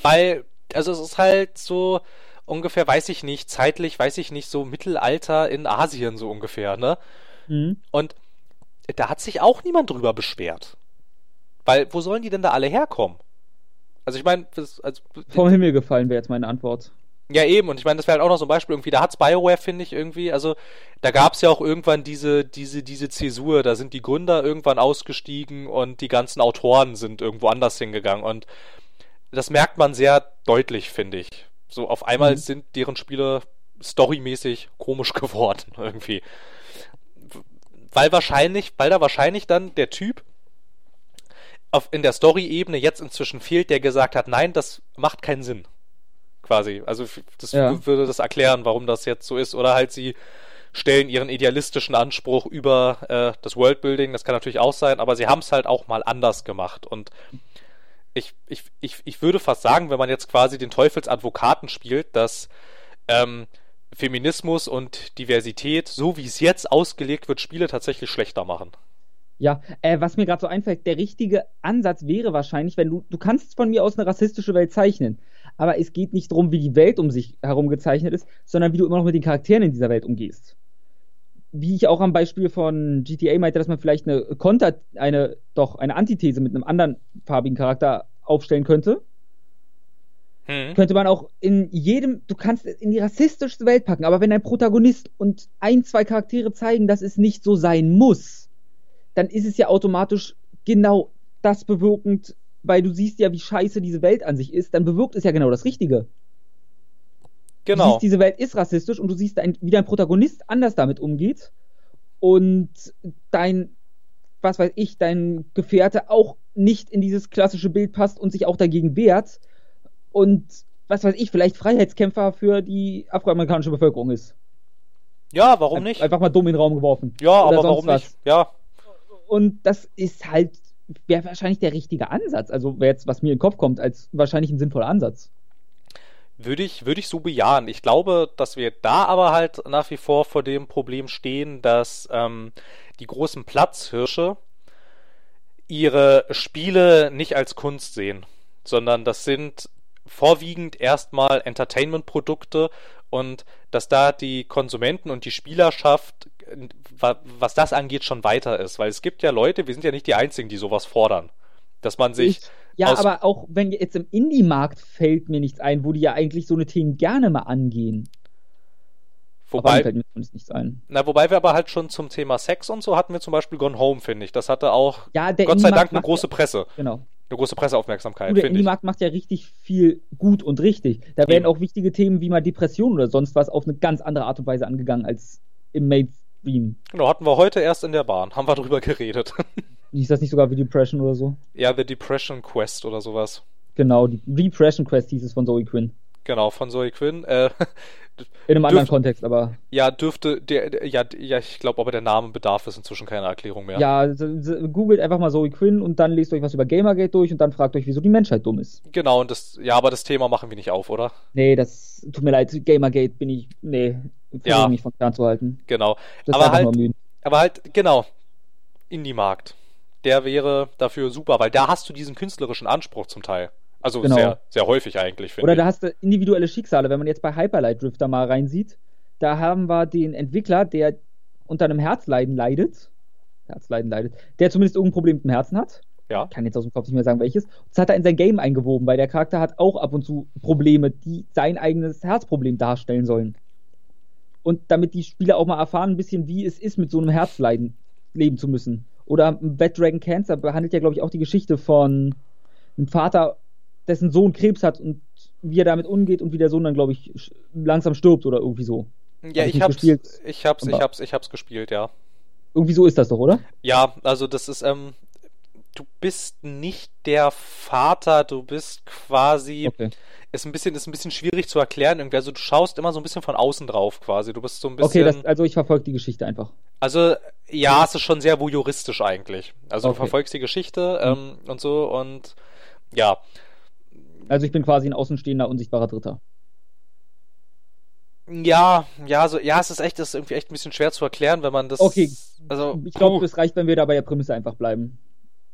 Weil, also es ist halt so ungefähr, weiß ich nicht, zeitlich, weiß ich nicht, so Mittelalter in Asien so ungefähr, ne? Mhm. Und da hat sich auch niemand drüber beschwert. Weil, wo sollen die denn da alle herkommen? Also ich meine, also, vom Himmel gefallen wäre jetzt meine Antwort. Ja, eben, und ich meine, das wäre halt auch noch so ein Beispiel irgendwie, da hat's BioWare, finde ich, irgendwie, also da gab's ja auch irgendwann diese, diese, diese Zäsur, da sind die Gründer irgendwann ausgestiegen und die ganzen Autoren sind irgendwo anders hingegangen und das merkt man sehr deutlich, finde ich. So auf einmal mhm. sind deren Spiele storymäßig komisch geworden, irgendwie. Weil wahrscheinlich, weil da wahrscheinlich dann der Typ auf, in der Story-Ebene jetzt inzwischen fehlt, der gesagt hat, nein, das macht keinen Sinn quasi. Also das Ja. würde das erklären, warum das jetzt so ist. Oder halt sie stellen ihren idealistischen Anspruch über äh, das Worldbuilding, das kann natürlich auch sein, aber sie haben es halt auch mal anders gemacht. Und ich, ich, ich, ich würde fast sagen, wenn man jetzt quasi den Teufelsadvokaten spielt, dass ähm, Feminismus und Diversität, so wie es jetzt ausgelegt wird, Spiele tatsächlich schlechter machen. Ja, äh, was mir gerade so einfällt, der richtige Ansatz wäre wahrscheinlich, wenn du, du kannst von mir aus eine rassistische Welt zeichnen, aber es geht nicht darum, wie die Welt um sich herum gezeichnet ist, sondern wie du immer noch mit den Charakteren in dieser Welt umgehst. Wie ich auch am Beispiel von GTA meinte, dass man vielleicht eine Konter, eine, doch, eine Antithese mit einem anderen farbigen Charakter aufstellen könnte, Hm. könnte man auch in jedem, du kannst es in die rassistischste Welt packen, aber wenn ein Protagonist und ein, zwei Charaktere zeigen, dass es nicht so sein muss, dann ist es ja automatisch genau das bewirkend, weil du siehst ja, wie scheiße diese Welt an sich ist, dann bewirkt es ja genau das Richtige. Du Genau. siehst, diese Welt ist rassistisch und du siehst, ein, wie dein Protagonist anders damit umgeht und dein, was weiß ich, dein Gefährte auch nicht in dieses klassische Bild passt und sich auch dagegen wehrt und was weiß ich, vielleicht Freiheitskämpfer für die afroamerikanische Bevölkerung ist. Ja, warum nicht? Einfach mal dumm in den Raum geworfen. Ja, Oder aber warum was. nicht? Ja, Und das ist halt, wäre wahrscheinlich der richtige Ansatz. Also jetzt, was mir in den Kopf kommt, als wahrscheinlich ein sinnvoller Ansatz. Würde ich, würde ich so bejahen. Ich glaube, dass wir da aber halt nach wie vor vor dem Problem stehen, dass ähm, die großen Platzhirsche ihre Spiele nicht als Kunst sehen, sondern das sind vorwiegend erstmal Entertainment-Produkte und dass da die Konsumenten und die Spielerschaft, wa- was das angeht, schon weiter ist. Weil es gibt ja Leute, wir sind ja nicht die Einzigen, die sowas fordern. Dass man sich Ich, ja, aber auch wenn jetzt im Indie-Markt fällt mir nichts ein, wo die ja eigentlich so eine Themen gerne mal angehen. Wobei, fällt mir zumindest nichts ein. na, wobei wir aber halt schon zum Thema Sex und so hatten wir zum Beispiel Gone Home, finde ich. Das hatte auch Ja, Gott sei Dank eine große Presse, Genau. Eine große Presseaufmerksamkeit, der. Indie-Markt macht ja richtig viel gut und richtig. Da werden auch wichtige Themen wie mal Depression oder sonst was auf eine ganz andere Art und Weise angegangen als im Mainstream. Genau, hatten wir heute erst in der Bahn, haben wir drüber geredet. Ist das nicht sogar wie Depression oder so? ja, The Depression Quest oder sowas. Genau, die Repression Quest hieß es von Zoe Quinn. Genau, von Zoe Quinn. Äh, In einem anderen Kontext, aber ja, dürfte, der, der ja, ja, ich glaube, aber der Name bedarf es inzwischen keiner Erklärung mehr. ja, googelt einfach mal Zoe Quinn und dann lest euch was über Gamergate durch und dann fragt euch, wieso die Menschheit dumm ist. Genau, und das, ja, aber das Thema machen wir nicht auf, oder? Nee, das tut mir leid, Gamergate bin ich, nee, versuche Ja. mich von fernzuhalten. Genau. Das Aber halt-. Aber halt, genau, Indie-Markt. Der wäre dafür super, weil da hast du diesen künstlerischen Anspruch zum Teil. Also Genau. sehr, sehr häufig eigentlich, finde Oder ich. da hast du individuelle Schicksale. Wenn man jetzt bei Hyperlight Drifter mal reinsieht, da haben wir den Entwickler, der unter einem Herzleiden leidet. Herzleiden leidet. Der zumindest irgendein Problem mit dem Herzen hat. Ja. Kann jetzt aus dem Kopf nicht mehr sagen, welches. Das hat er in sein Game eingewoben, weil der Charakter hat auch ab und zu Probleme, die sein eigenes Herzproblem darstellen sollen. Und damit die Spieler auch mal erfahren, ein bisschen, wie es ist, mit so einem Herzleiden leben zu müssen. Oder Bad Dragon Cancer behandelt ja, glaube ich, auch die Geschichte von einem Vater, dessen Sohn Krebs hat und wie er damit umgeht und wie der Sohn dann, glaube ich, langsam stirbt oder irgendwie so. Ja, Hab ich ich hab's, gespielt, ich hab's, ich hab's, ich hab's gespielt, ja. Irgendwie so ist das doch, oder? Ja, also das ist, ähm, du bist nicht der Vater, du bist quasi, Okay. ist ein bisschen, ist ein bisschen schwierig zu erklären irgendwie. Also du schaust immer so ein bisschen von außen drauf quasi. Du bist so ein Okay, bisschen, das, also ich verfolge die Geschichte einfach. also ja, es ist schon sehr voyeuristisch eigentlich. Also du Okay. verfolgst die Geschichte ähm, und so und ja, Also ich bin quasi ein außenstehender, unsichtbarer Dritter. ja, ja, so, ja, es ist echt, es ist irgendwie echt ein bisschen schwer zu erklären, wenn man das, Okay. also Ich glaube, es reicht, wenn wir da bei der Prämisse einfach bleiben.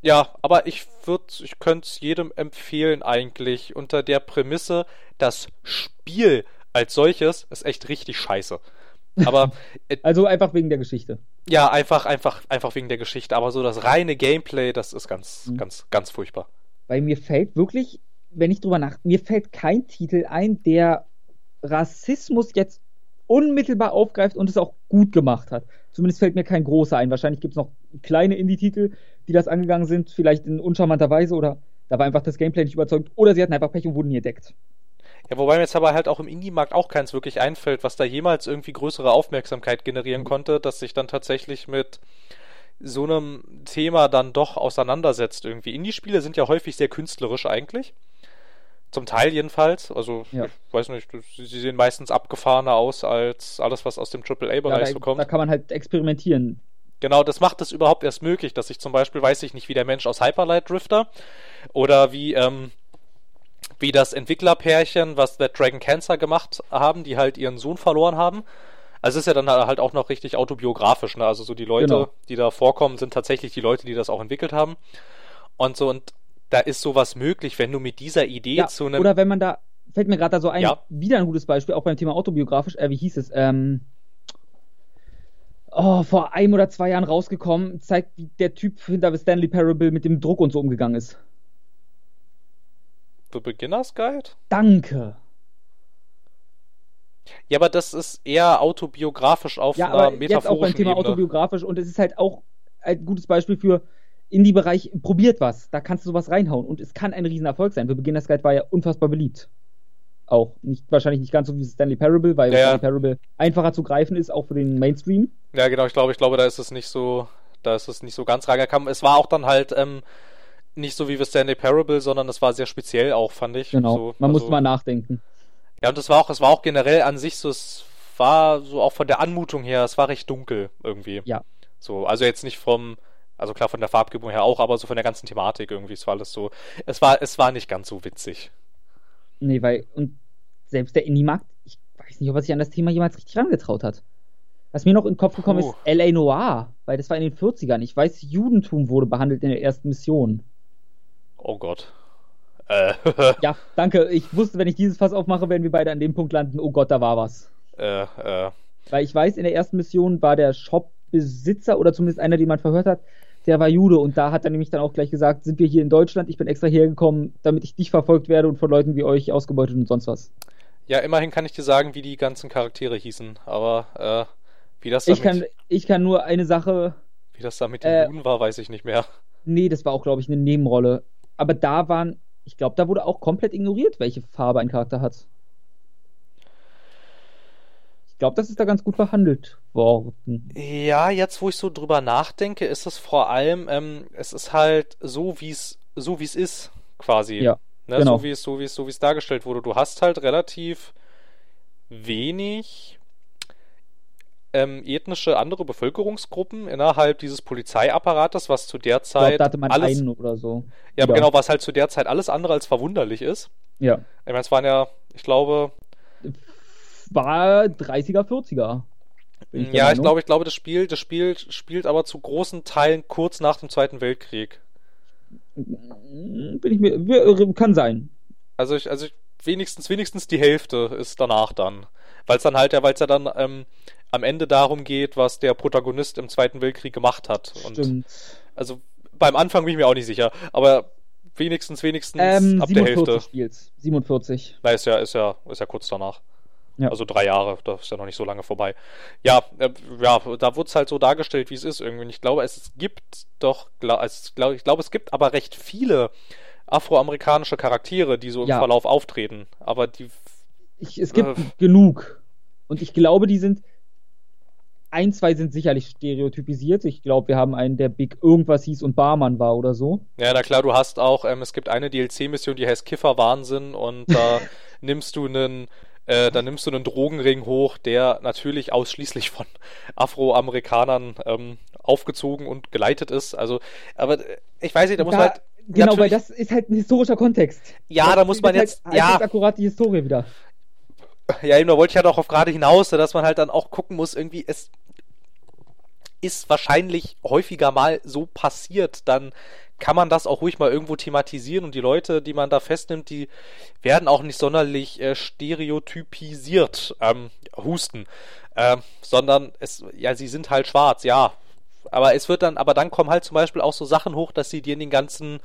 Ja, aber ich würde, ich könnte es jedem empfehlen eigentlich unter der Prämisse, das Spiel als solches ist echt richtig scheiße. Aber äh, Also einfach wegen der Geschichte. ja, einfach, einfach, einfach wegen der Geschichte. Aber so das reine Gameplay, das ist ganz, Mhm. ganz, ganz furchtbar. Weil mir fällt wirklich, wenn ich drüber nach, mir fällt kein Titel ein, der Rassismus jetzt unmittelbar aufgreift und es auch gut gemacht hat. Zumindest fällt mir kein großer ein. Wahrscheinlich gibt es noch kleine Indie-Titel, die das angegangen sind, vielleicht in uncharmanter Weise oder da war einfach das Gameplay nicht überzeugt oder sie hatten einfach Pech und wurden nie entdeckt. Ja, wobei mir jetzt aber halt auch im Indie-Markt auch keins wirklich einfällt, was da jemals irgendwie größere Aufmerksamkeit generieren konnte, dass sich dann tatsächlich mit so einem Thema dann doch auseinandersetzt irgendwie. Indie-Spiele sind ja häufig sehr künstlerisch eigentlich. Zum Teil jedenfalls. Also, Ja. ich weiß nicht, sie sehen meistens abgefahrener aus als alles, was aus dem Ja, AAA-Bereich da, so kommt. da kann man halt experimentieren. Genau, das macht es überhaupt erst möglich, dass ich zum Beispiel, weiß ich nicht, wie der Mensch aus Hyperlight Drifter oder wie, ähm, wie das Entwicklerpärchen, was The Dragon Cancer gemacht haben, die halt ihren Sohn verloren haben. Also es ist ja dann halt auch noch richtig autobiografisch, ne? Also so die Leute, Genau. die da vorkommen, sind tatsächlich die Leute, die das auch entwickelt haben. Und so, und da ist sowas möglich, wenn du mit dieser Idee Ja, zu einem. oder wenn man da, fällt mir gerade da so ein, Ja. wieder ein gutes Beispiel, auch beim Thema autobiografisch, äh, wie hieß es, ähm, oh, vor einem oder zwei Jahren rausgekommen, zeigt, wie der Typ hinter The Stanley Parable mit dem Druck und so umgegangen ist. The Beginner's Guide? Danke. Ja, aber das ist eher autobiografisch auf Ja, einer aber jetzt auch beim metaphorischen Thema Ebene. autobiografisch und es ist halt auch ein gutes Beispiel für Indie-Bereich, probiert was, da kannst du sowas reinhauen und es kann ein Riesenerfolg sein. The Beginner's Guide war ja unfassbar beliebt. Auch nicht, wahrscheinlich nicht ganz so wie Stanley Parable, weil Ja. Stanley Parable einfacher zu greifen ist, auch für den Mainstream. Ja, genau, ich glaube, ich glaube, da ist es nicht so, da ist es nicht so ganz reingekommen. Es war auch dann halt ähm, nicht so wie The Stanley Parable, sondern es war sehr speziell auch, fand ich. Genau. So, Man also, muss mal nachdenken. Ja, und es war auch, es war auch generell an sich so, es war so auch von der Anmutung her, es war recht dunkel irgendwie. Ja. So, also jetzt nicht vom, also klar von der Farbgebung her auch, aber so von der ganzen Thematik irgendwie. Es war alles so, es war, es war nicht ganz so witzig. Nee, weil, und selbst der Indie-Markt, ich weiß nicht, ob er sich an das Thema jemals richtig rangetraut hat. Was mir noch in den Kopf gekommen Puh. ist, L.A. Noir, weil das war in den 40ern. Ich weiß, Judentum wurde behandelt in der ersten Mission. Oh Gott. Äh, Ja, danke. Ich wusste, wenn ich dieses Fass aufmache, werden wir beide an dem Punkt landen. Oh Gott, da war was. äh, äh, Weil ich weiß, in der ersten Mission war der Shopbesitzer oder zumindest einer, den man verhört hat, der war Jude. Und da hat er nämlich dann auch gleich gesagt, sind wir hier in Deutschland? Ich bin extra hergekommen, damit ich nicht verfolgt werde und von Leuten wie euch ausgebeutet und sonst was. ja, immerhin kann ich dir sagen, wie die ganzen Charaktere hießen, aber äh, wie das Ich damit, kann, ich kann nur eine Sache wie das da mit den äh, Juden war, weiß ich nicht mehr. Nee, das war auch, glaube ich, eine Nebenrolle. Aber da waren, ich glaube, da wurde auch komplett ignoriert, welche Farbe ein Charakter hat. Ich glaube, das ist da ganz gut behandelt worden. Ja, jetzt wo ich so drüber nachdenke, ist es vor allem, ähm, es ist halt so, wie es so wie es ist, quasi. Ja, ne? genau. So wie es, so wie es, so wie es dargestellt wurde. Du hast halt relativ wenig ähm, ethnische andere Bevölkerungsgruppen innerhalb dieses Polizeiapparates, was zu der Ich glaube, Zeit da hatte man alles, einen oder so. ja, aber wieder. genau, was halt zu der Zeit alles andere als verwunderlich ist. Ja. Ich meine, es waren ja, ich glaube, War 30er, 40er. bin der ja, ich glaube, ich glaube, das Spiel, das Spiel spielt aber zu großen Teilen kurz nach dem Zweiten Weltkrieg. Bin ich mir. Kann sein. Also ich, also ich, wenigstens, wenigstens die Hälfte ist danach dann. Weil es dann halt ja, weil es ja dann ähm, am Ende darum geht, was der Protagonist im Zweiten Weltkrieg gemacht hat. Und Stimmt. also beim Anfang bin ich mir auch nicht sicher, aber wenigstens, wenigstens Ähm, ab der 47 Hälfte. spielt's. 47. Na, ist ja, ist ja, ist ja kurz danach. Ja. Also drei Jahre, das ist ja noch nicht so lange vorbei. Ja, äh, ja, da wurde es halt so dargestellt, wie es ist irgendwie. Und ich glaube, es gibt doch, es, glaub, ich glaube, es gibt aber recht viele afroamerikanische Charaktere, die so im Ja. Verlauf auftreten. Aber die, Ich, es gibt Äh. genug. Und ich glaube, die sind. Ein, zwei sind sicherlich stereotypisiert. Ich glaube, wir haben einen, der Big irgendwas hieß und Barmann war oder so. ja, na klar, du hast auch, ähm, es gibt eine DLC-Mission, die heißt Kifferwahnsinn und da nimmst du einen, äh, da nimmst du einen Drogenring hoch, der natürlich ausschließlich von Afroamerikanern ähm, aufgezogen und geleitet ist. Also, aber äh, ich weiß nicht, da muss Da- man halt genau, weil das ist halt ein historischer Kontext. Ja, Das da muss man spiegelt jetzt- Halt, ja. akkurat die Historie wieder. Ja, eben, da wollte ich ja doch auf gerade hinaus, dass man halt dann auch gucken muss, irgendwie, es ist wahrscheinlich häufiger mal so passiert, dann kann man das auch ruhig mal irgendwo thematisieren und die Leute, die man da festnimmt, die werden auch nicht sonderlich äh, stereotypisiert, ähm, husten, ähm, sondern es, ja, sie sind halt schwarz, ja. Aber es wird dann, aber dann kommen halt zum Beispiel auch so Sachen hoch, dass sie dir in den ganzen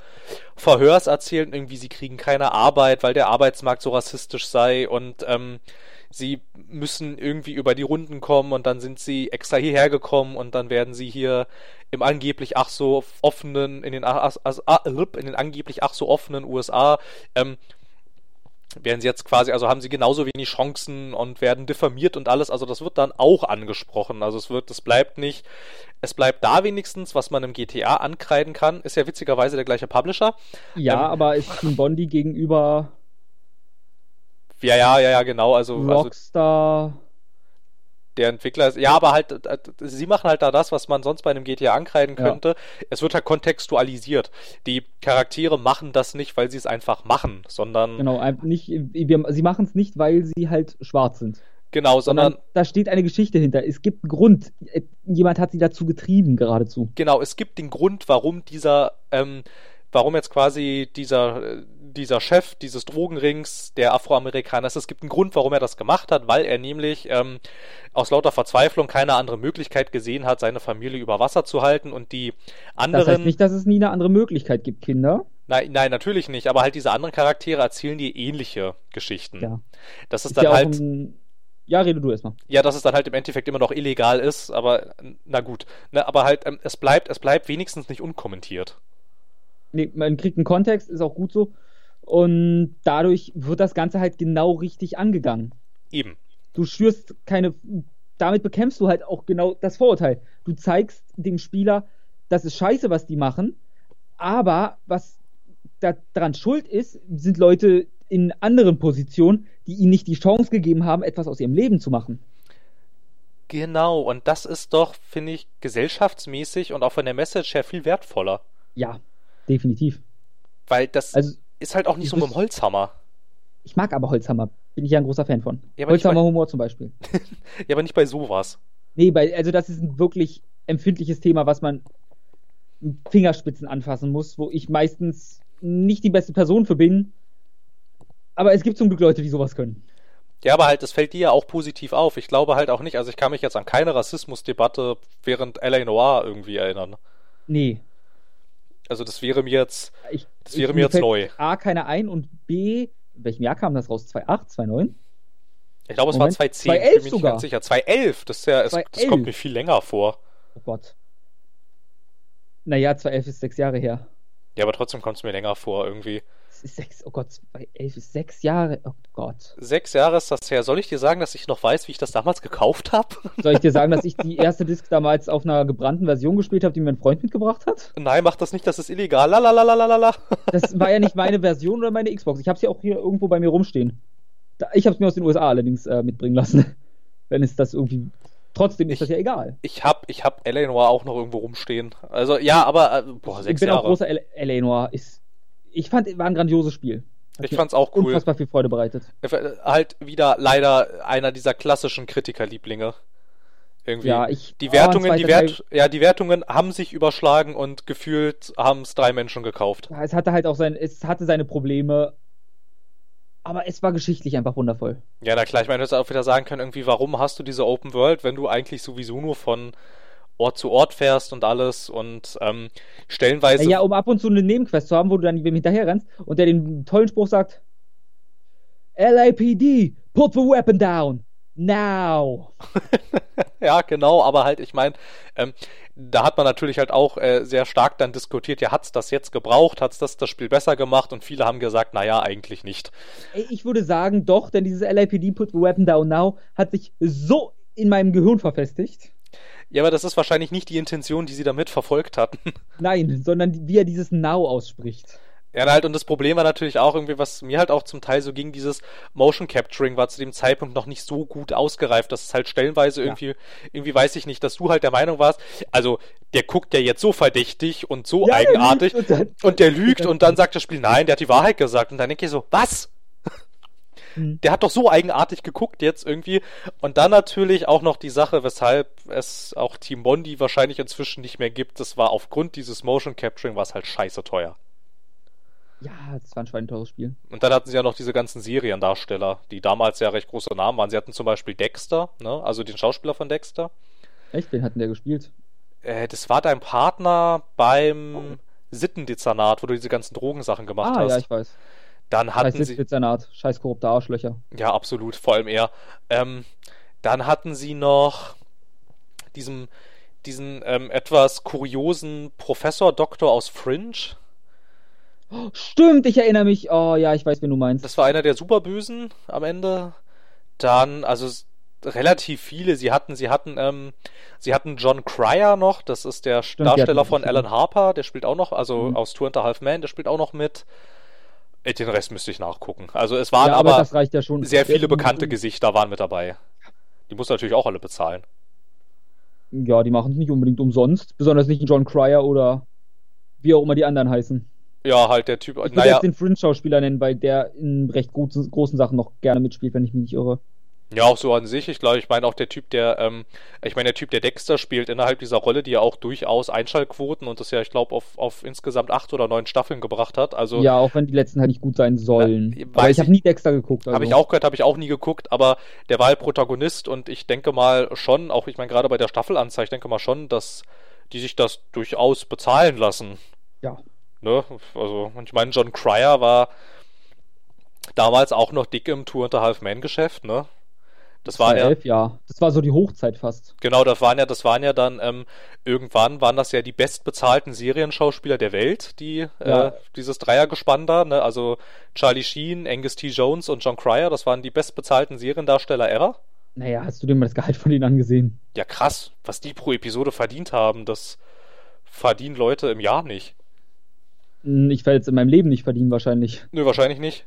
Verhörs erzählen, irgendwie sie kriegen keine Arbeit, weil der Arbeitsmarkt so rassistisch sei und ähm, sie müssen irgendwie über die Runden kommen und dann sind sie extra hierher gekommen und dann werden sie hier im angeblich ach so offenen, in den, ach, ach, ach, in den angeblich ach so offenen USA, ähm, werden sie jetzt quasi, also haben sie genauso wenig Chancen und werden diffamiert und alles, also das wird dann auch angesprochen, also es wird, es bleibt nicht, es bleibt da wenigstens, was man im GTA ankreiden kann, ist ja witzigerweise der gleiche Publisher, Ja, Ähm. aber ist Team Bondi gegenüber Ja, ja, ja, ja, genau. Also, also Rockstar. der Entwickler ist. Ja, aber halt, äh, sie machen halt da das, was man sonst bei einem GTA ankreiden Ja. könnte. Es wird halt kontextualisiert. Die Charaktere machen das nicht, weil sie es einfach machen, sondern Genau, nicht, wir, sie machen es nicht, weil sie halt schwarz sind. genau, sondern Sondern da steht eine Geschichte hinter. Es gibt einen Grund. Äh, Jemand hat sie dazu getrieben, geradezu. genau, es gibt den Grund, warum dieser, ähm, warum jetzt quasi dieser, dieser Chef dieses Drogenrings, der Afroamerikaner ist, es gibt einen Grund, warum er das gemacht hat, weil er nämlich ähm, aus lauter Verzweiflung keine andere Möglichkeit gesehen hat, seine Familie über Wasser zu halten und die Das anderen. heißt nicht, dass es nie eine andere Möglichkeit gibt, Kinder. Nein, nein, natürlich nicht, aber halt diese anderen Charaktere erzählen dir ähnliche Geschichten. Ja. Das ist Ist dann ja halt, ein, Ja, rede du erstmal. ja, dass es dann halt im Endeffekt immer noch illegal ist, aber na gut. Ne, aber halt, ähm, es bleibt, es bleibt wenigstens nicht unkommentiert. Man kriegt einen Kontext, ist auch gut so. Und dadurch wird das Ganze halt genau richtig angegangen. Eben. Du schürst keine. Damit bekämpfst du halt auch genau das Vorurteil. Du zeigst dem Spieler, das ist scheiße, was die machen, aber was daran schuld ist, sind Leute in anderen Positionen, die ihnen nicht die Chance gegeben haben, etwas aus ihrem Leben zu machen. Genau, und das ist doch, finde ich, gesellschaftsmäßig und auch von der Message her viel wertvoller. Ja, definitiv. Weil das Also, ist halt auch nicht so mit dem Holzhammer. ich mag aber Holzhammer. Bin ich ja ein großer Fan von. Ja, Holzhammer-Humor zum Beispiel. Ja, aber nicht bei sowas. Nee, bei, also das ist ein wirklich empfindliches Thema, was man mit Fingerspitzen anfassen muss, wo ich meistens nicht die beste Person für bin. Aber es gibt zum Glück Leute, die sowas können. Ja, aber halt, es fällt dir ja auch positiv auf. Ich glaube halt auch nicht, also ich kann mich jetzt an keine Rassismusdebatte während L.A. Noir irgendwie erinnern. Nee. Also das wäre mir jetzt, Ich, das wäre ich- mir jetzt neu. A, keine ein und B, in welchem Jahr kam das raus? 2008, 2009? Ich glaube, es Moment, war 2010. 2011 bin mir nicht sogar. ganz sicher. 2011, das ist ja, es, das 2011. kommt mir viel länger vor. Oh Gott. Naja, 2011 ist sechs Jahre her. Ja, aber trotzdem kommt es mir länger vor irgendwie. Ist sechs, oh Gott, 2011 ist sechs Jahre. Oh Gott. Sechs Jahre ist das her. Soll ich dir sagen, dass ich noch weiß, wie ich das damals gekauft habe? Soll ich dir sagen, dass ich die erste Disc damals auf einer gebrannten Version gespielt habe, die mir ein Freund mitgebracht hat? Nein, mach das nicht, das ist illegal. Lalalalalalala. Das war ja nicht meine Version oder meine Xbox. Ich habe sie auch hier irgendwo bei mir rumstehen. Ich habe es mir aus den USA allerdings äh, mitbringen lassen. Wenn es das irgendwie. Trotzdem ist Ich- das ja egal. Ich hab, ich hab L.A. Noir auch noch irgendwo rumstehen. Also, ja, aber, äh, boah, ich sechs bin auch Jahre. großer L- LA Noir. Ist, ich fand, war ein grandioses Spiel. Hat Ich fand's auch cool. Unfassbar viel Freude bereitet. Äh, Halt wieder leider einer dieser klassischen Kritikerlieblinge. Irgendwie. Ja, ich. Die oh, Wertungen, ein die Wert, ja, die Wertungen haben sich überschlagen und gefühlt haben es drei Menschen gekauft. Es hatte halt auch sein, es hatte seine Probleme. Aber es war geschichtlich einfach wundervoll. Ja, na klar, ich meine, du hättest auch wieder sagen können, irgendwie, warum hast du diese Open World, wenn du eigentlich sowieso nur von Ort zu Ort fährst und alles und ähm, stellenweise. Ja, um ab und zu eine Nebenquest zu haben, wo du dann wem hinterher rennst und der den tollen Spruch sagt: LAPD, put the weapon down. Now. Ja, genau, aber halt, ich meine, ähm, da hat man natürlich halt auch äh, sehr stark dann diskutiert, ja, hat's das jetzt gebraucht, hat's das das Spiel besser gemacht und viele haben gesagt, naja, eigentlich nicht. Ich würde sagen, doch, denn dieses LAPD, put the weapon down now, hat sich so in meinem Gehirn verfestigt. Ja, aber das ist wahrscheinlich nicht die Intention, die sie damit verfolgt hatten. Nein, sondern wie er dieses Now ausspricht. Ja, halt, und das Problem war natürlich auch irgendwie, was mir halt auch zum Teil so ging, dieses Motion Capturing war zu dem Zeitpunkt noch nicht so gut ausgereift, dass es halt stellenweise Ja. irgendwie, irgendwie weiß ich nicht, dass du halt der Meinung warst, also der guckt ja jetzt so verdächtig und so Ja, der eigenartig lügt und und der lügt und dann sagt das Spiel, nein, der hat die Wahrheit gesagt und dann denke ich so, was? Hm. Der hat doch so eigenartig geguckt jetzt irgendwie. Und dann natürlich auch noch die Sache, weshalb es auch Team Bondi wahrscheinlich inzwischen nicht mehr gibt. Das war aufgrund dieses Motion Capturing war es halt scheiße teuer. Ja, das war ein schweineteures Spiel. Und dann hatten sie ja noch diese ganzen Seriendarsteller, die damals ja recht große Namen waren. Sie hatten zum Beispiel Dexter, ne? also den Schauspieler von Dexter. Echt, wen hatten der gespielt? Äh, das war dein Partner beim Sittendezernat, wo du diese ganzen Drogensachen gemacht ah, hast. ja, ich weiß. Dann Scheiß hatten sie. Dezernat, scheiß korrupte Arschlöcher. Ja, absolut, vor allem er. Ähm, dann hatten sie noch diesen, diesen ähm, etwas kuriosen Professor Doktor aus Fringe. Stimmt, ich erinnere mich. Oh ja, ich weiß, wen du meinst. Das war einer der Superbösen am Ende. Dann, also relativ viele. Sie hatten, sie hatten, ähm, sie hatten John Cryer noch. Das ist der Stimmt, Darsteller von. Alan Harper. Der spielt auch noch, also Mhm. aus Two and a Half Men. Der spielt auch noch mit. Den Rest müsste ich nachgucken. Also es waren ja, aber, aber das reicht ja schon. sehr viele bekannte Gesichter waren mit dabei. Die muss natürlich auch alle bezahlen. Ja, die machen es nicht unbedingt umsonst. Besonders nicht John Cryer oder wie auch immer die anderen heißen. Ja, halt der Typ. Ich würde Naja, jetzt den Fringe-Schauspieler nennen, weil der in recht großen, großen Sachen noch gerne mitspielt, wenn ich mich nicht irre. Ja, auch so an sich. Ich glaube, ich meine auch der Typ, der, ähm, ich meine, der Typ, der Dexter spielt innerhalb dieser Rolle, die ja auch durchaus Einschaltquoten und das ja, ich glaube, auf, auf insgesamt acht oder neun Staffeln gebracht hat. Also Ja, auch wenn die letzten halt nicht gut sein sollen. Na, aber ich habe nie Dexter geguckt. Also. Habe ich auch gehört, habe ich auch nie geguckt, aber der war halt Protagonist und ich denke mal schon, auch ich meine gerade bei der Staffelanzeige, ich denke mal schon, dass die sich das durchaus bezahlen lassen. Ja. Ne? Also, und ich meine, John Cryer war damals auch noch dick im Tour und a Half Man Geschäft, ne? Das war ja, elf, ja. Das war so die Hochzeit fast. genau, das waren ja, das waren ja dann, ähm, irgendwann waren das ja die bestbezahlten Serienschauspieler der Welt, die, Ja. äh, dieses Dreiergespann da, ne? Also Charlie Sheen, Angus T. Jones und John Cryer, das waren die bestbezahlten Seriendarsteller ever. Naja, hast du dir mal das Gehalt von denen angesehen? Ja, krass, was die pro Episode verdient haben, das verdienen Leute im Jahr nicht. Hm, Ich werde jetzt in meinem Leben nicht verdienen, wahrscheinlich. Nö, wahrscheinlich nicht.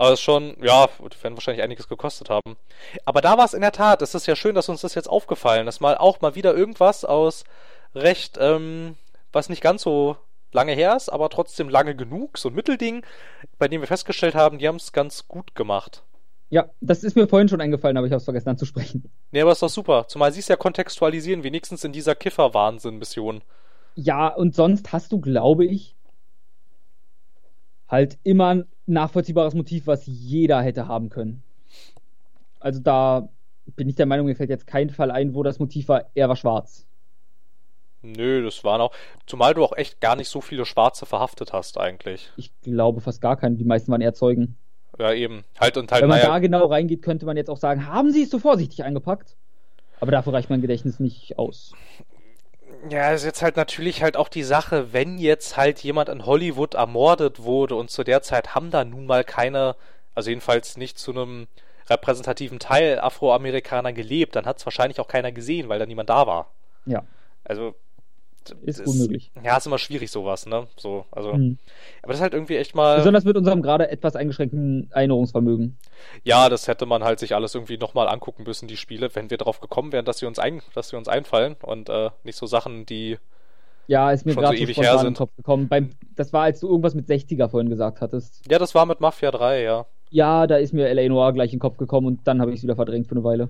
Aber es ist schon, ja, die werden wahrscheinlich einiges gekostet haben. Aber da war es in der Tat, es ist ja schön, dass uns das jetzt aufgefallen ist. Mal auch mal wieder irgendwas aus recht, ähm, was nicht ganz so lange her ist, aber trotzdem lange genug, so ein Mittelding, bei dem wir festgestellt haben, die haben es ganz gut gemacht. Ja, das ist mir vorhin schon eingefallen, aber ich habe es vergessen anzusprechen. Nee, aber ist doch super. Zumal sie es ja kontextualisieren, wenigstens in dieser Kiffer-Wahnsinn-Mission. Ja, und sonst hast du, glaube ich, halt immer ein nachvollziehbares Motiv, was jeder hätte haben können. Also da bin ich der Meinung, mir fällt jetzt kein Fall ein, wo das Motiv war, er war schwarz. Nö, das waren auch. Zumal du auch echt gar nicht so viele Schwarze verhaftet hast, eigentlich. Ich glaube fast gar keinen. Die meisten waren eher Zeugen. Ja, eben. Halt und halt, Wenn man naja, da genau reingeht, könnte man jetzt auch sagen, haben sie es so vorsichtig eingepackt? Aber dafür reicht mein Gedächtnis nicht aus. Ja, ist jetzt halt natürlich halt auch die Sache, wenn jetzt halt jemand in Hollywood ermordet wurde und zu der Zeit haben da nun mal keine, also jedenfalls nicht zu einem repräsentativen Teil Afroamerikaner gelebt, dann hat es wahrscheinlich auch keiner gesehen, weil da niemand da war. Ja, Also ist das- unmöglich. Ja, ist immer schwierig sowas, ne? So, also, Hm. aber das ist halt irgendwie echt mal, Besonders mit unserem gerade etwas eingeschränkten Erinnerungsvermögen. ja, das hätte man halt sich alles irgendwie nochmal angucken müssen, die Spiele, wenn wir darauf gekommen wären, dass sie uns ein, dass sie uns einfallen und äh, nicht so Sachen, die Ja, ist mir gerade so ewig her sind. Kopf gekommen. Beim, das war, als du irgendwas mit 60er vorhin gesagt hattest. Ja, das war mit Mafia 3, ja. Ja, da ist mir L.A. Noir gleich in den Kopf gekommen und dann habe ich es wieder verdrängt für eine Weile.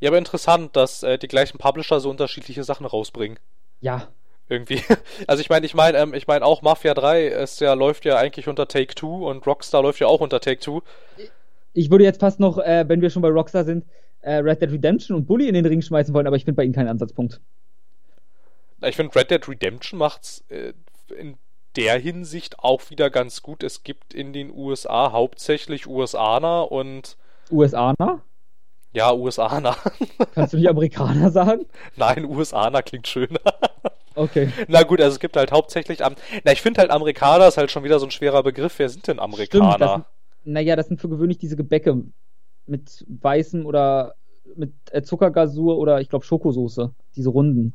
Ja, aber interessant, dass äh, die gleichen Publisher so unterschiedliche Sachen rausbringen. Ja, Irgendwie. Also ich meine, ich meine, ähm, ich meine auch Mafia 3 ist ja, läuft ja eigentlich unter Take Two und Rockstar läuft ja auch unter Take Two. ich würde jetzt fast noch, äh, wenn wir schon bei Rockstar sind, äh, Red Dead Redemption und Bully in den Ring schmeißen wollen, aber ich finde bei ihnen keinen Ansatzpunkt. Ich finde Red Dead Redemption macht's äh, in der Hinsicht auch wieder ganz gut. Es gibt in den USA hauptsächlich USAner und USAner? Ja, USAner. Kannst du nicht Amerikaner sagen? Nein, USAner klingt schöner. Okay. Na gut, also es gibt halt hauptsächlich am. Na, ich finde halt Amerikaner ist halt schon wieder so ein schwerer Begriff. Wer sind denn Amerikaner? Stimmt, das sind, naja, das sind für gewöhnlich diese Gebäcke mit weißem oder mit äh, Zuckergasur oder ich glaube Schokosoße. Diese runden.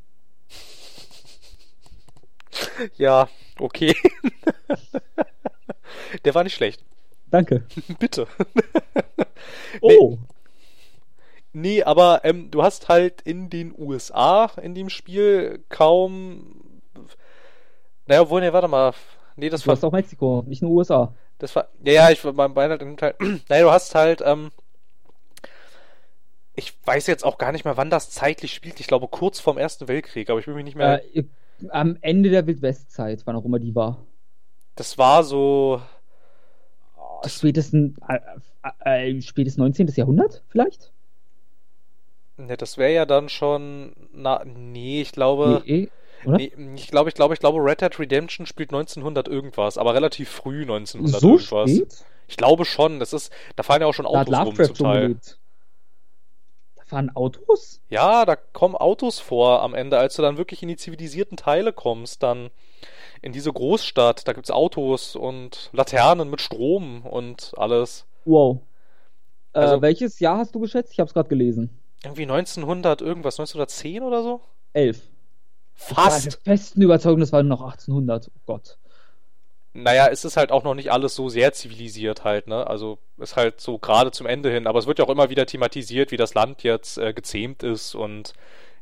Ja, okay. Der war nicht schlecht. Danke. Bitte. Oh, Nee, aber ähm, du hast halt in den USA in dem Spiel kaum. Naja, obwohl, nee, warte mal. Nee, das du war. hast auch Mexiko, nicht nur USA. Das war. Ja, ja, ich mein Bein halt, halt. Naja, du hast halt. Ähm, ich weiß jetzt auch gar nicht mehr, wann das zeitlich spielt. Ich glaube, kurz vorm Ersten Weltkrieg, aber ich will mich nicht mehr. Äh, am Ende der Wildwestzeit, wann auch immer die war. Das war so. Spätestens, äh, äh, äh, spätes 19. Jahrhundert vielleicht? Ne, das wäre ja dann schon. Na, nee, ich glaube. Nee, eh? Nee, ich glaube, ich glaube, ich glaube, Red Dead Redemption spielt 1900 irgendwas, aber relativ früh 1900 so irgendwas. spät? Ich glaube schon, das ist, da fahren ja auch schon Da Autos rum Lovecraft zum Teil. gelebt. Da fahren Autos? Ja, da kommen Autos vor am Ende, als du dann wirklich in die zivilisierten Teile kommst, dann in diese Großstadt, da gibt's Autos und Laternen mit Strom und alles. Wow. Äh, Also- welches Jahr hast du geschätzt? Ich habe es gerade gelesen. Irgendwie 1900 irgendwas, 1910 oder so? Elf. Ich war der Fast! festen Überzeugung, das war noch 1800. Oh Gott. naja, es ist halt auch noch nicht alles so sehr zivilisiert halt, ne? Also ist halt so gerade zum Ende hin, aber es wird ja auch immer wieder thematisiert, wie das Land jetzt äh, gezähmt ist und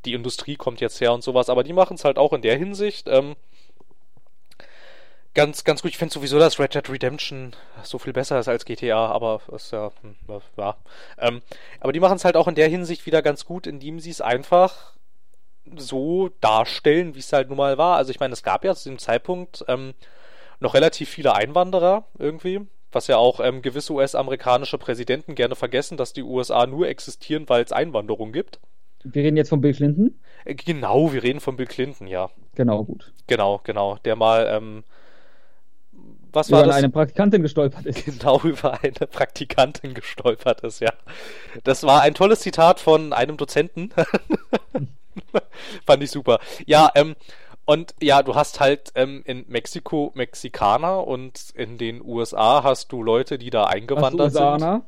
die Industrie kommt jetzt her und sowas, aber die machen es halt auch in der Hinsicht ähm, ganz, ganz gut. Ich finde sowieso, dass Red Dead Redemption so viel besser ist als GTA, aber ist ja, hm, ja. Ähm, aber die machen es halt auch in der Hinsicht wieder ganz gut, indem sie es einfach so darstellen, wie es halt nun mal war. Also ich meine, es gab ja zu dem Zeitpunkt ähm, noch relativ viele Einwanderer irgendwie, was ja auch ähm, gewisse US-amerikanische Präsidenten gerne vergessen, dass die USA nur existieren, weil es Einwanderung gibt. Wir reden jetzt von Bill Clinton? Äh, genau, wir reden von Bill Clinton, ja. Genau, gut. Genau, genau. Der mal, ähm, was über war das? eine Praktikantin gestolpert ist. Genau, über eine Praktikantin gestolpert ist, ja. Das war ein tolles Zitat von einem Dozenten. Fand ich super. Ja, ähm, und ja, du hast halt ähm, in Mexiko Mexikaner und in den USA hast du Leute, die da eingewandert sind.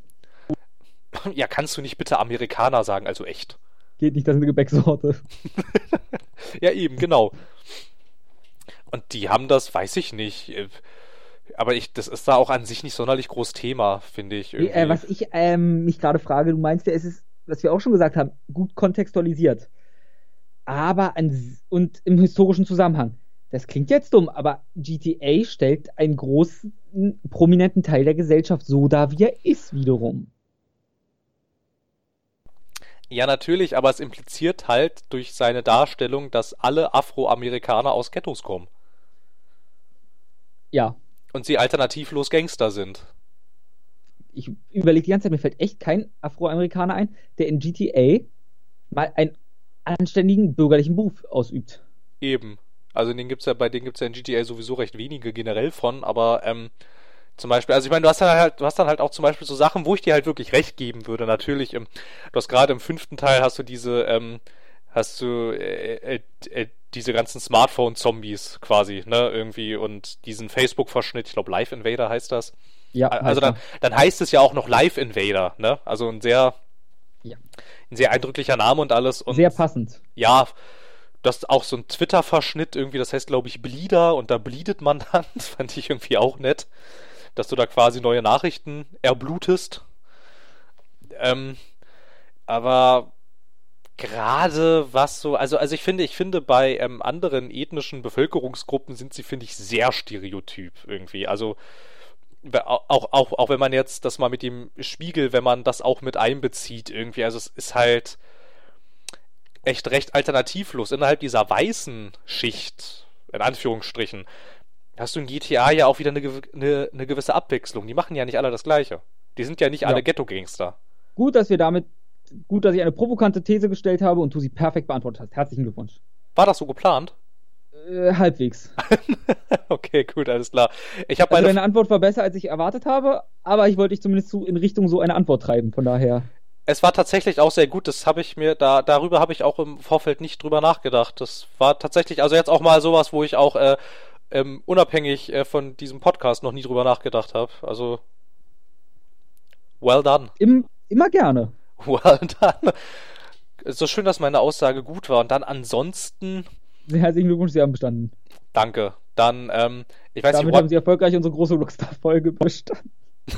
Ja, kannst du nicht bitte Amerikaner sagen, also echt. Geht nicht, das ist eine Gebäcksorte. ja, eben, genau. Und die haben das, weiß ich nicht. Äh, aber ich, das ist da auch an sich nicht sonderlich groß Thema, finde ich. Äh, was ich ähm, mich gerade frage, du meinst ja, es ist, was wir auch schon gesagt haben, gut kontextualisiert aber an, und im historischen Zusammenhang. Das klingt jetzt dumm, aber GTA stellt einen großen, prominenten Teil der Gesellschaft so dar, wie er ist, wiederum. Ja, natürlich, aber es impliziert halt durch seine Darstellung, dass alle Afroamerikaner aus Ghettos kommen. Ja. Und sie alternativlos Gangster sind. Ich überlege die ganze Zeit, mir fällt echt kein Afroamerikaner ein, der in GTA mal ein anständigen bürgerlichen Beruf ausübt. Eben. Also den gibt's ja, bei denen gibt es ja in GTA sowieso recht wenige generell von, aber ähm, zum Beispiel, also ich meine, du hast dann halt, du hast dann halt auch zum Beispiel so Sachen, wo ich dir halt wirklich recht geben würde. Natürlich, ähm, du hast gerade im fünften Teil hast du diese, ähm, hast du äh, äh, äh, diese ganzen Smartphone-Zombies quasi, ne, irgendwie und diesen Facebook-Verschnitt, ich glaube Live Invader heißt das. Ja. Also dann, dann heißt es ja auch noch Live Invader, ne? Also ein sehr ja. Ein sehr eindrücklicher Name und alles. Und sehr passend. Ja, das ist auch so ein Twitter-Verschnitt irgendwie, das heißt, glaube ich, Bleeder und da bleedet man dann. Das fand ich irgendwie auch nett, dass du da quasi neue Nachrichten erblutest. Ähm, aber gerade was so, also, also ich finde, ich finde, bei ähm, anderen ethnischen Bevölkerungsgruppen sind sie, finde ich, sehr stereotyp irgendwie. Also auch, auch, auch wenn man jetzt das mal mit dem Spiegel, wenn man das auch mit einbezieht, irgendwie, also es ist halt echt recht alternativlos. Innerhalb dieser weißen Schicht, in Anführungsstrichen, hast du in GTA ja auch wieder eine, eine, eine gewisse Abwechslung. Die machen ja nicht alle das Gleiche. Die sind ja nicht ja. alle Ghetto-Gangster. Gut, dass wir damit, gut, dass ich eine provokante These gestellt habe und du sie perfekt beantwortet hast. Herzlichen Glückwunsch. War das so geplant? Äh, halbwegs. okay, gut, alles klar. Ich habe also deine Antwort war besser, als ich erwartet habe, aber ich wollte dich zumindest so in Richtung so eine Antwort treiben, von daher. Es war tatsächlich auch sehr gut, das habe ich mir, da, darüber habe ich auch im Vorfeld nicht drüber nachgedacht. Das war tatsächlich, also jetzt auch mal sowas, wo ich auch äh, ähm, unabhängig äh, von diesem Podcast noch nie drüber nachgedacht habe. Also, well done. Im, immer gerne. Well done. So schön, dass meine Aussage gut war. Und dann ansonsten Herzlichen Glückwunsch, Sie haben bestanden. Danke. Dann, ähm, ich weiß Damit nicht, haben Sie erfolgreich unsere große Rockstar-Folge bestanden.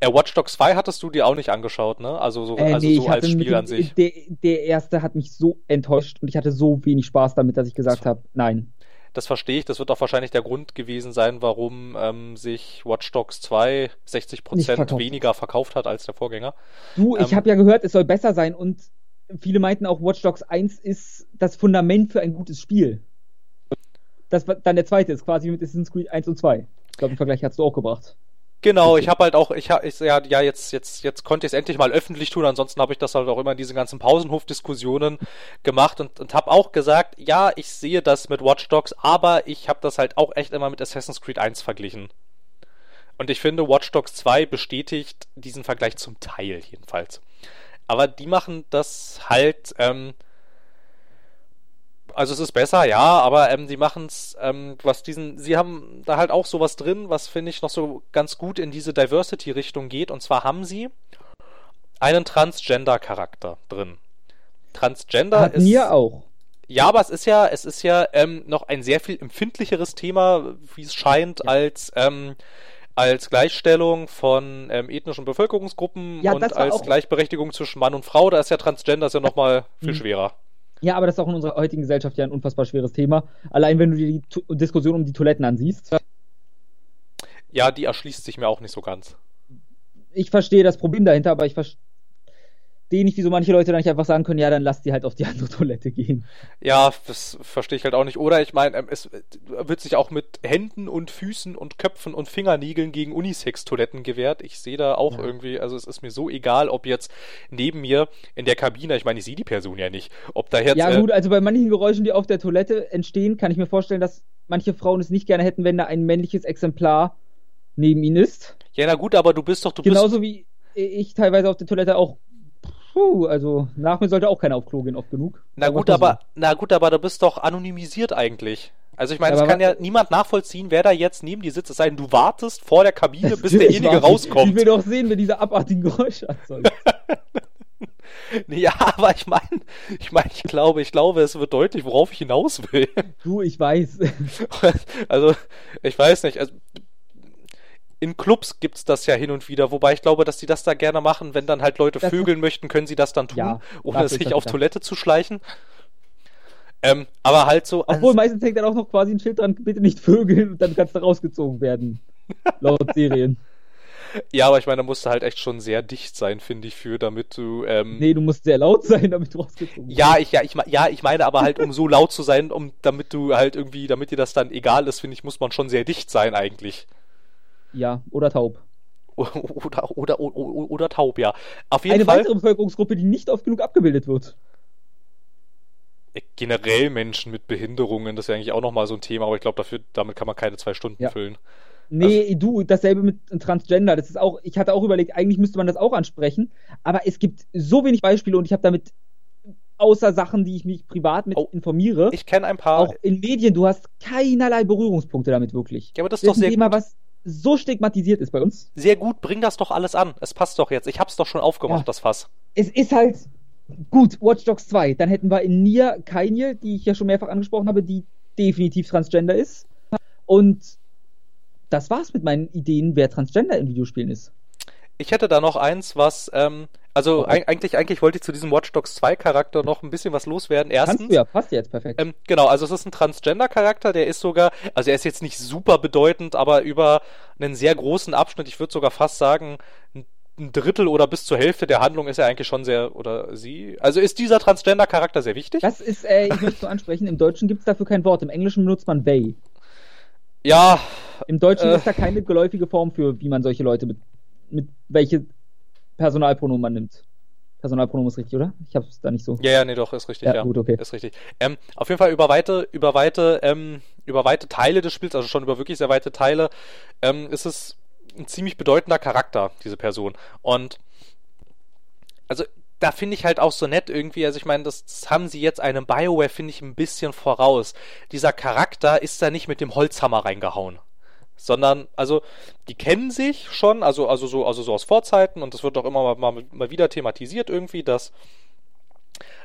äh, Watch Dogs 2 hattest du dir auch nicht angeschaut, ne? Also so, äh, also nee, so als Spiel dem, an sich. Der, der erste hat mich so enttäuscht und ich hatte so wenig Spaß damit, dass ich gesagt habe, nein. Das verstehe ich. Das wird auch wahrscheinlich der Grund gewesen sein, warum ähm, sich Watch Dogs 2 60% verkauft. weniger verkauft hat als der Vorgänger. Du, ich ähm, habe ja gehört, es soll besser sein und viele meinten auch, Watch Dogs 1 ist das Fundament für ein gutes Spiel. Das dann der zweite ist quasi mit Assassin's Creed 1 und 2. Ich glaube, den Vergleich hast du auch gebracht. Genau, ich habe halt auch, ich, ich ja, ja, jetzt, jetzt, jetzt konnte ich es endlich mal öffentlich tun, ansonsten habe ich das halt auch immer in diesen ganzen Pausenhof-Diskussionen gemacht und, und habe auch gesagt, ja, ich sehe das mit Watch Dogs, aber ich habe das halt auch echt immer mit Assassin's Creed 1 verglichen. Und ich finde, Watch Dogs 2 bestätigt diesen Vergleich zum Teil jedenfalls. Aber die machen das halt, ähm, also es ist besser, ja, aber ähm, sie machen es, ähm, was diesen, sie haben da halt auch sowas drin, was finde ich noch so ganz gut in diese Diversity-Richtung geht. Und zwar haben sie einen Transgender-Charakter drin. Transgender Hat ist. Mir auch. Ja, aber es ist ja, es ist ja ähm, noch ein sehr viel empfindlicheres Thema, wie es scheint, ja. als ähm, als Gleichstellung von ähm, ethnischen Bevölkerungsgruppen ja, und als Gleichberechtigung zwischen Mann und Frau. Da ist ja Transgender ist ja nochmal viel mhm. schwerer. Ja, aber das ist auch in unserer heutigen Gesellschaft ja ein unfassbar schweres Thema. Allein wenn du dir die tu Diskussion um die Toiletten ansiehst. Ja, die erschließt sich mir auch nicht so ganz. Ich verstehe das Problem dahinter, aber ich verstehe verstehe nicht, wieso manche Leute dann nicht einfach sagen können, ja, dann lass die halt auf die andere Toilette gehen. Ja, das verstehe ich halt auch nicht. Oder ich meine, ähm, es wird sich auch mit Händen und Füßen und Köpfen und Fingernägeln gegen Unisex-Toiletten gewehrt. Ich sehe da auch ja. irgendwie, also es ist mir so egal, ob jetzt neben mir in der Kabine, ich meine, ich sehe die Person ja nicht, ob da jetzt. Ja, gut, also bei manchen Geräuschen, die auf der Toilette entstehen, kann ich mir vorstellen, dass manche Frauen es nicht gerne hätten, wenn da ein männliches Exemplar neben ihnen ist. Ja, na gut, aber du bist doch, du Genauso bist. wie ich teilweise auf der Toilette auch Puh, also nach mir sollte auch keiner auf Klo gehen, oft genug. Na gut, aber, na gut, aber du bist doch anonymisiert eigentlich. Also ich meine, es kann ja niemand nachvollziehen, wer da jetzt neben dir sitzt. Es sei denn, du wartest vor der Kabine, bis derjenige rauskommt. Ich will doch sehen, wer diese abartigen Geräusche erzeugt. ja, aber ich meine, ich meine, ich glaube, ich glaube, es wird deutlich, worauf ich hinaus will. Du, ich weiß. also, ich weiß nicht. Also, in Clubs gibt es das ja hin und wieder, wobei ich glaube, dass sie das da gerne machen, wenn dann halt Leute vögeln möchten, können sie das dann tun, ja, ohne sich auf Toilette zu schleichen. Ähm, aber halt so. Obwohl meistens hängt dann auch noch quasi ein Schild dran, bitte nicht vögeln und dann kannst du rausgezogen werden. laut Serien. Ja, aber ich meine, da musst du halt echt schon sehr dicht sein, finde ich, für, damit du. Ähm, nee, du musst sehr laut sein, damit du rausgezogen wirst. Ja, ich, ja, ich, ja, ich meine aber halt, um so laut zu sein, um, damit du halt irgendwie, damit dir das dann egal ist, finde ich, muss man schon sehr dicht sein eigentlich. Ja, oder taub. Oder, oder, oder, oder, taub, ja. Auf jeden Eine Fall. weitere Bevölkerungsgruppe, die nicht oft genug abgebildet wird. Äh, generell Menschen mit Behinderungen, das ist ja eigentlich auch nochmal so ein Thema, aber ich glaube, damit kann man keine zwei Stunden ja. füllen. Nee, also, du, dasselbe mit Transgender. Das ist auch, ich hatte auch überlegt, eigentlich müsste man das auch ansprechen, aber es gibt so wenig Beispiele und ich habe damit außer Sachen, die ich mich privat mit oh, informiere. Ich kenne ein paar. Auch in Medien, du hast keinerlei Berührungspunkte damit wirklich. Ja, aber das ist das doch sehr Thema, gut. was so stigmatisiert ist bei uns. Sehr gut, bring das doch alles an. Es passt doch jetzt. Ich hab's doch schon aufgemacht, ja. das Fass. Es ist halt gut, Watch Dogs 2. Dann hätten wir in Nia Kainje, die ich ja schon mehrfach angesprochen habe, die definitiv Transgender ist. Und das war's mit meinen Ideen, wer Transgender in Videospielen ist. Ich hätte da noch eins, was ähm, also okay. eigentlich, eigentlich wollte ich zu diesem Watch Dogs 2 Charakter noch ein bisschen was loswerden. Erstens, Kannst du ja, passt jetzt perfekt. Ähm, genau, also es ist ein Transgender-Charakter, der ist sogar, also er ist jetzt nicht super bedeutend, aber über einen sehr großen Abschnitt, ich würde sogar fast sagen, ein Drittel oder bis zur Hälfte der Handlung ist er eigentlich schon sehr, oder sie, also ist dieser Transgender-Charakter sehr wichtig? Das ist, äh, ich möchte so ansprechen, im Deutschen gibt es dafür kein Wort, im Englischen benutzt man they. Ja. Im Deutschen äh, ist da keine geläufige Form für, wie man solche Leute mit, mit welche Personalpronomen man nimmt. Personalpronomen ist richtig, oder? Ich habe es da nicht so. Ja, ja, nee, doch, ist richtig. Ja, ja. gut, okay. Ist richtig. Ähm, auf jeden Fall über weite, über weite, ähm, über weite Teile des Spiels, also schon über wirklich sehr weite Teile, ähm, ist es ein ziemlich bedeutender Charakter, diese Person. Und also da finde ich halt auch so nett irgendwie, also ich meine, das, das, haben sie jetzt einem Bioware, finde ich, ein bisschen voraus. Dieser Charakter ist da nicht mit dem Holzhammer reingehauen sondern also die kennen sich schon, also also so also so aus Vorzeiten und das wird doch immer mal, mal, mal wieder thematisiert irgendwie, dass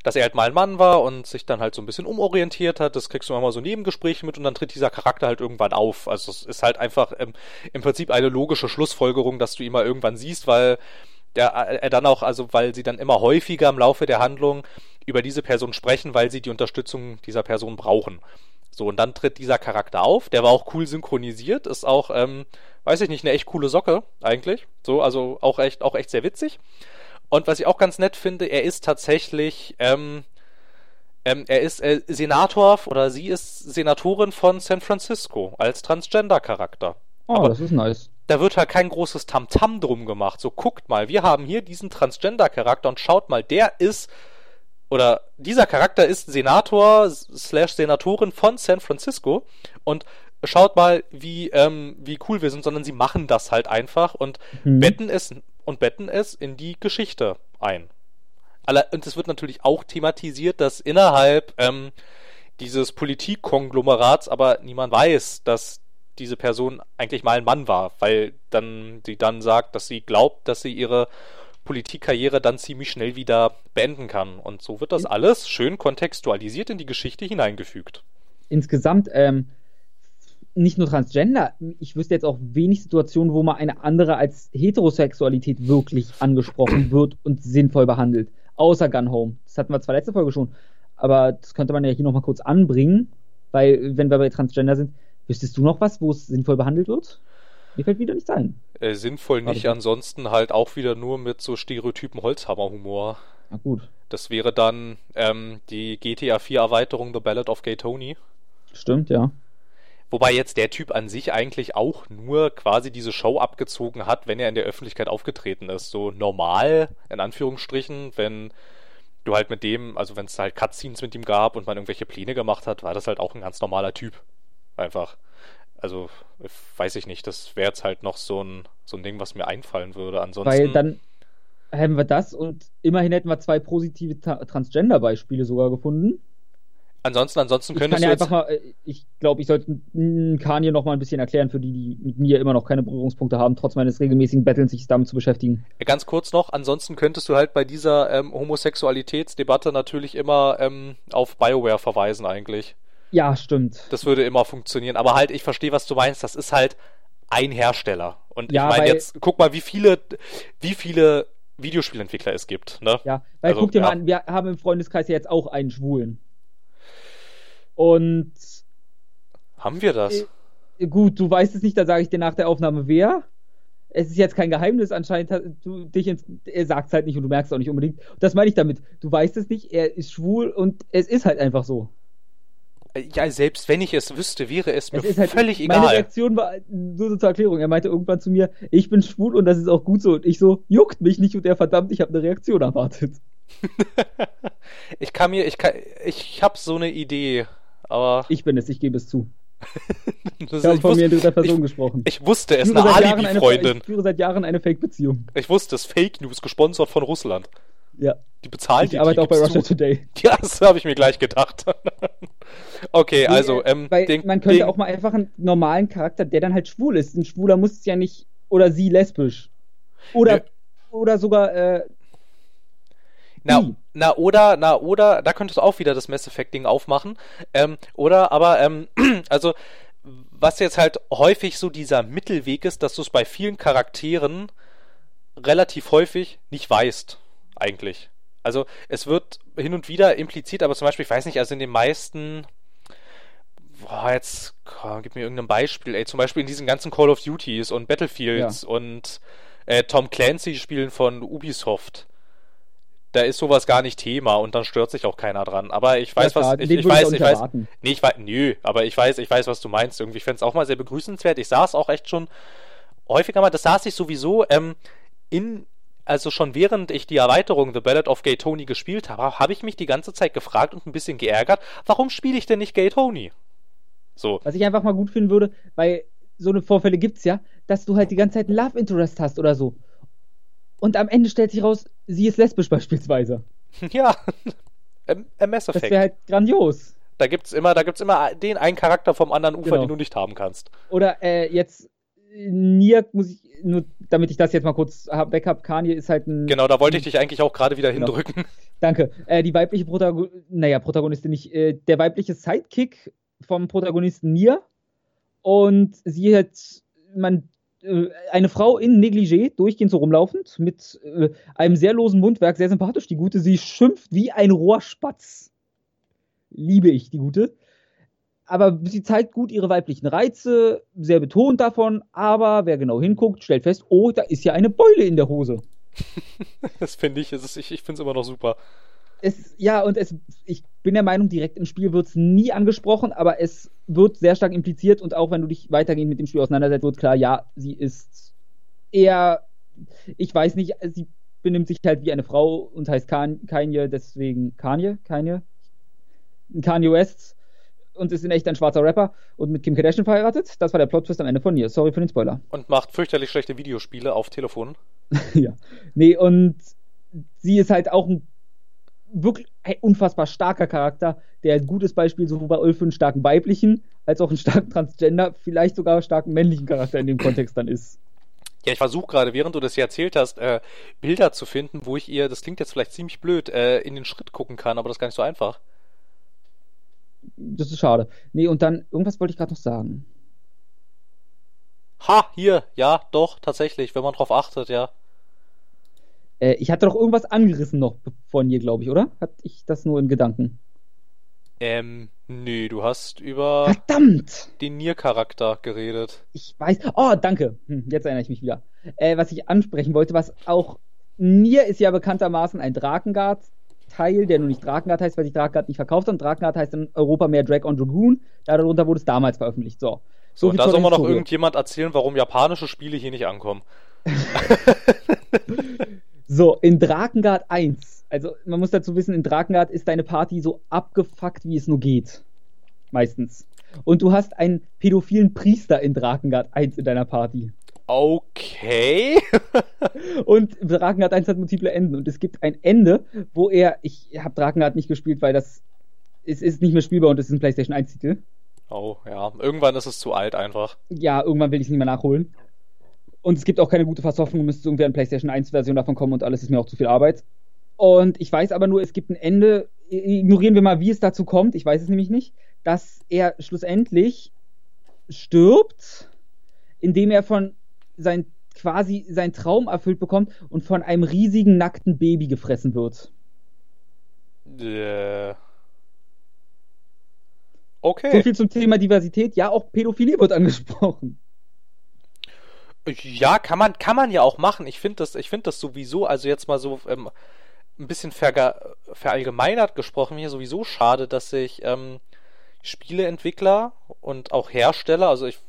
dass er halt mal ein Mann war und sich dann halt so ein bisschen umorientiert hat. Das kriegst du immer mal so Nebengespräche mit und dann tritt dieser Charakter halt irgendwann auf. Also es ist halt einfach ähm, im Prinzip eine logische Schlussfolgerung, dass du ihn mal irgendwann siehst, weil der, er dann auch, also weil sie dann immer häufiger im Laufe der Handlung über diese Person sprechen, weil sie die Unterstützung dieser Person brauchen. So, und dann tritt dieser Charakter auf. Der war auch cool synchronisiert, ist auch, ähm, weiß ich nicht, eine echt coole Socke, eigentlich. So, also auch echt, auch echt sehr witzig. Und was ich auch ganz nett finde, er ist tatsächlich, ähm, ähm, er ist äh, Senator oder sie ist Senatorin von San Francisco als Transgender-Charakter. Oh, Aber das ist nice. Da wird halt kein großes Tamtam -Tam drum gemacht. So, guckt mal, wir haben hier diesen Transgender-Charakter und schaut mal, der ist oder dieser Charakter ist Senator slash Senatorin von San Francisco und schaut mal, wie, ähm, wie cool wir sind, sondern sie machen das halt einfach und mhm. betten es und betten es in die Geschichte ein. Und es wird natürlich auch thematisiert, dass innerhalb ähm, dieses Politikkonglomerats aber niemand weiß, dass diese Person eigentlich mal ein Mann war, weil dann sie dann sagt, dass sie glaubt, dass sie ihre Politikkarriere dann ziemlich schnell wieder beenden kann. Und so wird das alles schön kontextualisiert in die Geschichte hineingefügt. Insgesamt, ähm, nicht nur Transgender, ich wüsste jetzt auch wenig Situationen, wo mal eine andere als Heterosexualität wirklich angesprochen wird und sinnvoll behandelt. Außer Gun Home. Das hatten wir zwar letzte Folge schon, aber das könnte man ja hier nochmal kurz anbringen, weil, wenn wir bei Transgender sind, wüsstest du noch was, wo es sinnvoll behandelt wird? Mir fällt wieder nichts ein. Äh, sinnvoll nicht, ansonsten halt auch wieder nur mit so Stereotypen Holzhammer-Humor. Na gut. Das wäre dann ähm, die GTA 4 Erweiterung The Ballad of Gay Tony. Stimmt, ja. Wobei jetzt der Typ an sich eigentlich auch nur quasi diese Show abgezogen hat, wenn er in der Öffentlichkeit aufgetreten ist. So normal, in Anführungsstrichen, wenn du halt mit dem, also wenn es halt Cutscenes mit ihm gab und man irgendwelche Pläne gemacht hat, war das halt auch ein ganz normaler Typ. Einfach. Also, weiß ich nicht, das wäre jetzt halt noch so ein, so ein Ding, was mir einfallen würde. Ansonsten. Weil dann hätten wir das und immerhin hätten wir zwei positive Transgender-Beispiele sogar gefunden. Ansonsten, ansonsten könntest ich kann ja einfach mal, äh, ich glaube, ich sollte Kanye noch mal ein bisschen erklären, für die, die mit mir immer noch keine Berührungspunkte haben, trotz meines regelmäßigen Bettelns, sich damit zu beschäftigen. Ganz kurz noch, ansonsten könntest du halt bei dieser ähm, Homosexualitätsdebatte natürlich immer ähm, auf BioWare verweisen eigentlich. Ja, stimmt. Das würde immer funktionieren, aber halt, ich verstehe, was du meinst, das ist halt ein Hersteller. Und ja, ich meine jetzt, guck mal, wie viele, wie viele Videospielentwickler es gibt, ne? Ja, weil also, guck dir ja. mal an, wir haben im Freundeskreis ja jetzt auch einen Schwulen. Und. Haben wir das? Äh, gut, du weißt es nicht, da sage ich dir nach der Aufnahme wer. Es ist jetzt kein Geheimnis, anscheinend du dich ins, er sagt es halt nicht und du merkst es auch nicht unbedingt. Das meine ich damit. Du weißt es nicht, er ist schwul und es ist halt einfach so. Ja, selbst wenn ich es wüsste, wäre es, es mir halt, völlig meine egal. Meine Reaktion war nur so zur Erklärung. Er meinte irgendwann zu mir, ich bin schwul und das ist auch gut so. Und ich so, juckt mich nicht und er verdammt, ich habe eine Reaktion erwartet. ich kann mir, ich kann, ich habe so eine Idee aber. Ich bin es, ich gebe es zu. ich habe von mir in dritter Person ich, gesprochen. Ich wusste es, eine Alibi-Freundin. Ich führe seit Jahren eine Fake-Beziehung. Ich wusste es, Fake News, gesponsert von Russland. Ja. Die bezahlen ich die. Ich arbeite auch bei Russia zu. Today. Ja, das habe ich mir gleich gedacht. okay, also. Ähm, den, man könnte den, auch mal einfach einen normalen Charakter, der dann halt schwul ist. Ein Schwuler muss es ja nicht. Oder sie lesbisch. Oder, ja. oder sogar äh, na, na oder, na oder, da könntest du auch wieder das Mass Effect Ding aufmachen. Ähm, oder, aber, ähm, also, was jetzt halt häufig so dieser Mittelweg ist, dass du es bei vielen Charakteren relativ häufig nicht weißt, eigentlich. Also, es wird hin und wieder impliziert, aber zum Beispiel, ich weiß nicht, also in den meisten, boah, jetzt, komm, gib mir irgendein Beispiel, ey, zum Beispiel in diesen ganzen Call of Duties und Battlefields ja. und äh, Tom Clancy Spielen von Ubisoft da ist sowas gar nicht Thema und dann stört sich auch keiner dran. Aber ich weiß, ja, was ich, ich weiß, ich weiß, nee, ich weiß, nö, aber ich weiß, ich weiß, was du meinst. Irgendwie fände es auch mal sehr begrüßenswert. Ich saß auch echt schon häufiger mal, das saß ich sowieso ähm, in, also schon während ich die Erweiterung The Ballad of Gay Tony gespielt habe, habe ich mich die ganze Zeit gefragt und ein bisschen geärgert, warum spiele ich denn nicht Gay Tony? So. Was ich einfach mal gut finden würde, weil so eine Vorfälle gibt's ja, dass du halt die ganze Zeit Love Interest hast oder so. Und am Ende stellt sich raus, sie ist lesbisch beispielsweise. Ja, im, im Mass Effect. Das wäre halt grandios. Da gibt's immer, da gibt's immer den einen Charakter vom anderen Ufer, genau. den du nicht haben kannst. Oder äh, jetzt Nier muss ich nur, damit ich das jetzt mal kurz weg habe, Kanye ist halt ein. Genau, da wollte ich dich eigentlich auch gerade wieder genau. hindrücken. Danke. Äh, die weibliche Protagonistin, naja, Protagonistin nicht, äh, der weibliche Sidekick vom Protagonisten Nier. Und sie hat, man äh, eine Frau in Negligé, durchgehend so rumlaufend, mit äh, einem sehr losen Mundwerk, sehr sympathisch. Die Gute, sie schimpft wie ein Rohrspatz. Liebe ich, die Gute. Aber sie zeigt gut ihre weiblichen Reize, sehr betont davon, aber wer genau hinguckt, stellt fest, oh, da ist ja eine Beule in der Hose. das finde ich, ist, ich, ich finde es immer noch super. Es, ja, und es, ich bin der Meinung, direkt im Spiel wird es nie angesprochen, aber es wird sehr stark impliziert. Und auch wenn du dich weitergehend mit dem Spiel auseinandersetzt, wird klar, ja, sie ist eher, ich weiß nicht, sie benimmt sich halt wie eine Frau und heißt Kanye, deswegen Kanye, Kanye, Kanye West und ist in echt ein schwarzer Rapper und mit Kim Kardashian verheiratet. Das war der Plot-Twist am Ende von mir. Sorry für den Spoiler. Und macht fürchterlich schlechte Videospiele auf Telefon. ja. Nee, und sie ist halt auch ein wirklich ein unfassbar starker Charakter, der ein gutes Beispiel sowohl bei Ulf für einen starken weiblichen als auch einen starken Transgender, vielleicht sogar starken männlichen Charakter in dem Kontext dann ist. Ja, ich versuche gerade, während du das hier erzählt hast, äh, Bilder zu finden, wo ich ihr, das klingt jetzt vielleicht ziemlich blöd, äh, in den Schritt gucken kann, aber das ist gar nicht so einfach. Das ist schade. Nee, und dann, irgendwas wollte ich gerade noch sagen. Ha, hier, ja, doch, tatsächlich, wenn man drauf achtet, ja. Äh, ich hatte doch irgendwas angerissen noch von ihr, glaube ich, oder? Hatte ich das nur in Gedanken? Ähm, nee, du hast über Verdammt! den Nier-Charakter geredet. Ich weiß. Oh, danke. Hm, jetzt erinnere ich mich wieder. Äh, was ich ansprechen wollte, was auch. Nier ist ja bekanntermaßen ein Drakengard-Teil, der nur nicht Drakengard heißt, weil sich Drakengard nicht verkauft hat. Und Drakengard heißt in Europa mehr Drag on Dragoon. Darunter wurde es damals veröffentlicht. So. So, und da soll mir noch irgendjemand erzählen, warum japanische Spiele hier nicht ankommen. So, in Drakengard 1, also man muss dazu wissen, in Drakengard ist deine Party so abgefuckt, wie es nur geht. Meistens. Und du hast einen pädophilen Priester in Drakengard 1 in deiner Party. Okay. Und Drakengard 1 hat multiple Enden. Und es gibt ein Ende, wo er, ich habe Drakengard nicht gespielt, weil das es ist nicht mehr spielbar und es ist ein PlayStation 1-Titel. Oh, ja. Irgendwann ist es zu alt einfach. Ja, irgendwann will ich es nicht mehr nachholen. Und es gibt auch keine gute Versoffnung, müsste irgendwie eine PlayStation 1-Version davon kommen und alles ist mir auch zu viel Arbeit. Und ich weiß aber nur, es gibt ein Ende, ignorieren wir mal, wie es dazu kommt, ich weiß es nämlich nicht, dass er schlussendlich stirbt, indem er von sein quasi seinen Traum erfüllt bekommt und von einem riesigen nackten Baby gefressen wird. So Okay. viel zum Thema Diversität. Ja, auch Pädophilie wird angesprochen. Ja, kann man, kann man ja auch machen. Ich finde das, ich finde das sowieso, also jetzt mal so ähm, ein bisschen verga- verallgemeinert gesprochen, hier sowieso schade, dass sich ähm, Spieleentwickler und auch Hersteller, also ich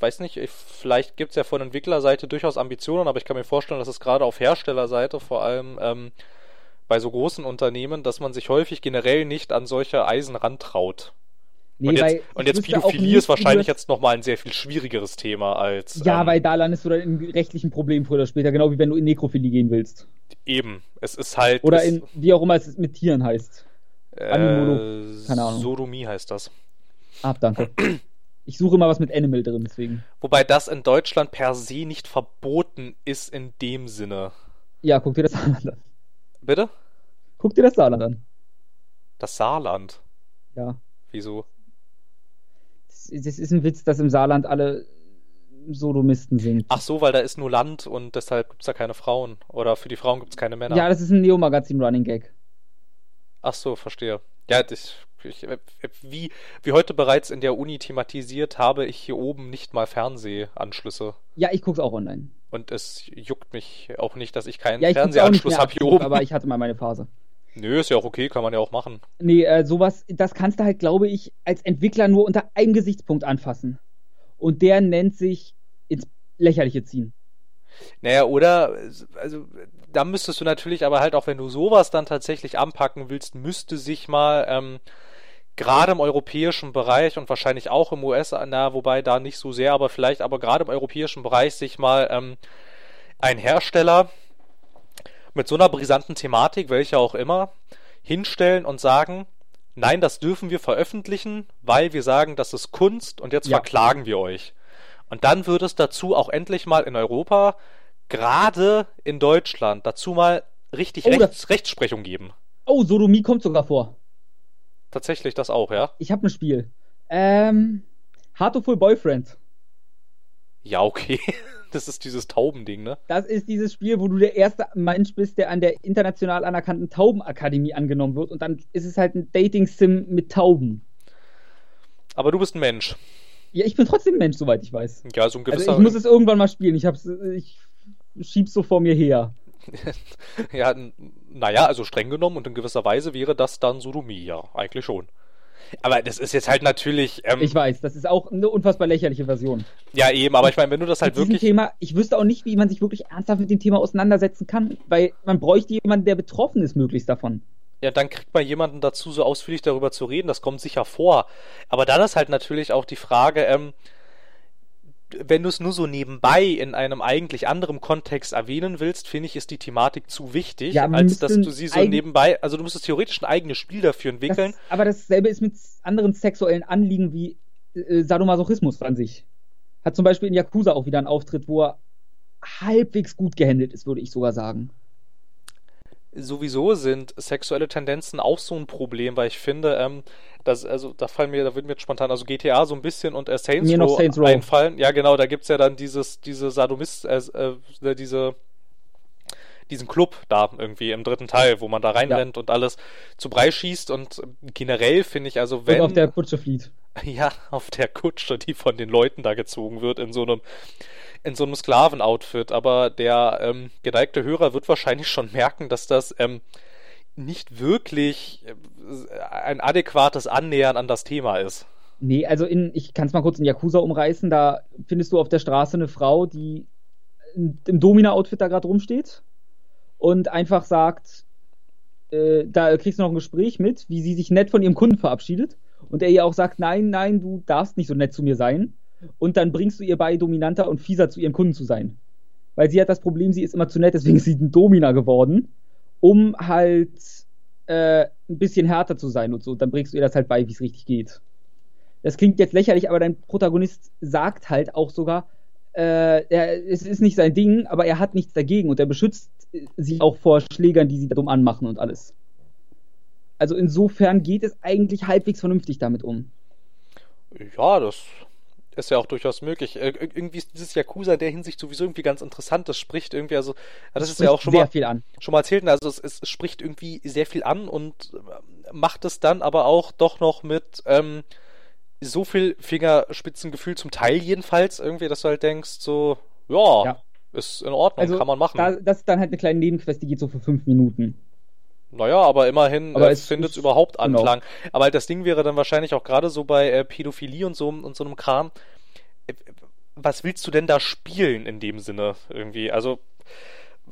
weiß nicht, ich, vielleicht gibt es ja von Entwicklerseite durchaus Ambitionen, aber ich kann mir vorstellen, dass es gerade auf Herstellerseite vor allem ähm, bei so großen Unternehmen, dass man sich häufig generell nicht an solche Eisen rantraut. Nee, und jetzt, und jetzt Pädophilie ist wahrscheinlich jetzt nochmal ein sehr viel schwierigeres Thema als Ja, ähm, weil da landest du dann in rechtlichen Problemen früher oder später, genau wie wenn du in Nekrophilie gehen willst. eben. Es ist halt. Oder in, wie auch immer es mit Tieren heißt. Äh, Keine Ahnung. Sodomie heißt das. Ah, danke. Ich suche immer was mit Animal drin, deswegen. Wobei das in Deutschland per se nicht verboten ist in dem Sinne. Ja, guck dir das Saarland an. Bitte? Guck dir das Saarland an. Das Saarland. Ja. Wieso? Das, das ist ein Witz, dass im Saarland alle Sodomisten sind. Ach so, weil da ist nur Land und deshalb gibt's da keine Frauen. Oder für die Frauen gibt's keine Männer. Ja, das ist ein Neo-Magazin-Running Gag. Ach so, verstehe. Ja, das, ich, äh, wie, wie heute bereits in der Uni thematisiert, habe ich hier oben nicht mal Fernsehanschlüsse. Ja, ich guck's auch online. Und es juckt mich auch nicht, dass ich keinen Ja, ich Fernsehanschluss habe hier oben. aber ich hatte mal meine Phase. Nö, ist ja auch okay, kann man ja auch machen. Nee, äh, sowas, das kannst du halt, glaube ich, als Entwickler nur unter einem Gesichtspunkt anfassen. Und der nennt sich ins Lächerliche ziehen. Naja, oder, also, da müsstest du natürlich aber halt auch, wenn du sowas dann tatsächlich anpacken willst, müsste sich mal, ähm, gerade im europäischen Bereich und wahrscheinlich auch im US, na, wobei da nicht so sehr, aber vielleicht, aber gerade im europäischen Bereich sich mal ähm, ein Hersteller mit so einer brisanten Thematik, welche auch immer, hinstellen und sagen, nein, das dürfen wir veröffentlichen, weil wir sagen, das ist Kunst und jetzt Ja. verklagen wir euch. Und dann würde es dazu auch endlich mal in Europa, gerade in Deutschland, dazu mal richtig Oh, Rechts, Rechtsprechung geben. Oh, Sodomie kommt sogar vor. Tatsächlich das auch, ja? Ich habe ein Spiel. Ähm, Heartful Boyfriend. Ja, okay. Das ist dieses Taubending, ne? Das ist dieses Spiel, wo du der erste Mensch bist, der an der international anerkannten Taubenakademie angenommen wird. Und dann ist es halt ein Dating-Sim mit Tauben. Aber du bist ein Mensch. Ja, ich bin trotzdem Mensch, soweit ich weiß. Ja, so ein Also gewisser. ich muss es irgendwann mal spielen. Ich hab's, ich schieb's so vor mir her. ja, n- naja, also streng genommen und in gewisser Weise wäre das dann Sodomie, ja, eigentlich schon. Aber das ist jetzt halt natürlich. Ähm, Ich weiß, das ist auch eine unfassbar lächerliche Version. ja, eben, aber ich meine, wenn du das halt mit wirklich. Thema, ich wüsste auch nicht, wie man sich wirklich ernsthaft mit dem Thema auseinandersetzen kann, weil man bräuchte jemanden, der betroffen ist, möglichst davon. Ja, dann kriegt man jemanden dazu, so ausführlich darüber zu reden, das kommt sicher vor. Aber dann ist halt natürlich auch die Frage, ähm, wenn du es nur so nebenbei in einem eigentlich anderen Kontext erwähnen willst, finde ich, ist die Thematik zu wichtig, Ja, als dass du sie so nebenbei, also du müsstest theoretisch ein eigenes Spiel dafür entwickeln. Das, aber dasselbe ist mit anderen sexuellen Anliegen wie äh, Sadomasochismus an sich. Hat zum Beispiel in Yakuza auch wieder einen Auftritt, wo er halbwegs gut gehandelt ist, würde ich sogar sagen. Sowieso sind sexuelle Tendenzen auch so ein Problem, weil ich finde, ähm, dass, also da fallen mir, da wird mir jetzt spontan also GTA so ein bisschen und äh, Saints, Row Saints Row. einfallen. Ja, genau, da gibt's ja dann dieses, diese Sadomist, äh, äh, diese diesen Club da irgendwie im dritten Teil, wo man da reinrennt und alles zu Brei schießt und generell finde ich also wenn Und auf der Kutsche flieht. ja, auf der Kutsche, die von den Leuten da gezogen wird, in so einem, in so einem Sklavenoutfit. Aber der ähm, geneigte Hörer wird wahrscheinlich schon merken, dass das ähm, nicht wirklich äh, ein adäquates Annähern an das Thema ist. Nee, also in, ich kann es mal kurz in Yakuza umreißen, da findest du auf der Straße eine Frau, die im Domina-Outfit da gerade rumsteht und einfach sagt, äh, da kriegst du noch ein Gespräch mit, wie sie sich nett von ihrem Kunden verabschiedet und er ihr auch sagt, nein, nein, du darfst nicht so nett zu mir sein. Und dann bringst du ihr bei, dominanter und fieser zu ihrem Kunden zu sein. Weil sie hat das Problem, sie ist immer zu nett, deswegen ist sie ein Domina geworden, um halt äh, ein bisschen härter zu sein und so. Und dann bringst du ihr das halt bei, wie es richtig geht. Das klingt jetzt lächerlich, aber dein Protagonist sagt halt auch sogar, äh, er, es ist nicht sein Ding, aber er hat nichts dagegen und er beschützt sie auch vor Schlägern, die sie da dumm anmachen und alles. Also insofern geht es eigentlich halbwegs vernünftig damit um. Ja, das ist ja auch durchaus möglich. Äh, irgendwie ist dieses Yakuza in der Hinsicht sowieso irgendwie ganz interessant. Das spricht irgendwie, also, das, das ist ja auch schon mal, schon mal erzählt, also es, es spricht irgendwie sehr viel an und macht es dann aber auch doch noch mit ähm, so viel Fingerspitzengefühl zum Teil jedenfalls irgendwie, dass du halt denkst, so, ja, Ja. ist in Ordnung, Also kann man machen. Da, das ist dann halt eine kleine Nebenquest, die geht so für fünf Minuten. Naja, aber immerhin Aber äh, es findet es überhaupt genau. Anklang. Aber halt das Ding wäre dann wahrscheinlich auch gerade so bei äh, Pädophilie und so und so einem Kram. äh, Was willst du denn da spielen in dem Sinne irgendwie? Also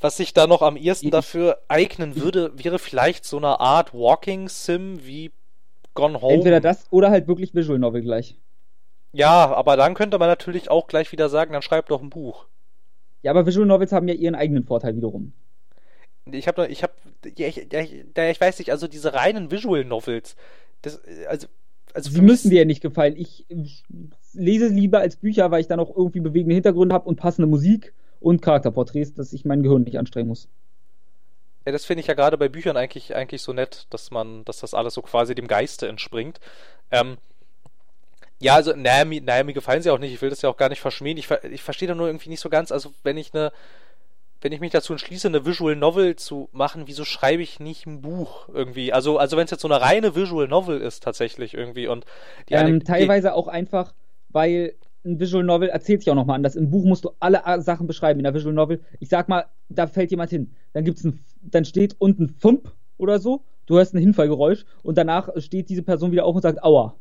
was sich da noch am ehesten dafür eignen würde, wäre vielleicht so eine Art Walking Sim wie Gone Home. Entweder das oder halt wirklich Visual Novel gleich. Ja, aber dann könnte man natürlich auch gleich wieder sagen, dann schreib doch ein Buch. Ja, aber Visual Novels haben ja ihren eigenen Vorteil wiederum. Ich habe ich habe ja, ich, ja, ich, ja, ich weiß nicht, also diese reinen Visual Novels, das also also Sie müssen dir ja nicht gefallen. Ich, ich lese es lieber als Bücher, weil ich dann auch irgendwie bewegende Hintergründe habe und passende Musik und Charakterporträts, dass ich mein Gehirn nicht anstrengen muss. Ja, das finde ich ja gerade bei Büchern eigentlich, eigentlich so nett, dass man, dass das alles so quasi dem Geiste entspringt. Ähm, ja, also, naja, mir, naja, mir gefallen sie auch nicht, ich will das ja auch gar nicht verschmähen. Ich, ich verstehe da nur irgendwie nicht so ganz, also wenn ich eine, wenn ich mich dazu entschließe, eine Visual Novel zu machen, wieso schreibe ich nicht ein Buch irgendwie? Also, also wenn es jetzt so eine reine Visual Novel ist tatsächlich irgendwie und die Ähm, teilweise auch einfach, weil ein Visual Novel erzählt sich auch nochmal anders. Im Buch musst du alle Sachen beschreiben. In der Visual Novel, ich sag mal, da fällt jemand hin. Dann gibt's ein, dann steht unten Fump oder so. Du hörst ein Hinfallgeräusch und danach steht diese Person wieder auf und sagt Aua.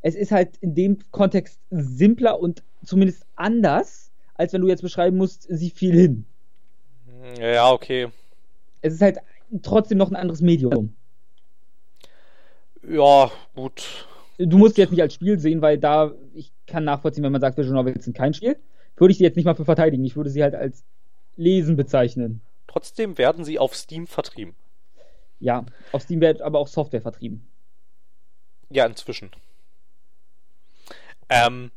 Es ist halt in dem Kontext simpler und zumindest anders, als wenn du jetzt beschreiben musst, sie fiel hin. Ja, okay. Es ist halt trotzdem noch ein anderes Medium. Ja, gut. Du musst sie jetzt nicht als Spiel sehen, weil da, ich kann nachvollziehen, wenn man sagt, Visual Novels sind kein Spiel, würde ich sie jetzt nicht mal für verteidigen. Ich würde sie halt als Lesen bezeichnen. Trotzdem werden sie auf Steam vertrieben. Ja, auf Steam wird aber auch Software vertrieben. Ja, inzwischen. Ähm,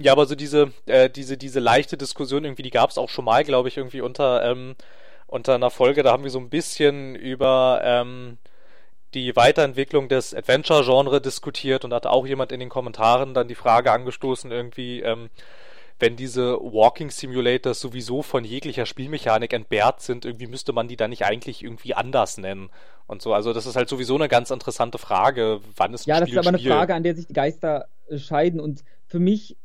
ja, aber so diese, äh, diese, diese leichte Diskussion irgendwie, die gab es auch schon mal, glaube ich, irgendwie unter, ähm, unter einer Folge. Da haben wir so ein bisschen über ähm, die Weiterentwicklung des Adventure-Genre diskutiert und da hat auch jemand in den Kommentaren dann die Frage angestoßen, irgendwie, ähm, wenn diese Walking Simulators sowieso von jeglicher Spielmechanik entbehrt sind, irgendwie müsste man die dann nicht eigentlich irgendwie anders nennen und so. Also das ist halt sowieso eine ganz interessante Frage, wann ist ein Ja, das Spiel ist aber eine Spiel? Frage, an der sich die Geister scheiden. Und für mich,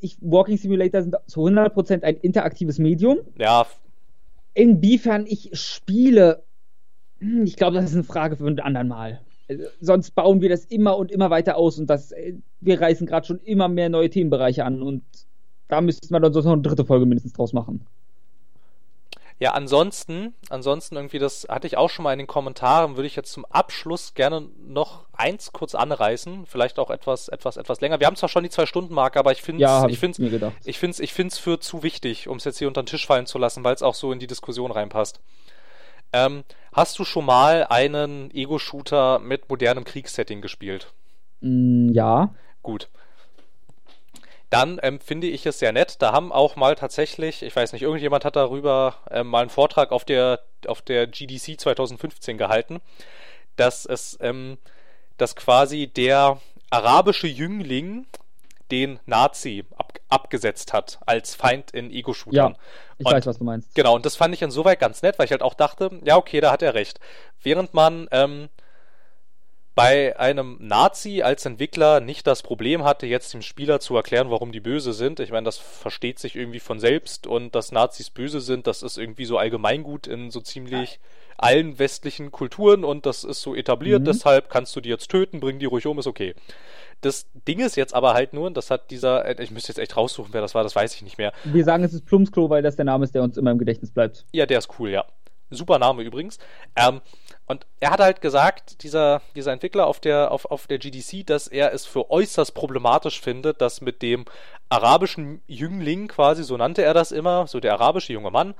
ich, Walking Simulator sind zu 100% ein interaktives Medium. Ja, Inwiefern ich spiele, hm, ich glaube, das ist eine Frage für einen anderen Mal. Also, Sonst bauen wir das immer und immer weiter aus und das, äh, wir reißen gerade schon immer mehr neue Themenbereiche an und da müssten wir dann sonst noch eine dritte Folge mindestens draus machen. Ja, ansonsten, ansonsten irgendwie, das hatte ich auch schon mal in den Kommentaren, würde ich jetzt zum Abschluss gerne noch eins kurz anreißen, vielleicht auch etwas, etwas, etwas länger. Wir haben zwar schon die Zwei-Stunden-Marke, aber ich finde Ja, ich ich, ich finde ich finde es für zu wichtig, um es jetzt hier unter den Tisch fallen zu lassen, weil es auch so in die Diskussion reinpasst. Ähm, hast du schon mal einen Ego-Shooter mit modernem Kriegssetting gespielt? Mm, ja, Gut. Dann ähm, finde ich es sehr nett. Da haben auch mal tatsächlich, ich weiß nicht, irgendjemand hat darüber ähm, mal einen Vortrag auf der, auf der GDC 2015 gehalten, dass es, ähm, dass quasi der arabische Jüngling den Nazi ab, abgesetzt hat als Feind in Ego-Shootern. Ja, ich Und- weiß, was du meinst. Genau, und das fand ich insoweit ganz nett, weil ich halt auch dachte, ja, okay, da hat er recht. Während man ähm, bei einem Nazi als Entwickler nicht das Problem hatte, jetzt dem Spieler zu erklären, warum die böse sind. Ich meine, das versteht sich irgendwie von selbst und dass Nazis böse sind, das ist irgendwie so allgemeingut in so ziemlich allen westlichen Kulturen und das ist so etabliert, Mhm. deshalb kannst du die jetzt töten, bring die ruhig um, ist okay. Das Ding ist jetzt aber halt nur, und das hat dieser, äh, ich müsste jetzt echt raussuchen, wer das war, das weiß ich nicht mehr. Wir sagen, es ist Plumpsklo, weil das der Name ist, der uns immer im Gedächtnis bleibt. Ja, der ist cool, ja. Super Name übrigens. Ähm, und er hat halt gesagt, dieser, dieser Entwickler auf der, auf, auf der GDC, dass er es für äußerst problematisch findet, dass mit dem arabischen Jüngling quasi, so nannte er das immer, so der arabische junge Mann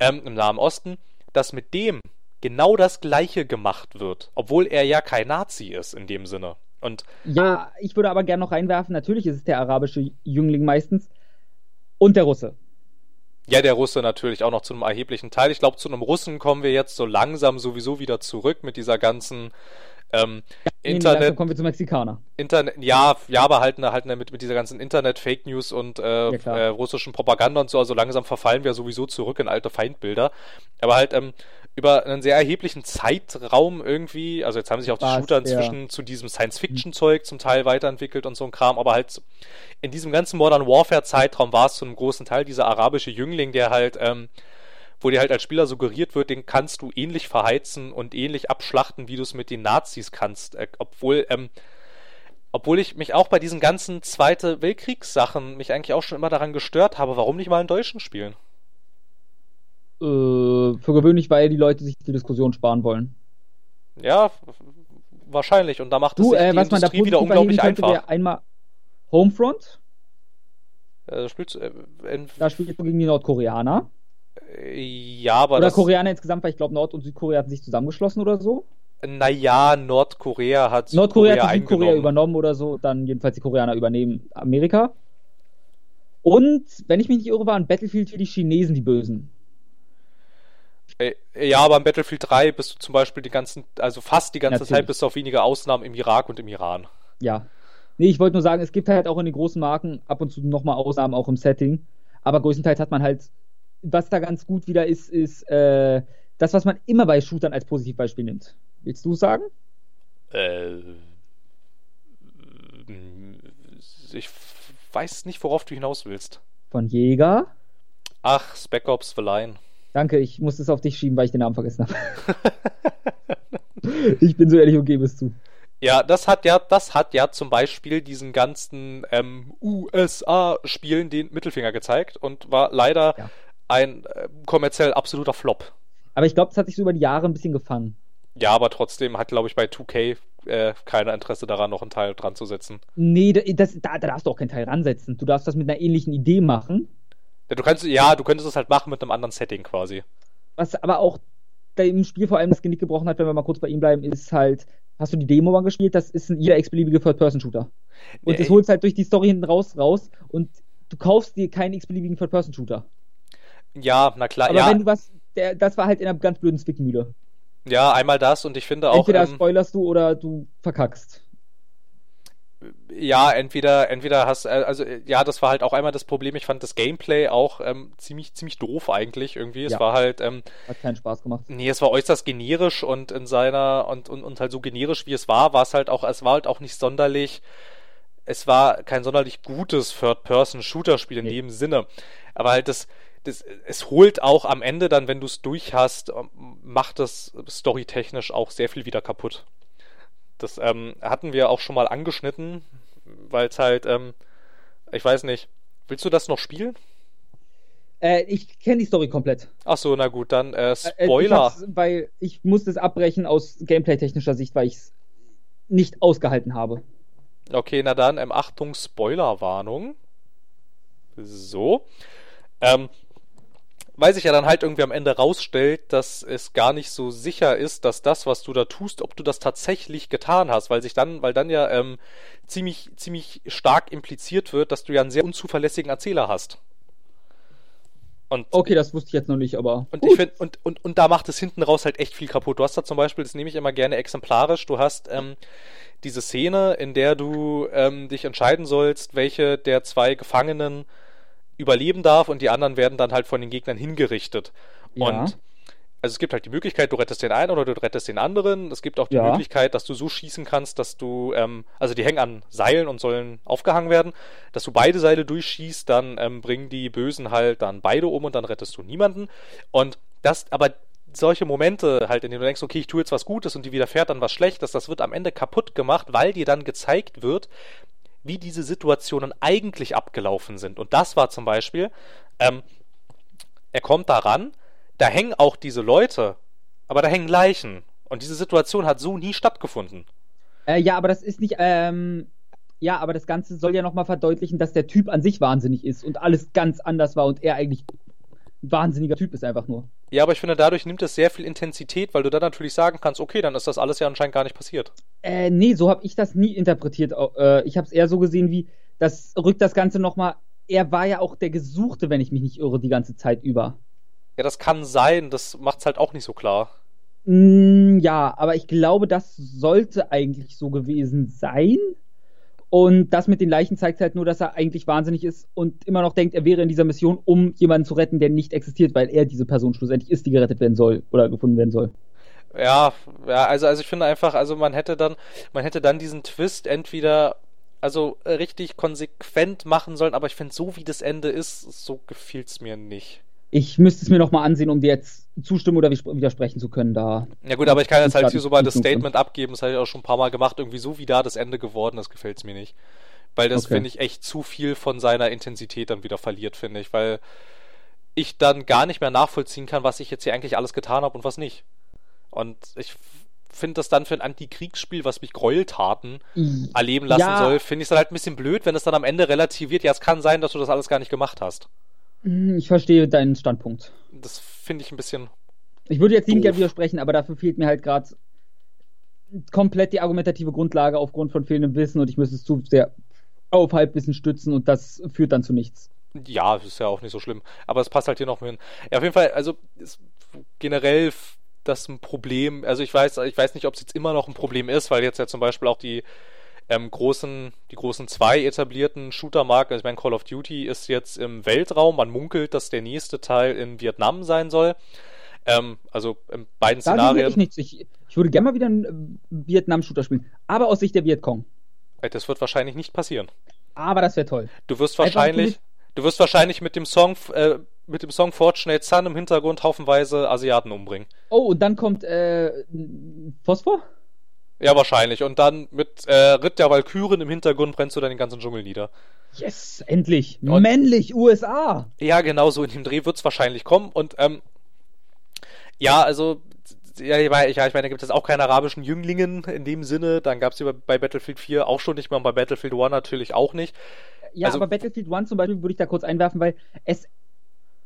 ähm, im Nahen Osten, dass mit dem genau das Gleiche gemacht wird, obwohl er ja kein Nazi ist in dem Sinne. Und Ja, ich würde aber gerne noch reinwerfen, natürlich ist es der arabische Jüngling meistens und der Russe. Ja, der Russe natürlich auch noch zu einem erheblichen Teil. Ich glaube, zu einem Russen kommen wir jetzt so langsam sowieso wieder zurück mit dieser ganzen ähm, Nee, nee, Internet, kommen wir zum Mexikaner. Internet, ja, ja, aber halt, ne, halt ne, mit, mit dieser ganzen Internet-Fake News und äh, Ja, äh, russischen Propaganda und so, also langsam verfallen wir sowieso zurück in alte Feindbilder. Aber halt ähm, über einen sehr erheblichen Zeitraum irgendwie, also jetzt haben sich auch die Was, Shooter ja. inzwischen zu diesem Science-Fiction-Zeug zum Teil weiterentwickelt und so ein Kram, aber halt in diesem ganzen Modern Warfare-Zeitraum war es zu einem großen Teil dieser arabische Jüngling, der halt, ähm, wo dir halt als Spieler suggeriert wird, den kannst du ähnlich verheizen und ähnlich abschlachten, wie du es mit den Nazis kannst. Äh, obwohl, ähm, obwohl ich mich auch bei diesen ganzen Zweite Weltkriegssachen mich eigentlich auch schon immer daran gestört habe, warum nicht mal einen Deutschen spielen? Äh, für gewöhnlich, weil die Leute sich die Diskussion sparen wollen. Ja, wahrscheinlich. Und da macht es Du, sich äh, die was man da Industrie wieder unglaublich einfach. wäre einmal Homefront. Äh, spielst, äh, Da spielst du gegen die Nordkoreaner. äh, ja, aber oder Koreaner insgesamt, weil ich glaube, Nord- und Südkorea hatten sich zusammengeschlossen oder so. naja, Nordkorea hat Nordkorea hat Südkorea übernommen oder so, dann jedenfalls die Koreaner übernehmen Amerika. Und, wenn ich mich nicht irre, waren Battlefield für die Chinesen die Bösen. Äh, Ja, aber im Battlefield 3 bist du zum Beispiel die ganzen, also fast die ganze Natürlich. Zeit, bis auf wenige Ausnahmen im Irak und im Iran. Ja. Nee, ich wollte nur sagen, es gibt halt auch in den großen Marken ab und zu nochmal Ausnahmen, auch im Setting. Aber größtenteils hat man halt, was da ganz gut wieder ist, ist äh, das, was man immer bei Shootern als Positivbeispiel nimmt. Willst du sagen? Äh, ich weiß nicht, worauf du hinaus willst. Von Jäger. Ach, Spec Ops The Line. Danke, ich musste es auf dich schieben, weil ich den Namen vergessen habe. ich bin so ehrlich und gebe es zu. Ja, das hat ja, das hat ja zum Beispiel diesen ganzen ähm, USA-Spielen den Mittelfinger gezeigt und war leider Ja. ein äh, kommerziell absoluter Flop. Aber ich glaube, das hat sich so über die Jahre ein bisschen gefangen. Ja, aber trotzdem hat, glaube ich, bei 2K äh, keiner Interesse daran, noch einen Teil dran zu setzen. Nee, das, da, da darfst du auch keinen Teil ransetzen. Du darfst das mit einer ähnlichen Idee machen. Ja, du kannst, ja, du könntest es halt machen mit einem anderen Setting quasi. Was aber auch dem Spiel vor allem das Genick gebrochen hat, wenn wir mal kurz bei ihm bleiben, ist halt, hast du die Demo mal gespielt? Das ist ein jeder x-beliebige Third-Person-Shooter. Und Ja, das holst halt durch die Story hinten raus raus und du kaufst dir keinen x-beliebigen Third-Person-Shooter. Ja, na klar, Aber ja, wenn du was, der, das war halt in einer ganz blöden Zwickmühle. ja, einmal das und ich finde auch, Entweder ähm, spoilerst du oder du verkackst. Ja, entweder, entweder hast, äh, also äh, ja, das war halt auch einmal das Problem. Ich fand das Gameplay auch ähm, ziemlich, ziemlich doof eigentlich irgendwie. Es Ja. war halt, ähm, Hat keinen Spaß gemacht. Nee, es war äußerst generisch und in seiner und, und, und halt so generisch wie es war, war es halt auch, es war halt auch nicht sonderlich, es war kein sonderlich gutes Third-Person-Shooter-Spiel in Nee. dem Sinne. Aber halt das, das, es holt auch am Ende dann, wenn du es durch hast, ähm, macht das storytechnisch auch sehr viel wieder kaputt. Das ähm, hatten wir auch schon mal angeschnitten, weil es halt, ähm, ich weiß nicht, willst du das noch spielen? Äh, ich kenne die Story komplett. Ach so, na gut, dann äh, Äh, Ich Spoiler. hab's, weil ich musste es abbrechen aus gameplay-technischer Sicht, weil ich es nicht ausgehalten habe. Okay, na dann, ähm, Achtung, Spoilerwarnung. So. Ähm, weil sich ja dann halt irgendwie am Ende rausstellt, dass es gar nicht so sicher ist, dass das, was du da tust, ob du das tatsächlich getan hast, weil sich dann, weil dann ja ähm, ziemlich, ziemlich stark impliziert wird, dass du ja einen sehr unzuverlässigen Erzähler hast. Und, okay, das wusste ich jetzt noch nicht, aber. Und ich finde, und, und, und da macht es hinten raus halt echt viel kaputt. Du hast da zum Beispiel, das nehme ich immer gerne exemplarisch, du hast ähm, diese Szene, in der du ähm, dich entscheiden sollst, welche der zwei Gefangenen überleben darf und die anderen werden dann halt von den Gegnern hingerichtet. Ja. Und also es gibt halt die Möglichkeit, du rettest den einen oder du rettest den anderen. Es gibt auch die ja. Möglichkeit, dass du so schießen kannst, dass du, ähm, also die hängen an Seilen und sollen aufgehangen werden, dass du beide Seile durchschießt, dann ähm, bringen die Bösen halt dann beide um und dann rettest du niemanden. Und das, aber solche Momente halt, in denen du denkst, okay, ich tue jetzt was Gutes und die widerfährt dann was Schlechtes, das wird am Ende kaputt gemacht, weil dir dann gezeigt wird, wie diese Situationen eigentlich abgelaufen sind. Und das war zum Beispiel, ähm, er kommt da ran, da hängen auch diese Leute, aber da hängen Leichen. Und diese Situation hat so nie stattgefunden. Äh, ja, aber das ist nicht, ähm, ja, aber das Ganze soll ja nochmal verdeutlichen, dass der Typ an sich wahnsinnig ist und alles ganz anders war und er eigentlich wahnsinniger Typ ist einfach nur. Ja, aber ich finde, dadurch nimmt es sehr viel Intensität, weil du dann natürlich sagen kannst, okay, dann ist das alles ja anscheinend gar nicht passiert. Äh, nee, so habe ich das nie interpretiert. Äh, ich habe es eher so gesehen, wie, das rückt das Ganze nochmal. Er war ja auch der Gesuchte, wenn ich mich nicht irre, die ganze Zeit über. Ja, das kann sein, das macht's halt auch nicht so klar. Mm, ja, aber ich glaube, das sollte eigentlich so gewesen sein. Und das mit den Leichen zeigt halt nur, dass er eigentlich wahnsinnig ist und immer noch denkt, er wäre in dieser Mission, um jemanden zu retten, der nicht existiert, weil er diese Person schlussendlich ist, die gerettet werden soll oder gefunden werden soll. Ja, ja, also, also ich finde einfach, also man hätte dann, man hätte dann diesen Twist entweder also richtig konsequent machen sollen, aber ich finde, so wie das Ende ist, so gefiel es mir nicht. Ich müsste es mir nochmal ansehen, um dir jetzt zustimmen oder widersprechen zu können da. Ja gut, aber ich kann jetzt halt hier so mal das Statement abgeben, das habe ich auch schon ein paar Mal gemacht, irgendwie so wie da das Ende geworden ist, gefällt es mir nicht. Weil das okay. finde ich echt zu viel von seiner Intensität dann wieder verliert, finde ich, weil ich dann gar nicht mehr nachvollziehen kann, was ich jetzt hier eigentlich alles getan habe und was nicht. Und ich finde das dann für ein Antikriegsspiel, was mich Gräueltaten erleben lassen ja. soll, finde ich es dann halt ein bisschen blöd, wenn es dann am Ende relativiert. Ja, es kann sein, dass du das alles gar nicht gemacht hast. Hm, ich verstehe deinen Standpunkt. Das finde ich ein bisschen. Ich würde jetzt nicht gerne widersprechen, aber dafür fehlt mir halt gerade komplett die argumentative Grundlage aufgrund von fehlendem Wissen und ich müsste es zu sehr auf Halbwissen stützen und das führt dann zu nichts. Ja, das ist ja auch nicht so schlimm. Aber es passt halt hier noch hin. Ja, auf jeden Fall, also generell das ein Problem. Also ich weiß, ich weiß nicht, ob es jetzt immer noch ein Problem ist, weil jetzt ja zum Beispiel auch die ähm, großen, die großen zwei etablierten Shooter-Marken, ich meine, Call of Duty ist jetzt im Weltraum, man munkelt, dass der nächste Teil in Vietnam sein soll. Ähm, also in beiden da Szenarien. Ich, nichts. Ich, ich würde gerne mal wieder einen äh, Vietnam-Shooter spielen, aber aus Sicht der Vietcong. Äh, das wird wahrscheinlich nicht passieren. Aber das wäre toll. Du wirst wahrscheinlich, du wirst wahrscheinlich mit dem Song, äh, mit dem Song Fortunate Sun im Hintergrund haufenweise Asiaten umbringen. Oh, und dann kommt äh, Phosphor? Ja, wahrscheinlich. Und dann mit äh, Ritt der Walküren im Hintergrund brennst du dann den ganzen Dschungel nieder. Yes, endlich. Und, Männlich, USA. Ja, genau so in dem Dreh wird es wahrscheinlich kommen. Und ähm, ja, also ja, ich meine, ja, ich meine, da gibt es auch keine arabischen Jünglingen in dem Sinne. Dann gab es bei Battlefield 4 auch schon nicht mehr und bei Battlefield 1 natürlich auch nicht. Ja, also, aber Battlefield 1 zum Beispiel würde ich da kurz einwerfen, weil es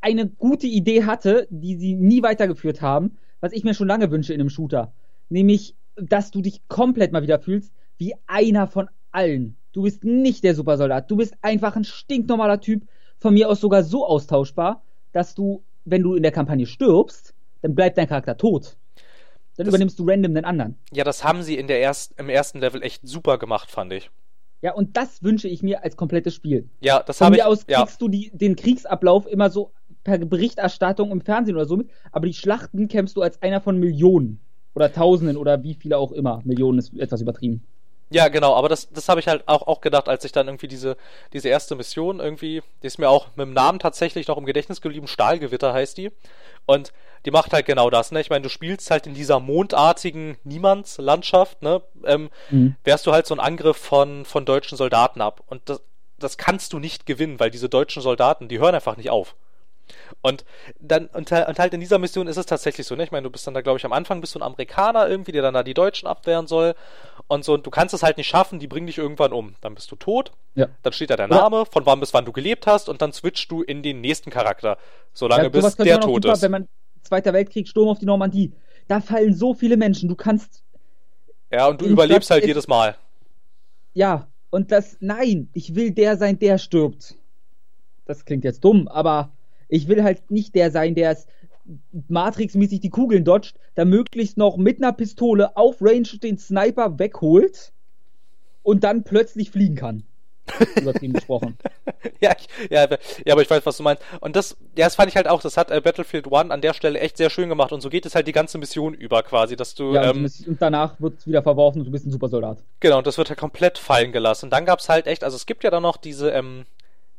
eine gute Idee hatte, die sie nie weitergeführt haben, was ich mir schon lange wünsche in einem Shooter. Nämlich dass du dich komplett mal wieder fühlst wie einer von allen. Du bist nicht der Supersoldat. Du bist einfach ein stinknormaler Typ, von mir aus sogar so austauschbar, dass du, wenn du in der Kampagne stirbst, dann bleibt dein Charakter tot. Dann das, übernimmst du random den anderen. Ja, das haben sie in der erst, im ersten Level echt super gemacht, fand ich. Ja, und das wünsche ich mir als komplettes Spiel. Ja, das habe ich. Von mir aus ja. kriegst du die, den Kriegsablauf immer so per Berichterstattung im Fernsehen oder so mit, aber die Schlachten kämpfst du als einer von Millionen. Oder Tausenden oder wie viele auch immer. Millionen ist etwas übertrieben. Ja, genau, aber das, das habe ich halt auch, auch gedacht, als ich dann irgendwie diese, diese erste Mission irgendwie, die ist mir auch mit dem Namen tatsächlich noch im Gedächtnis geblieben, Stahlgewitter heißt die. Und die macht halt genau das, ne? Ich meine, du spielst halt in dieser mondartigen Niemandslandschaft, ne? Ähm, mhm. Wärst du halt so ein Angriff von, von deutschen Soldaten ab. Und das, das kannst du nicht gewinnen, weil diese deutschen Soldaten, die hören einfach nicht auf. Und dann, und, und, halt in dieser Mission ist es tatsächlich so, ne? Ich meine, du bist dann da, glaube ich, am Anfang bist du ein Amerikaner irgendwie, der dann da die Deutschen abwehren soll. Und so, und du kannst es halt nicht schaffen, die bringen dich irgendwann um. Dann bist du tot. Ja. Dann steht da der Name, von wann bis wann du gelebt hast, und dann switchst du in den nächsten Charakter. Solange Ja, bis der tot super, ist. Wenn man Zweiter Weltkrieg, Sturm auf die Normandie. Da fallen so viele Menschen. Du kannst, Ja, und du überlebst halt jedes Mal. ja, und das, nein, ich will der sein, der stirbt. Das klingt jetzt dumm, aber ich will halt nicht der sein, der es Matrix-mäßig die Kugeln dodgt, da möglichst noch mit einer Pistole auf Range den Sniper wegholt und dann plötzlich fliegen kann. Übertrieben gesprochen. Ja, ich, ja, ja, aber ich weiß, was du meinst. Und das, ja, das fand ich halt auch, das hat äh, Battlefield 1 an der Stelle echt sehr schön gemacht. Und so geht es halt die ganze Mission über quasi, dass du, Ja, und, ähm, es- und danach wird es wieder verworfen und du bist ein Supersoldat. genau, und das wird halt komplett fallen gelassen. Und dann gab's halt echt, also es gibt ja dann noch diese, ähm,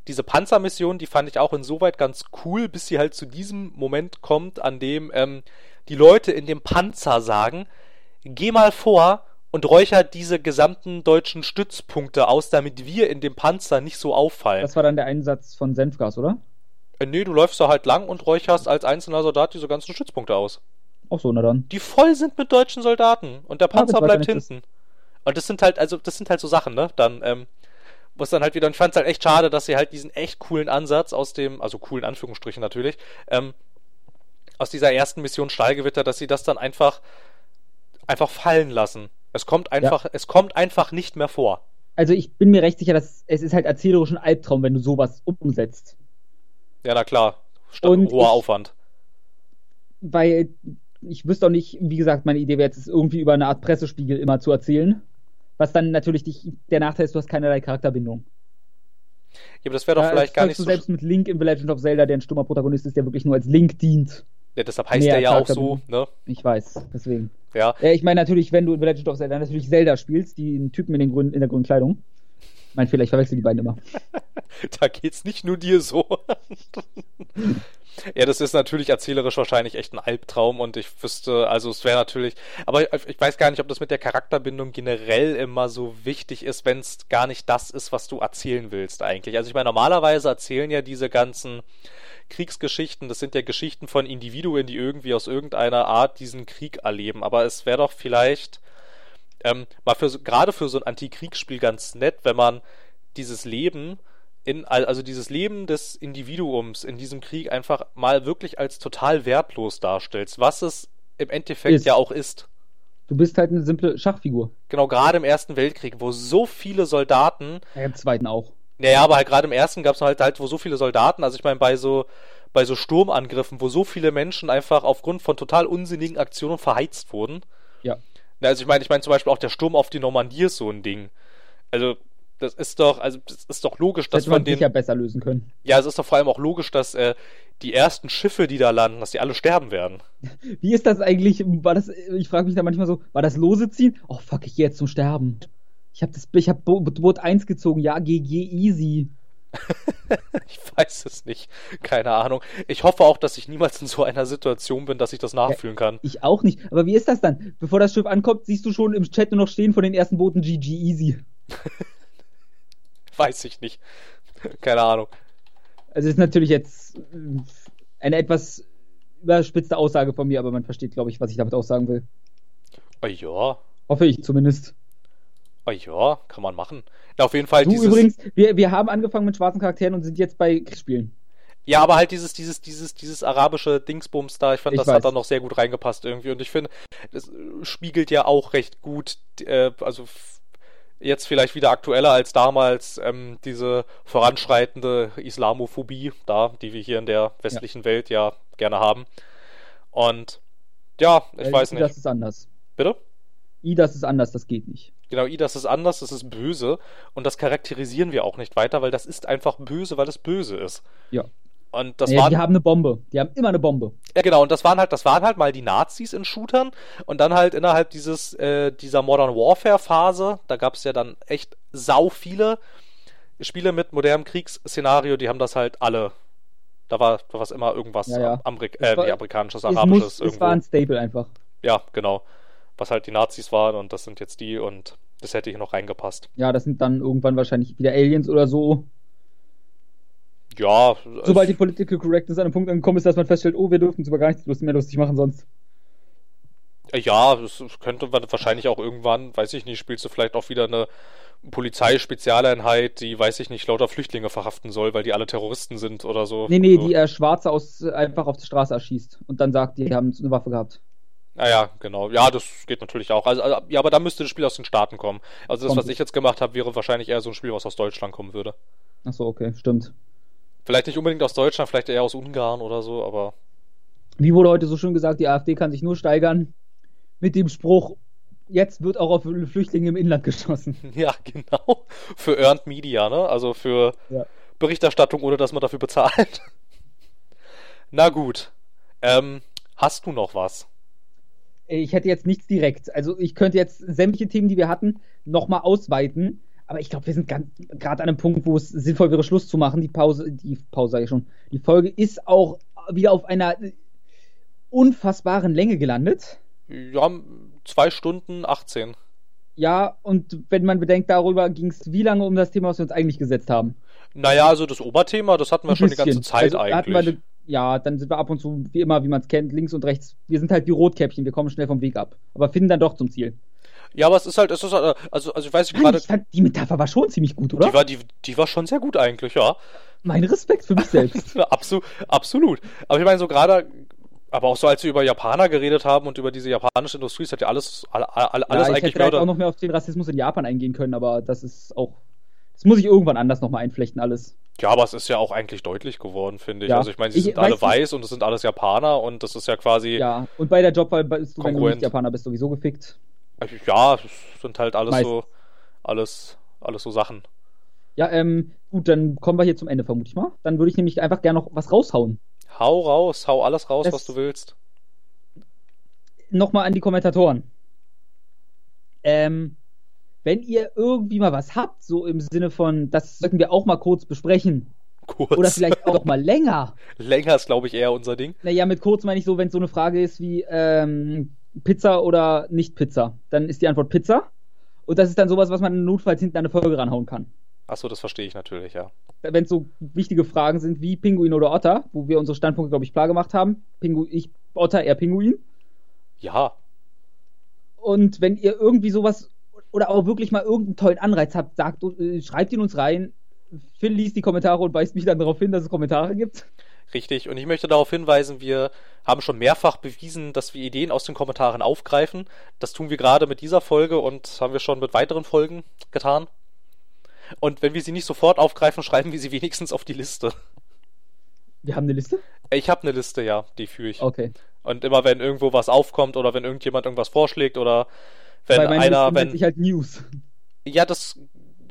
diese Panzermission, die fand ich auch insoweit ganz cool, bis sie halt zu diesem Moment kommt, an dem ähm, die Leute in dem Panzer sagen, geh mal vor und räucher diese gesamten deutschen Stützpunkte aus, damit wir in dem Panzer nicht so auffallen. Das war dann der Einsatz von Senfgas, oder? Äh, nee, du läufst da halt lang und räucherst als einzelner Soldat diese ganzen Stützpunkte aus. Auch so, na dann. Die voll sind mit deutschen Soldaten und der das Panzer weiß bleibt hinten. Und das sind halt, also, das sind halt so Sachen, ne? Dann, ähm, muss dann halt wieder, und ich fand's halt echt schade, dass sie halt diesen echt coolen Ansatz aus dem, also coolen Anführungsstrichen natürlich, ähm, aus dieser ersten Mission Stahlgewitter, dass sie das dann einfach, einfach fallen lassen. Es kommt einfach, es kommt einfach nicht mehr vor. Also ich bin mir recht sicher, dass es ist halt erzählerisch ein Albtraum, wenn du sowas umsetzt. Ja, na klar. Sta Und hoher ich- Aufwand. Weil ich wüsste auch nicht, wie gesagt, meine Idee wäre jetzt, es irgendwie über eine Art Pressespiegel immer zu erzählen. Was dann natürlich dich, der Nachteil ist, du hast keinerlei Charakterbindung. Ja, aber das wäre doch Da vielleicht gar nicht du so. selbst mit Link in The Legend of Zelda, der ein stummer Protagonist ist, der wirklich nur als Link dient. Ja, deshalb heißt der ja auch so, ne? Ich weiß, deswegen. Ja. Ja, ich meine natürlich, wenn du in The Legend of Zelda natürlich Zelda spielst, die einen Typen in, den grünen, in der grünen Kleidung. Mein Fehler, ich verwechsel die beiden immer. Da geht's nicht nur dir so. ja, das ist natürlich erzählerisch wahrscheinlich echt ein Albtraum und ich wüsste, also es wäre natürlich, aber ich weiß gar nicht, ob das mit der Charakterbindung generell immer so wichtig ist, wenn es gar nicht das ist, was du erzählen willst eigentlich. Also ich meine, normalerweise erzählen ja diese ganzen Kriegsgeschichten, das sind ja Geschichten von Individuen, die irgendwie aus irgendeiner Art diesen Krieg erleben, aber es wäre doch vielleicht ähm, mal für so, gerade für so ein Antikriegsspiel ganz nett, wenn man dieses Leben in, also dieses Leben des Individuums in diesem Krieg einfach mal wirklich als total wertlos darstellst, was es im Endeffekt Ist. ja auch ist. Du bist halt eine simple Schachfigur. Genau, gerade im Ersten Weltkrieg, wo so viele Soldaten, Ja, im zweiten auch. naja, aber halt gerade im Ersten gab es halt halt, wo so viele Soldaten, also ich meine, bei so, bei so Sturmangriffen, wo so viele Menschen einfach aufgrund von total unsinnigen Aktionen verheizt wurden. Ja. Also ich meine, ich meine zum Beispiel auch der Sturm auf die Normandie ist so ein Ding. Also das ist doch, also das ist doch logisch, Das dass man den, sicher besser lösen können. ja, es ist doch vor allem auch logisch, dass äh, die ersten Schiffe, die da landen, dass die alle sterben werden. Wie ist das eigentlich? War das, ich frage mich da manchmal so, war das lose ziehen? Oh fuck, ich gehe jetzt zum Sterben. Ich habe das, ich habe Bo Boot 1 gezogen, ja, GG easy. Ich weiß es nicht, keine Ahnung. Ich hoffe auch, dass ich niemals in so einer Situation bin, dass ich das nachfühlen kann. Ich auch nicht. Aber wie ist das dann? Bevor das Schiff ankommt, siehst du schon im Chat nur noch stehen von den ersten Booten GG easy. Weiß ich nicht. Keine Ahnung. Also ist natürlich jetzt äh, eine etwas überspitzte Aussage von mir, aber man versteht, glaube ich, was ich damit aussagen will. Oh ja, Hoffe ich zumindest. Oh ja, kann man machen. Na, auf jeden Fall Du dieses. übrigens, wir, wir haben angefangen mit schwarzen Charakteren und sind jetzt bei Kriegsspielen. Ja, aber halt dieses, dieses, dieses, dieses arabische Dingsbums da, ich fand, Ich das weiß. hat da noch sehr gut reingepasst irgendwie. Und ich finde, das äh, spiegelt ja auch recht gut, äh, also jetzt vielleicht wieder aktueller als damals, ähm, diese voranschreitende Islamophobie da, die wir hier in der westlichen Welt ja gerne haben. Und ja, ich Weil weiß nicht. ist anders. Bitte? IDAS ist anders, das geht nicht. Genau, IDAS ist anders, das ist böse und das charakterisieren wir auch nicht weiter, weil das ist einfach böse, weil es böse ist. Ja. Und das naja, waren die haben eine Bombe. Die haben immer eine Bombe. Ja, genau, und das waren halt, das waren halt mal die Nazis in Shootern und dann halt innerhalb dieses, äh, dieser Modern Warfare-Phase, da gab es ja dann echt sau viele Spiele mit modernem Kriegsszenario, die haben das halt alle. Da war, da war immer irgendwas Ja, ja. Amerik Es äh, war- amerikanisches, Es, arabisches muss, es irgendwo. war ein Staple einfach. Ja, genau. Was halt die Nazis waren und das sind jetzt die und das hätte hier noch reingepasst. Ja, das sind dann irgendwann wahrscheinlich wieder Aliens oder so. Ja. Sobald die Political Correctness an einem Punkt angekommen ist, dass man feststellt, oh, wir dürfen uns über gar nichts mehr lustig machen sonst. Ja, das könnte man wahrscheinlich auch irgendwann, weiß ich nicht, spielst du vielleicht auch wieder eine Polizeispezialeinheit, die, weiß ich nicht, lauter Flüchtlinge verhaften soll, weil die alle Terroristen sind oder so. Nee, nee, so. die äh, Schwarze aus, einfach auf die Straße erschießt und dann sagt, die haben eine Waffe gehabt. Ah ja, genau. Ja, das geht natürlich auch. Also, also, ja, aber da müsste das Spiel aus den Staaten kommen. Also das, Kommt was ich jetzt gemacht habe, wäre wahrscheinlich eher so ein Spiel, was aus Deutschland kommen würde. Ach so, okay, stimmt. Vielleicht nicht unbedingt aus Deutschland, vielleicht eher aus Ungarn oder so, aber. Wie wurde heute so schön gesagt, die AfD kann sich nur steigern mit dem Spruch, jetzt wird auch auf Flüchtlinge im Inland geschossen. Ja, genau. Für Earned Media, ne? Also für Ja. Berichterstattung, ohne dass man dafür bezahlt. Na gut. Ähm, hast du noch was? Ich hätte jetzt nichts direkt. Also ich könnte jetzt sämtliche Themen, die wir hatten, nochmal ausweiten. Aber ich glaube, wir sind gerade an einem Punkt, wo es sinnvoll wäre, Schluss zu machen. Die Pause, die Pause sage ich schon. Die Folge ist auch wieder auf einer unfassbaren Länge gelandet. Ja, zwei Stunden 18. Ja, und wenn man bedenkt, darüber ging es wie lange um das Thema, was wir uns eigentlich gesetzt haben. Naja, also das Oberthema, das hatten wir schon die ganze. Zeit Also, hatten wir eigentlich. eine, ja, dann sind wir ab und zu, wie immer, wie man es kennt, links und rechts. Wir sind halt die Rotkäppchen, wir kommen schnell vom Weg ab. Aber finden dann doch zum Ziel. Ja, aber es ist halt, es ist halt, also, also ich weiß nicht gerade, ich fand, die Metapher war schon ziemlich gut, oder? die war, die, die war schon sehr gut eigentlich, ja. mein Respekt für mich selbst. Absolut, absolut. Aber ich meine, so gerade, aber auch so, als wir über Japaner geredet haben und über diese japanische Industrie, ist hat ja alles, all, all, alles ja, ich eigentlich hätte mehr vielleicht auch noch mehr auf den Rassismus in Japan eingehen können, aber das ist auch. Das muss ich irgendwann anders nochmal einflechten, alles. Ja, aber es ist ja auch eigentlich deutlich geworden, finde ich. Ja. Also ich meine, sie sind alle weiß und es sind alles Japaner und das ist ja quasi, ja, Ja, und bei der Jobwahl bist du, wenn du nicht Japaner bist, sowieso gefickt. es sind halt alles Meist. so, alles, alles so Sachen. Ja, ähm, gut, dann kommen wir hier zum Ende, vermute ich mal. Dann würde ich nämlich einfach gerne noch was raushauen. Hau raus, hau alles raus, Das- was du willst. Nochmal an die Kommentatoren. Ähm, wenn ihr irgendwie mal was habt, so im Sinne von, das sollten wir auch mal kurz besprechen. Kurz. Oder vielleicht auch mal länger. Länger ist, glaube ich, eher unser Ding. Naja, mit kurz meine ich so, wenn es so eine Frage ist wie ähm, Pizza oder nicht Pizza, dann ist die Antwort Pizza. Und das ist dann sowas, was man notfalls hinten an eine Folge ranhauen kann. Achso, das verstehe ich natürlich, ja. Wenn es so wichtige Fragen sind wie Pinguin oder Otter, wo wir unsere Standpunkte, glaube ich, klar gemacht haben. Pingu ich, Otter, eher Pinguin. Ja, Und wenn ihr irgendwie sowas oder auch wirklich mal irgendeinen tollen Anreiz habt, sagt, äh, schreibt ihn uns rein. Phil liest die Kommentare und weist mich dann darauf hin, dass es Kommentare gibt. Richtig, und ich möchte darauf hinweisen, wir haben schon mehrfach bewiesen, dass wir Ideen aus den Kommentaren aufgreifen. Das tun wir gerade mit dieser Folge und haben wir schon mit weiteren Folgen getan. Und wenn wir sie nicht sofort aufgreifen, schreiben wir sie wenigstens auf die Liste. Wir haben eine Liste? Ich habe eine Liste, ja, die führe ich. Okay. Und immer wenn irgendwo was aufkommt oder wenn irgendjemand irgendwas vorschlägt oder wenn Bei einer, wenn. sich halt News. Ja, das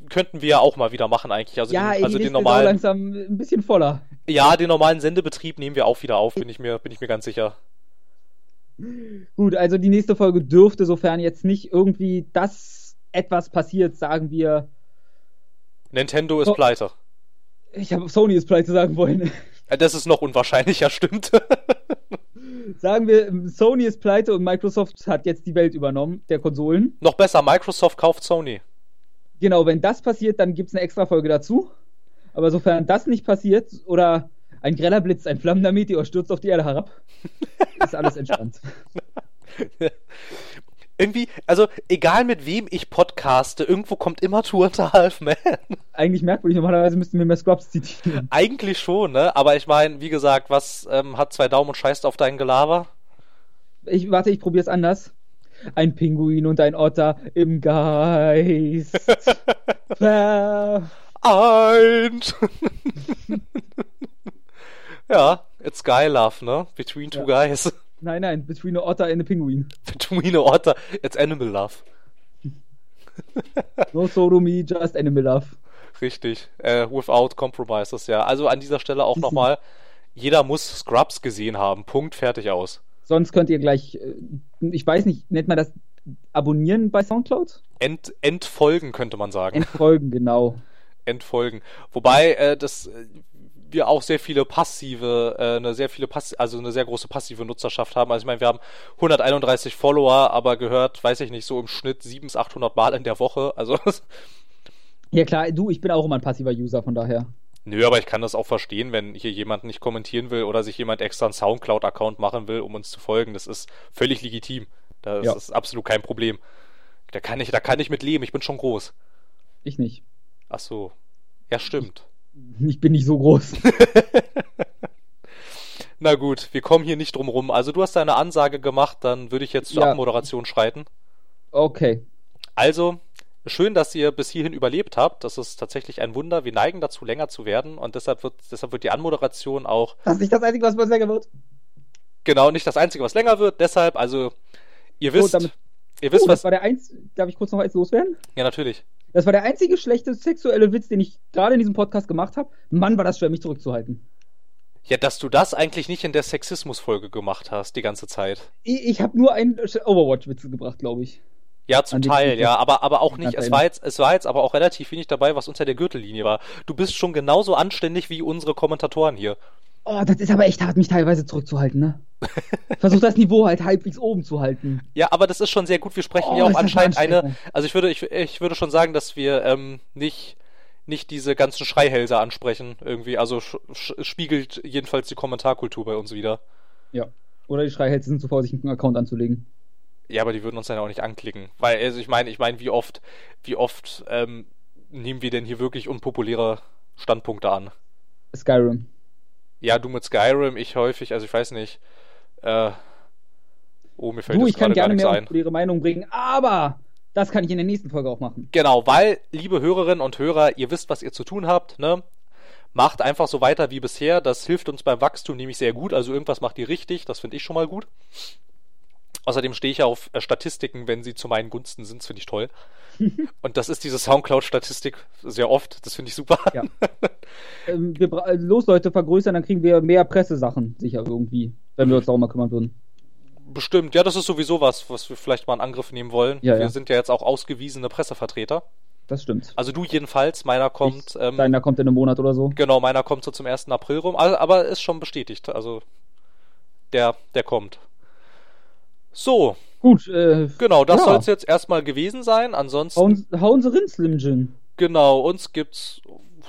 könnten wir ja auch mal wieder machen eigentlich. Also, ja, den, also den normalen. langsam ein bisschen voller. Ja, den normalen Sendebetrieb nehmen wir auch wieder auf, bin ich mir, bin ich mir ganz sicher. Gut, also die nächste Folge dürfte, sofern jetzt nicht irgendwie das etwas passiert, sagen wir. Nintendo ist pleite. Ich habe Sony ist pleite sagen wollen. Äh, Das ist noch unwahrscheinlicher, stimmt. sagen wir, Sony ist pleite und Microsoft hat jetzt die Welt übernommen, der Konsolen. noch besser, Microsoft kauft Sony. Genau, wenn das passiert, dann gibt es eine extra Folge dazu. Aber sofern das nicht passiert oder ein greller Blitz, ein flammender Meteor stürzt auf die Erde herab, ist alles entspannt. Irgendwie, also egal mit wem ich podcaste, irgendwo kommt immer Two and a Half Man. Eigentlich merkwürdig, normalerweise müssten wir mehr Scrubs zitieren. Eigentlich schon, ne? Aber ich meine, wie gesagt, was ähm, hat zwei Daumen und scheißt auf dein Gelaber? Ich, warte, ich probier's anders. Ein Pinguin und ein Otter im Geist. Eins. ja, it's guy love, ne? Between two guys. Nein, nein, between a Otter and a Pinguin. Between a otter, it's animal love. No sodomy, just animal love. Richtig. Äh, without compromises, ja. Also an dieser Stelle auch nochmal, jeder muss Scrubs gesehen haben. Punkt, fertig aus. Sonst könnt ihr gleich, äh, ich weiß nicht, nennt man das abonnieren bei Soundcloud? Ent, entfolgen könnte man sagen. Entfolgen, genau. entfolgen. Wobei äh, das äh, wir auch sehr viele passive, äh, eine sehr viele Pass also eine sehr große passive Nutzerschaft haben. Also ich meine, wir haben 131 Follower, aber gehört, weiß ich nicht, so im Schnitt 700 bis 800 Mal in der Woche. Also Ja klar, du, ich bin auch immer ein passiver User, von daher. Nö, aber ich kann das auch verstehen, wenn hier jemand nicht kommentieren will oder sich jemand extra einen Soundcloud-Account machen will, um uns zu folgen. Das ist völlig legitim. Das Ja. ist absolut kein Problem. Da kann ich, da kann ich mit leben. Ich bin schon groß. Ich nicht. Ach so. Ja, stimmt. Ich bin nicht so groß. Na gut, wir kommen hier nicht drum rum. Also du hast deine Ansage gemacht, dann würde ich jetzt zur Ja. Abmoderation schreiten. Okay. Also, schön, dass ihr bis hierhin überlebt habt. Das ist tatsächlich ein Wunder. Wir neigen dazu, länger zu werden und deshalb wird, deshalb wird die Anmoderation auch Das ist nicht das Einzige, was länger wird. genau nicht das Einzige, was länger wird. Deshalb, also, ihr wisst, damit- ihr wisst, oh, was. war der eins. Darf ich kurz noch eins loswerden? Ja, natürlich. Das war der einzige schlechte sexuelle Witz, den ich gerade in diesem Podcast gemacht habe. Mann, war das schwer, mich zurückzuhalten. Ja, dass du das eigentlich nicht in der Sexismus-Folge gemacht hast, die ganze Zeit. Ich, ich habe nur einen Overwatch-Witz gebracht, glaube ich. Ja, zum Teil, ja, aber, aber auch nicht. Es war, jetzt, es war jetzt aber auch relativ wenig dabei, was unter der Gürtellinie war. Du bist schon genauso anständig wie unsere Kommentatoren hier. Oh, das ist aber echt hart, mich teilweise zurückzuhalten, ne? Versuch das Niveau halt halbwegs oben zu halten. Ja, aber das ist schon sehr gut. Wir sprechen Oh, ja auch anscheinend eine. Also ich würde, ich, ich würde schon sagen, dass wir ähm, nicht, nicht diese ganzen Schreihälse ansprechen irgendwie. Also spiegelt jedenfalls die Kommentarkultur bei uns wieder. Ja. Oder die Schreihälse sind zu vorsichtig, einen Account anzulegen. Ja, aber die würden uns dann ja auch nicht anklicken. Weil, also ich meine, ich meine, wie oft, wie oft ähm, nehmen wir denn hier wirklich unpopuläre Standpunkte an? Skyrim. Ja, du mit Skyrim, ich häufig, also ich weiß nicht. Äh, oh, mir fällt Du, ich kann gerne mehr ein. unpopuläre Meinung bringen, aber das kann ich in der nächsten Folge auch machen. Genau, weil, liebe Hörerinnen und Hörer, ihr wisst, was ihr zu tun habt, ne? Macht einfach so weiter wie bisher. Das hilft uns beim Wachstum nämlich sehr gut. Also irgendwas macht ihr richtig. Das finde ich schon mal gut. Außerdem stehe ich ja auf Statistiken, wenn sie zu meinen Gunsten sind. Das finde ich toll. und das ist diese Soundcloud-Statistik sehr oft. Das finde ich super. Ja. Ähm, wir also los, Leute, vergrößern, dann kriegen wir mehr Pressesachen, sicher irgendwie, wenn wir uns darum mal kümmern würden. Bestimmt. Ja, das ist sowieso was, was wir vielleicht mal in Angriff nehmen wollen. Ja, wir ja. sind ja jetzt auch ausgewiesene Pressevertreter. Das stimmt. Also du jedenfalls. Meiner kommt. Ich, ähm, Deiner kommt in einem Monat oder so. Genau, meiner kommt so zum 1. April rum, aber, aber ist schon bestätigt. Also der, der kommt. So, Gut, äh, genau, das Ja. soll es jetzt erstmal gewesen sein. Ansonsten, hauen, hauen Sie rein, Slim Jim. genau, uns gibt's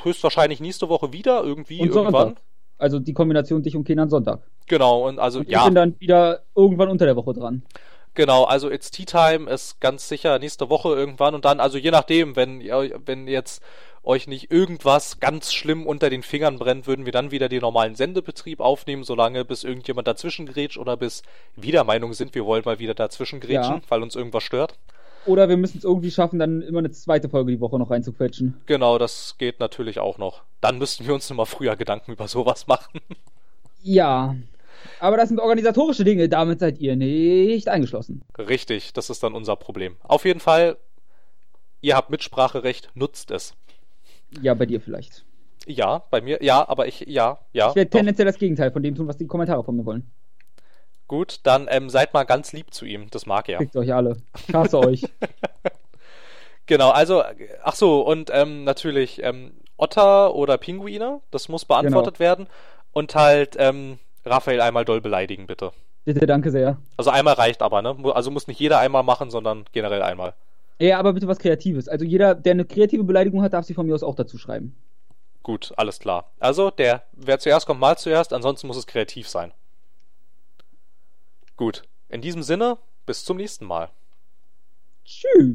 höchstwahrscheinlich nächste Woche wieder, irgendwie, Und irgendwann. Sonntag. Also die Kombination dich und Kenan Sonntag. Genau, und also, Und ich ja, bin dann wieder irgendwann unter der Woche dran. genau, also It's Tea Time ist ganz sicher nächste Woche irgendwann und dann, also je nachdem, wenn wenn jetzt euch nicht irgendwas ganz schlimm unter den Fingern brennt, würden wir dann wieder den normalen Sendebetrieb aufnehmen, solange bis irgendjemand dazwischen grätscht oder bis wir der Meinung sind, wir wollen mal wieder dazwischen grätschen, Ja. weil uns irgendwas stört. Oder wir müssen es irgendwie schaffen, dann immer eine zweite Folge die Woche noch reinzuquetschen. Genau, das geht natürlich auch noch. Dann müssten wir uns nochmal früher Gedanken über sowas machen. Ja. Aber das sind organisatorische Dinge, damit seid ihr nicht eingeschlossen. Richtig, das ist dann unser Problem. Auf jeden Fall, ihr habt Mitspracherecht, nutzt es. Ja, bei dir vielleicht. Ja, bei mir, ja, aber ich, ja, ja. Ich werde tendenziell das Gegenteil von dem tun, was die Kommentare von mir wollen. Gut, dann ähm, seid mal ganz lieb zu ihm, das mag er. Fickt euch alle. Ich hasse euch. Genau, also, ach so, und ähm, natürlich ähm, Otter oder Pinguine, das muss beantwortet werden. Und halt ähm, Raphael einmal doll beleidigen, bitte. Bitte, danke sehr. Also einmal reicht aber, ne? Also muss nicht jeder einmal machen, sondern generell einmal. Ja, aber bitte was Kreatives. Also jeder, der eine kreative Beleidigung hat, darf sie von mir aus auch dazu schreiben. Gut, alles klar. Also, der, wer zuerst kommt, mal zuerst, ansonsten muss es kreativ sein. Gut, in diesem Sinne, bis zum nächsten Mal. Tschüss.